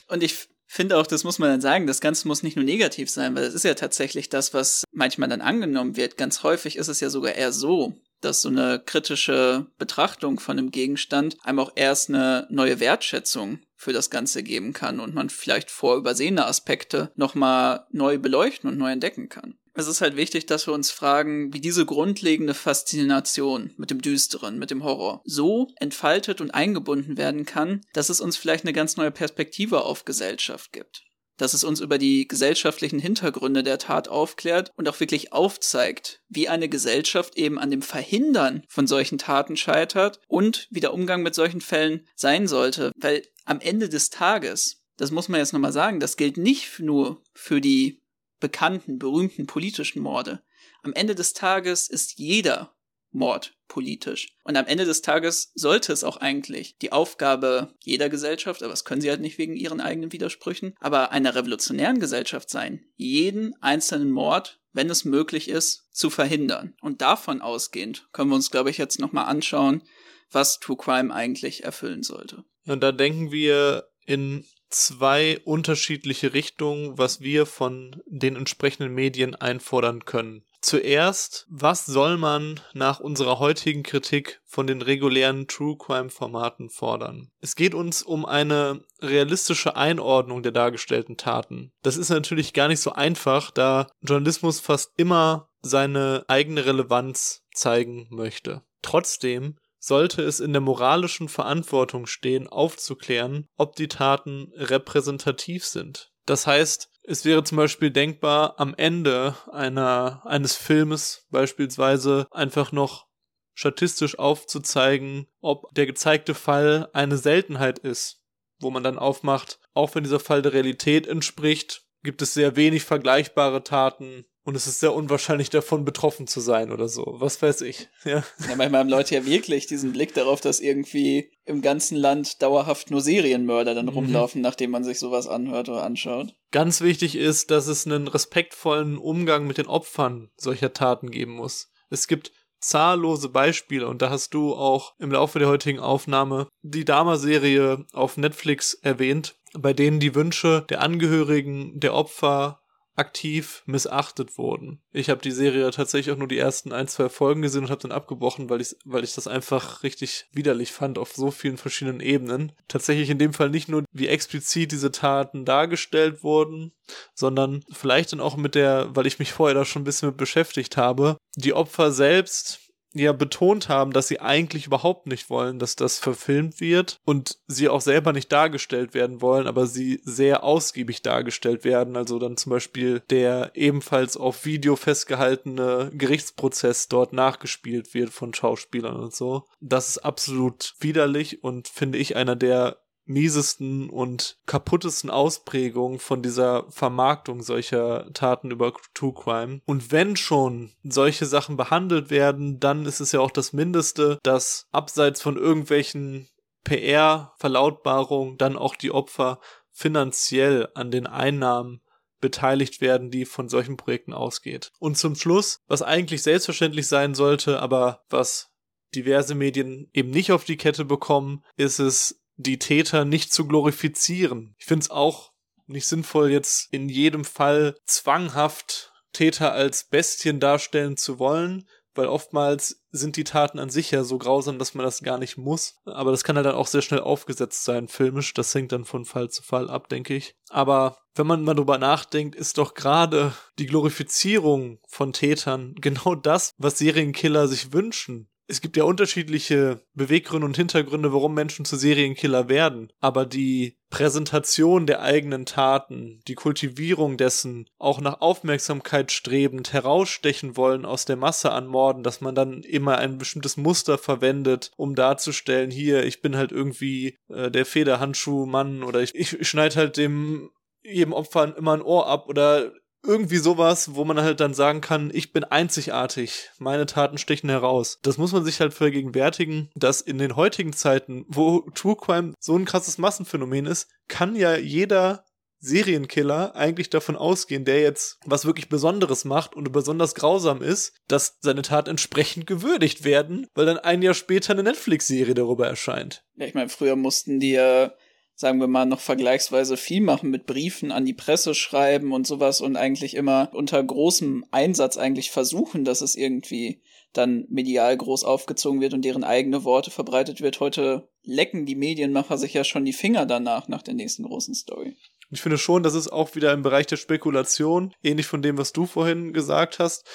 [SPEAKER 1] Und ich finde auch, das muss man dann sagen, das Ganze muss nicht nur negativ sein, weil es ist ja tatsächlich das, was manchmal dann angenommen wird. Ganz häufig ist es ja sogar eher so, dass so eine kritische Betrachtung von einem Gegenstand einem auch erst eine neue Wertschätzung für das Ganze geben kann und man vielleicht vorübersehene Aspekte nochmal neu beleuchten und neu entdecken kann. Es ist halt wichtig, dass wir uns fragen, wie diese grundlegende Faszination mit dem Düsteren, mit dem Horror so entfaltet und eingebunden werden kann, dass es uns vielleicht eine ganz neue Perspektive auf Gesellschaft gibt dass es uns über die gesellschaftlichen Hintergründe der Tat aufklärt und auch wirklich aufzeigt, wie eine Gesellschaft eben an dem Verhindern von solchen Taten scheitert und wie der Umgang mit solchen Fällen sein sollte. Weil am Ende des Tages, das muss man jetzt nochmal sagen, das gilt nicht nur für die bekannten, berühmten politischen Morde. Am Ende des Tages ist jeder Mord politisch. Und am Ende des Tages sollte es auch eigentlich die Aufgabe jeder Gesellschaft, aber das können sie halt nicht wegen ihren eigenen Widersprüchen, aber einer revolutionären Gesellschaft sein, jeden einzelnen Mord, wenn es möglich ist, zu verhindern. Und davon ausgehend können wir uns, glaube ich, jetzt nochmal anschauen, was True Crime eigentlich erfüllen sollte.
[SPEAKER 2] Und da denken wir in zwei unterschiedliche Richtungen, was wir von den entsprechenden Medien einfordern können. Zuerst, was soll man nach unserer heutigen Kritik von den regulären True Crime Formaten fordern? Es geht uns um eine realistische Einordnung der dargestellten Taten. Das ist natürlich gar nicht so einfach, da Journalismus fast immer seine eigene Relevanz zeigen möchte. Trotzdem sollte es in der moralischen Verantwortung stehen, aufzuklären, ob die Taten repräsentativ sind. Das heißt, es wäre zum Beispiel denkbar, am Ende einer, eines Filmes beispielsweise einfach noch statistisch aufzuzeigen, ob der gezeigte Fall eine Seltenheit ist, wo man dann aufmacht, auch wenn dieser Fall der Realität entspricht, gibt es sehr wenig vergleichbare Taten und es ist sehr unwahrscheinlich davon betroffen zu sein oder so. Was weiß ich. Ja.
[SPEAKER 1] ja, manchmal haben Leute ja wirklich diesen Blick darauf, dass irgendwie im ganzen Land dauerhaft nur Serienmörder dann mhm. rumlaufen, nachdem man sich sowas anhört oder anschaut.
[SPEAKER 2] Ganz wichtig ist, dass es einen respektvollen Umgang mit den Opfern solcher Taten geben muss. Es gibt zahllose Beispiele und da hast du auch im Laufe der heutigen Aufnahme die Dama-Serie auf Netflix erwähnt, bei denen die Wünsche der Angehörigen der Opfer aktiv missachtet wurden. Ich habe die Serie tatsächlich auch nur die ersten ein, zwei Folgen gesehen und habe dann abgebrochen, weil ich, weil ich das einfach richtig widerlich fand auf so vielen verschiedenen Ebenen. Tatsächlich in dem Fall nicht nur, wie explizit diese Taten dargestellt wurden, sondern vielleicht dann auch mit der, weil ich mich vorher da schon ein bisschen mit beschäftigt habe, die Opfer selbst ja betont haben, dass sie eigentlich überhaupt nicht wollen, dass das verfilmt wird und sie auch selber nicht dargestellt werden wollen, aber sie sehr ausgiebig dargestellt werden. Also dann zum Beispiel der ebenfalls auf Video festgehaltene Gerichtsprozess dort nachgespielt wird von Schauspielern und so. Das ist absolut widerlich und finde ich einer der miesesten und kaputtesten Ausprägungen von dieser Vermarktung solcher Taten über True Crime. Und wenn schon solche Sachen behandelt werden, dann ist es ja auch das Mindeste, dass abseits von irgendwelchen PR-Verlautbarungen dann auch die Opfer finanziell an den Einnahmen beteiligt werden, die von solchen Projekten ausgeht. Und zum Schluss, was eigentlich selbstverständlich sein sollte, aber was diverse Medien eben nicht auf die Kette bekommen, ist es, die Täter nicht zu glorifizieren. Ich finde es auch nicht sinnvoll, jetzt in jedem Fall zwanghaft Täter als Bestien darstellen zu wollen, weil oftmals sind die Taten an sich ja so grausam, dass man das gar nicht muss. Aber das kann halt dann auch sehr schnell aufgesetzt sein, filmisch. Das hängt dann von Fall zu Fall ab, denke ich. Aber wenn man mal drüber nachdenkt, ist doch gerade die Glorifizierung von Tätern genau das, was Serienkiller sich wünschen es gibt ja unterschiedliche Beweggründe und Hintergründe, warum Menschen zu Serienkiller werden. Aber die Präsentation der eigenen Taten, die Kultivierung dessen, auch nach Aufmerksamkeit strebend herausstechen wollen aus der Masse an Morden, dass man dann immer ein bestimmtes Muster verwendet, um darzustellen, hier, ich bin halt irgendwie äh, der Federhandschuhmann oder ich, ich schneide halt dem jedem Opfer immer ein Ohr ab oder irgendwie sowas, wo man halt dann sagen kann, ich bin einzigartig, meine Taten stechen heraus. Das muss man sich halt vergegenwärtigen, dass in den heutigen Zeiten, wo True Crime so ein krasses Massenphänomen ist, kann ja jeder Serienkiller eigentlich davon ausgehen, der jetzt was wirklich Besonderes macht und besonders grausam ist, dass seine Tat entsprechend gewürdigt werden, weil dann ein Jahr später eine Netflix-Serie darüber erscheint.
[SPEAKER 1] Ja, ich meine, früher mussten die ja sagen wir mal, noch vergleichsweise viel machen mit Briefen an die Presse schreiben und sowas und eigentlich immer unter großem Einsatz eigentlich versuchen, dass es irgendwie dann medial groß aufgezogen wird und deren eigene Worte verbreitet wird. Heute lecken die Medienmacher sich ja schon die Finger danach, nach der nächsten großen Story.
[SPEAKER 2] Ich finde schon, das ist auch wieder im Bereich der Spekulation, ähnlich von dem, was du vorhin gesagt hast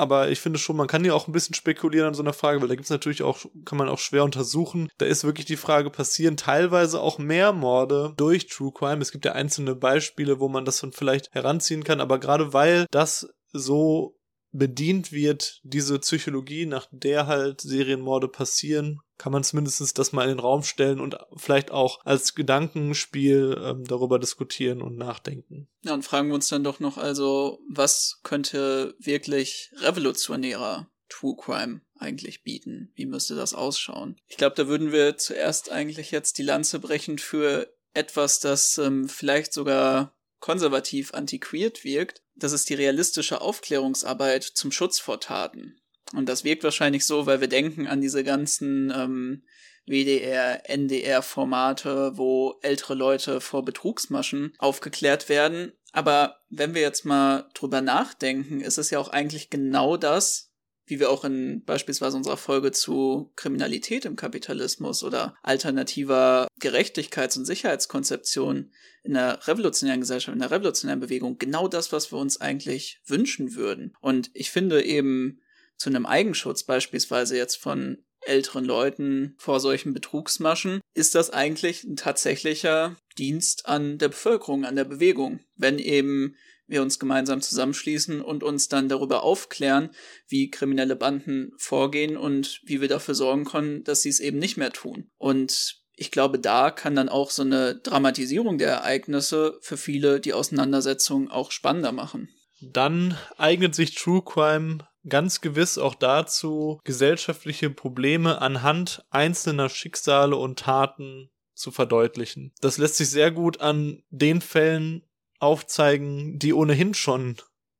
[SPEAKER 2] aber ich finde schon, man kann ja auch ein bisschen spekulieren an so einer Frage, weil da gibt es natürlich auch, kann man auch schwer untersuchen. Da ist wirklich die Frage, passieren teilweise auch mehr Morde durch True Crime? Es gibt ja einzelne Beispiele, wo man das dann vielleicht heranziehen kann, aber gerade weil das so bedient wird, diese Psychologie, nach der halt Serienmorde passieren, kann man zumindest das mal in den Raum stellen und vielleicht auch als Gedankenspiel ähm, darüber diskutieren und nachdenken.
[SPEAKER 1] Ja, und fragen wir uns dann doch noch also, was könnte wirklich revolutionärer True Crime eigentlich bieten? Wie müsste das ausschauen? Ich glaube, da würden wir zuerst eigentlich jetzt die Lanze brechen für etwas, das ähm, vielleicht sogar konservativ antiquiert wirkt. Das ist die realistische Aufklärungsarbeit zum Schutz vor Taten. Und das wirkt wahrscheinlich so, weil wir denken an diese ganzen ähm, WDR, NDR-Formate, wo ältere Leute vor Betrugsmaschen aufgeklärt werden. Aber wenn wir jetzt mal drüber nachdenken, ist es ja auch eigentlich genau das, wie wir auch in beispielsweise unserer Folge zu Kriminalität im Kapitalismus oder alternativer Gerechtigkeits- und Sicherheitskonzeption in der revolutionären Gesellschaft, in der revolutionären Bewegung, genau das, was wir uns eigentlich wünschen würden. Und ich finde eben, zu einem Eigenschutz beispielsweise jetzt von älteren Leuten vor solchen Betrugsmaschen, ist das eigentlich ein tatsächlicher Dienst an der Bevölkerung, an der Bewegung. Wenn eben wir uns gemeinsam zusammenschließen und uns dann darüber aufklären, wie kriminelle Banden vorgehen und wie wir dafür sorgen können, dass sie es eben nicht mehr tun. Und ich glaube, da kann dann auch so eine Dramatisierung der Ereignisse für viele die Auseinandersetzung auch spannender machen.
[SPEAKER 2] Dann eignet sich True Crime ganz gewiss auch dazu, gesellschaftliche Probleme anhand einzelner Schicksale und Taten zu verdeutlichen. Das lässt sich sehr gut an den Fällen aufzeigen, die ohnehin schon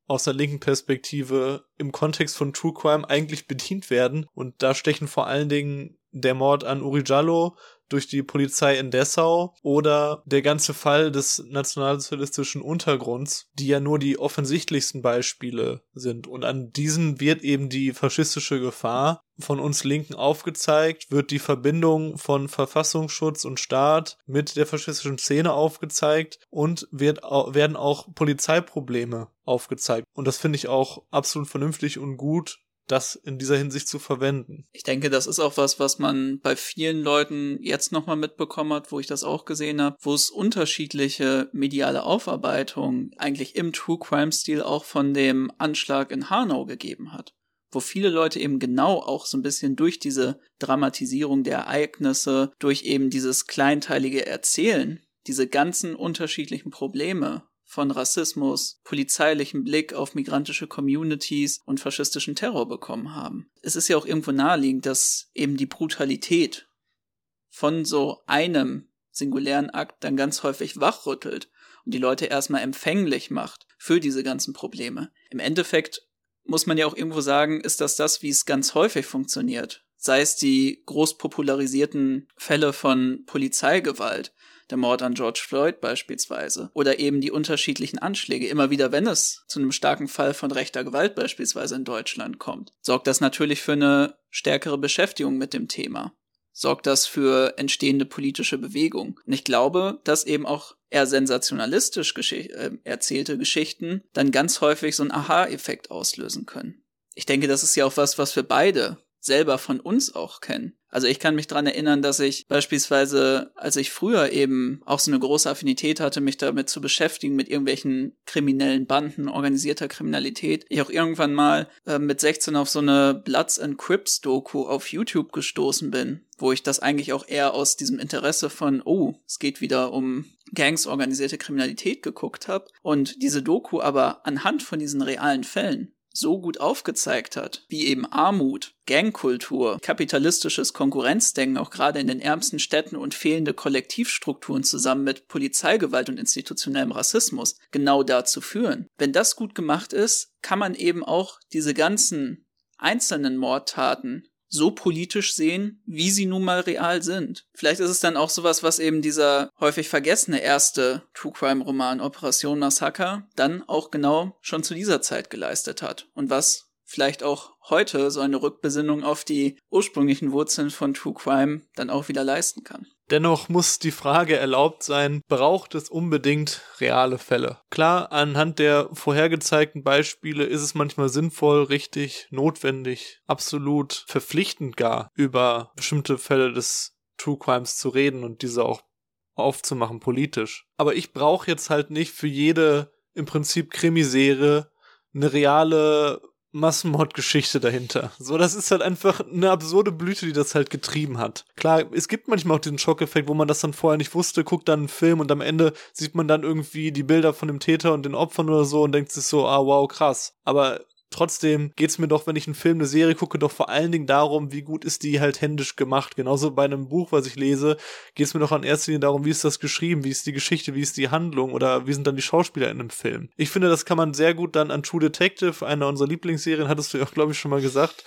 [SPEAKER 2] aus der linken Perspektive im Kontext von True Crime eigentlich bedient werden. Und da stechen vor allen Dingen der Mord an Uri Jallo durch die Polizei in Dessau oder der ganze Fall des nationalsozialistischen Untergrunds, die ja nur die offensichtlichsten Beispiele sind. Und an diesen wird eben die faschistische Gefahr von uns Linken aufgezeigt, wird die Verbindung von Verfassungsschutz und Staat mit der faschistischen Szene aufgezeigt und wird, werden auch Polizeiprobleme aufgezeigt. Und das finde ich auch absolut vernünftig und gut, das in dieser Hinsicht zu verwenden.
[SPEAKER 1] Ich denke, das ist auch was, was man bei vielen Leuten jetzt nochmal mitbekommen hat, wo ich das auch gesehen habe, wo es unterschiedliche mediale Aufarbeitungen eigentlich im True Crime Stil auch von dem Anschlag in Hanau gegeben hat. Wo viele Leute eben genau auch so ein bisschen durch diese Dramatisierung der Ereignisse, durch eben dieses kleinteilige Erzählen, diese ganzen unterschiedlichen Probleme von Rassismus, polizeilichem Blick auf migrantische Communities und faschistischen Terror bekommen haben. Es ist ja auch irgendwo naheliegend, dass eben die Brutalität von so einem singulären Akt dann ganz häufig wachrüttelt und die Leute erstmal empfänglich macht für diese ganzen Probleme. Im Endeffekt muss man ja auch irgendwo sagen, ist das das, wie es ganz häufig funktioniert. Sei es die groß popularisierten Fälle von Polizeigewalt, der Mord an George Floyd beispielsweise, oder eben die unterschiedlichen Anschläge. Immer wieder, wenn es zu einem starken Fall von rechter Gewalt beispielsweise in Deutschland kommt, sorgt das natürlich für eine stärkere Beschäftigung mit dem Thema sorgt das für entstehende politische Bewegung. Und ich glaube, dass eben auch eher sensationalistisch geschicht äh, erzählte Geschichten dann ganz häufig so einen Aha-Effekt auslösen können. Ich denke, das ist ja auch was, was wir beide selber von uns auch kennen. Also ich kann mich dran erinnern, dass ich beispielsweise, als ich früher eben auch so eine große Affinität hatte, mich damit zu beschäftigen, mit irgendwelchen kriminellen Banden, organisierter Kriminalität, ich auch irgendwann mal äh, mit 16 auf so eine Bloods and Crips Doku auf YouTube gestoßen bin, wo ich das eigentlich auch eher aus diesem Interesse von, oh, es geht wieder um Gangs organisierte Kriminalität geguckt habe. Und diese Doku aber anhand von diesen realen Fällen so gut aufgezeigt hat, wie eben Armut, Gangkultur, kapitalistisches Konkurrenzdenken auch gerade in den ärmsten Städten und fehlende Kollektivstrukturen zusammen mit Polizeigewalt und institutionellem Rassismus genau dazu führen. Wenn das gut gemacht ist, kann man eben auch diese ganzen einzelnen Mordtaten so politisch sehen, wie sie nun mal real sind. Vielleicht ist es dann auch sowas, was eben dieser häufig vergessene erste True Crime Roman Operation Massaker dann auch genau schon zu dieser Zeit geleistet hat und was vielleicht auch heute so eine Rückbesinnung auf die ursprünglichen Wurzeln von True Crime dann auch wieder leisten kann.
[SPEAKER 2] Dennoch muss die Frage erlaubt sein, braucht es unbedingt reale Fälle? Klar, anhand der vorhergezeigten Beispiele ist es manchmal sinnvoll, richtig, notwendig, absolut verpflichtend gar über bestimmte Fälle des True Crimes zu reden und diese auch aufzumachen politisch. Aber ich brauche jetzt halt nicht für jede im Prinzip Krimiserie eine reale Massenmordgeschichte dahinter. So, das ist halt einfach eine absurde Blüte, die das halt getrieben hat. Klar, es gibt manchmal auch diesen Schockeffekt, wo man das dann vorher nicht wusste, guckt dann einen Film und am Ende sieht man dann irgendwie die Bilder von dem Täter und den Opfern oder so und denkt sich so, ah wow, krass. Aber Trotzdem geht's mir doch, wenn ich einen Film, eine Serie gucke, doch vor allen Dingen darum, wie gut ist die halt händisch gemacht. Genauso bei einem Buch, was ich lese, geht's mir doch an erster Linie darum, wie ist das geschrieben, wie ist die Geschichte, wie ist die Handlung oder wie sind dann die Schauspieler in einem Film. Ich finde, das kann man sehr gut dann an True Detective, einer unserer Lieblingsserien, hattest du ja auch, glaube ich, schon mal gesagt,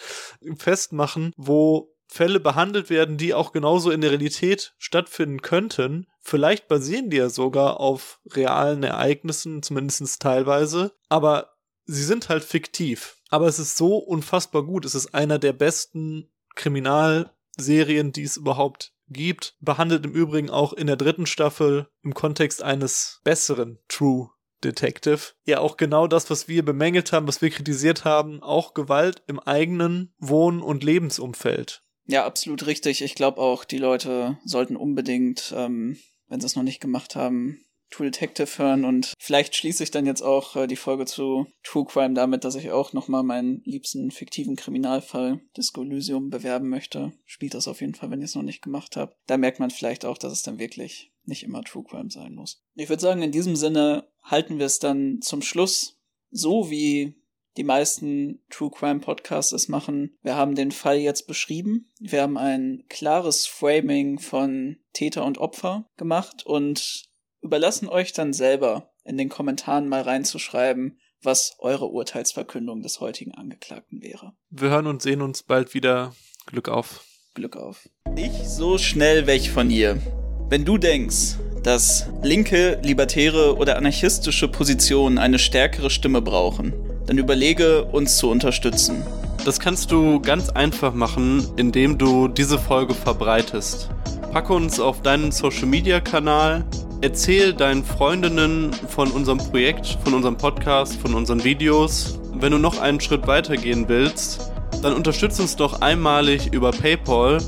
[SPEAKER 2] festmachen, wo Fälle behandelt werden, die auch genauso in der Realität stattfinden könnten. Vielleicht basieren die ja sogar auf realen Ereignissen, zumindest teilweise. Aber sie sind halt fiktiv. Aber es ist so unfassbar gut. Es ist einer der besten Kriminalserien, die es überhaupt gibt. Behandelt im Übrigen auch in der dritten Staffel im Kontext eines besseren True Detective. Ja, auch genau das, was wir bemängelt haben, was wir kritisiert haben, auch Gewalt im eigenen Wohn- und Lebensumfeld.
[SPEAKER 1] Ja, absolut richtig. Ich glaube auch, die Leute sollten unbedingt, ähm, wenn sie es noch nicht gemacht haben, True Detective hören und vielleicht schließe ich dann jetzt auch äh, die Folge zu True Crime damit, dass ich auch nochmal meinen liebsten fiktiven Kriminalfall Disco Elysium bewerben möchte. Spielt das auf jeden Fall, wenn ihr es noch nicht gemacht habt. Da merkt man vielleicht auch, dass es dann wirklich nicht immer True Crime sein muss. Ich würde sagen, in diesem Sinne halten wir es dann zum Schluss so wie die meisten True Crime Podcasts es machen. Wir haben den Fall jetzt beschrieben. Wir haben ein klares Framing von Täter und Opfer gemacht und überlassen euch dann selber in den Kommentaren mal reinzuschreiben, was eure Urteilsverkündung des heutigen Angeklagten wäre.
[SPEAKER 2] Wir hören und sehen uns bald wieder. Glück auf.
[SPEAKER 1] Glück auf. Ich so schnell weg von hier. Wenn du denkst, dass linke, libertäre oder anarchistische Positionen eine stärkere Stimme brauchen, dann überlege, uns zu unterstützen.
[SPEAKER 2] Das kannst du ganz einfach machen, indem du diese Folge verbreitest. Packe uns auf deinen Social Media Kanal Erzähl deinen Freundinnen von unserem Projekt, von unserem Podcast, von unseren Videos. Wenn du noch einen Schritt weiter gehen willst, dann unterstütze uns doch einmalig über PayPal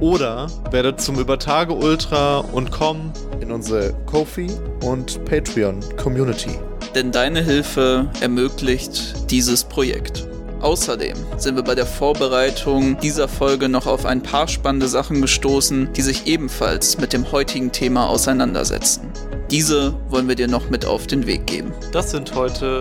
[SPEAKER 2] oder werde zum Übertage Ultra und komm in unsere Kofi und Patreon Community.
[SPEAKER 1] Denn deine Hilfe ermöglicht dieses Projekt. Außerdem sind wir bei der Vorbereitung dieser Folge noch auf ein paar spannende Sachen gestoßen, die sich ebenfalls mit dem heutigen Thema auseinandersetzen. Diese wollen wir dir noch mit auf den Weg geben.
[SPEAKER 2] Das sind heute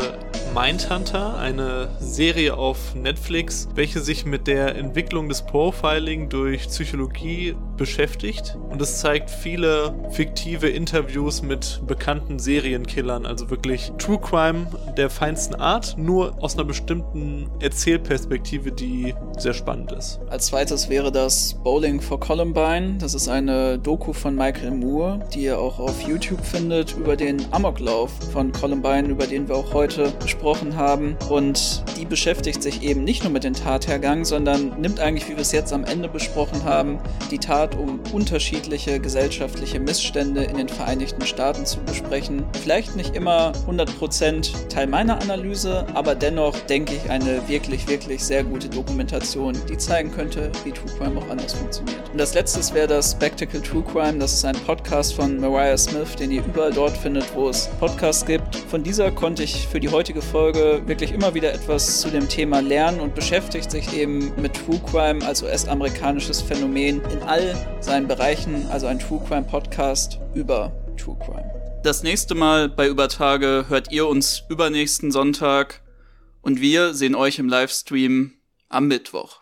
[SPEAKER 2] Mindhunter, eine Serie auf Netflix, welche sich mit der Entwicklung des Profiling durch Psychologie beschäftigt. Und es zeigt viele fiktive Interviews mit bekannten Serienkillern, also wirklich True Crime der feinsten Art, nur aus einer bestimmten Erzählperspektive, die sehr spannend ist.
[SPEAKER 1] Als zweites wäre das Bowling for Columbine. Das ist eine Doku von Michael Moore, die ihr auch auf YouTube findet, über den Amoklauf von Columbine, über den wir auch heute gesprochen haben. Und die beschäftigt sich eben nicht nur mit dem Tathergang, sondern nimmt eigentlich, wie wir es jetzt am Ende besprochen haben, die Tat, um unterschiedliche gesellschaftliche Missstände in den Vereinigten Staaten zu besprechen. Vielleicht nicht immer 100% Teil meiner Analyse, aber dennoch denke ich eine wirklich, wirklich sehr gute Dokumentation, die zeigen könnte, wie True Crime auch anders funktioniert. Und das letzte wäre das Spectacle True Crime. Das ist ein Podcast von Mariah Smith, den ihr überall dort findet, wo es Podcasts gibt. Von dieser konnte ich für die heutige Folge wirklich immer wieder etwas zu dem Thema lernen und beschäftigt sich eben mit True Crime als US-amerikanisches Phänomen in all seinen Bereichen, also ein True Crime Podcast über True Crime. Das nächste Mal bei Übertage hört ihr uns übernächsten Sonntag und wir sehen euch im Livestream am Mittwoch.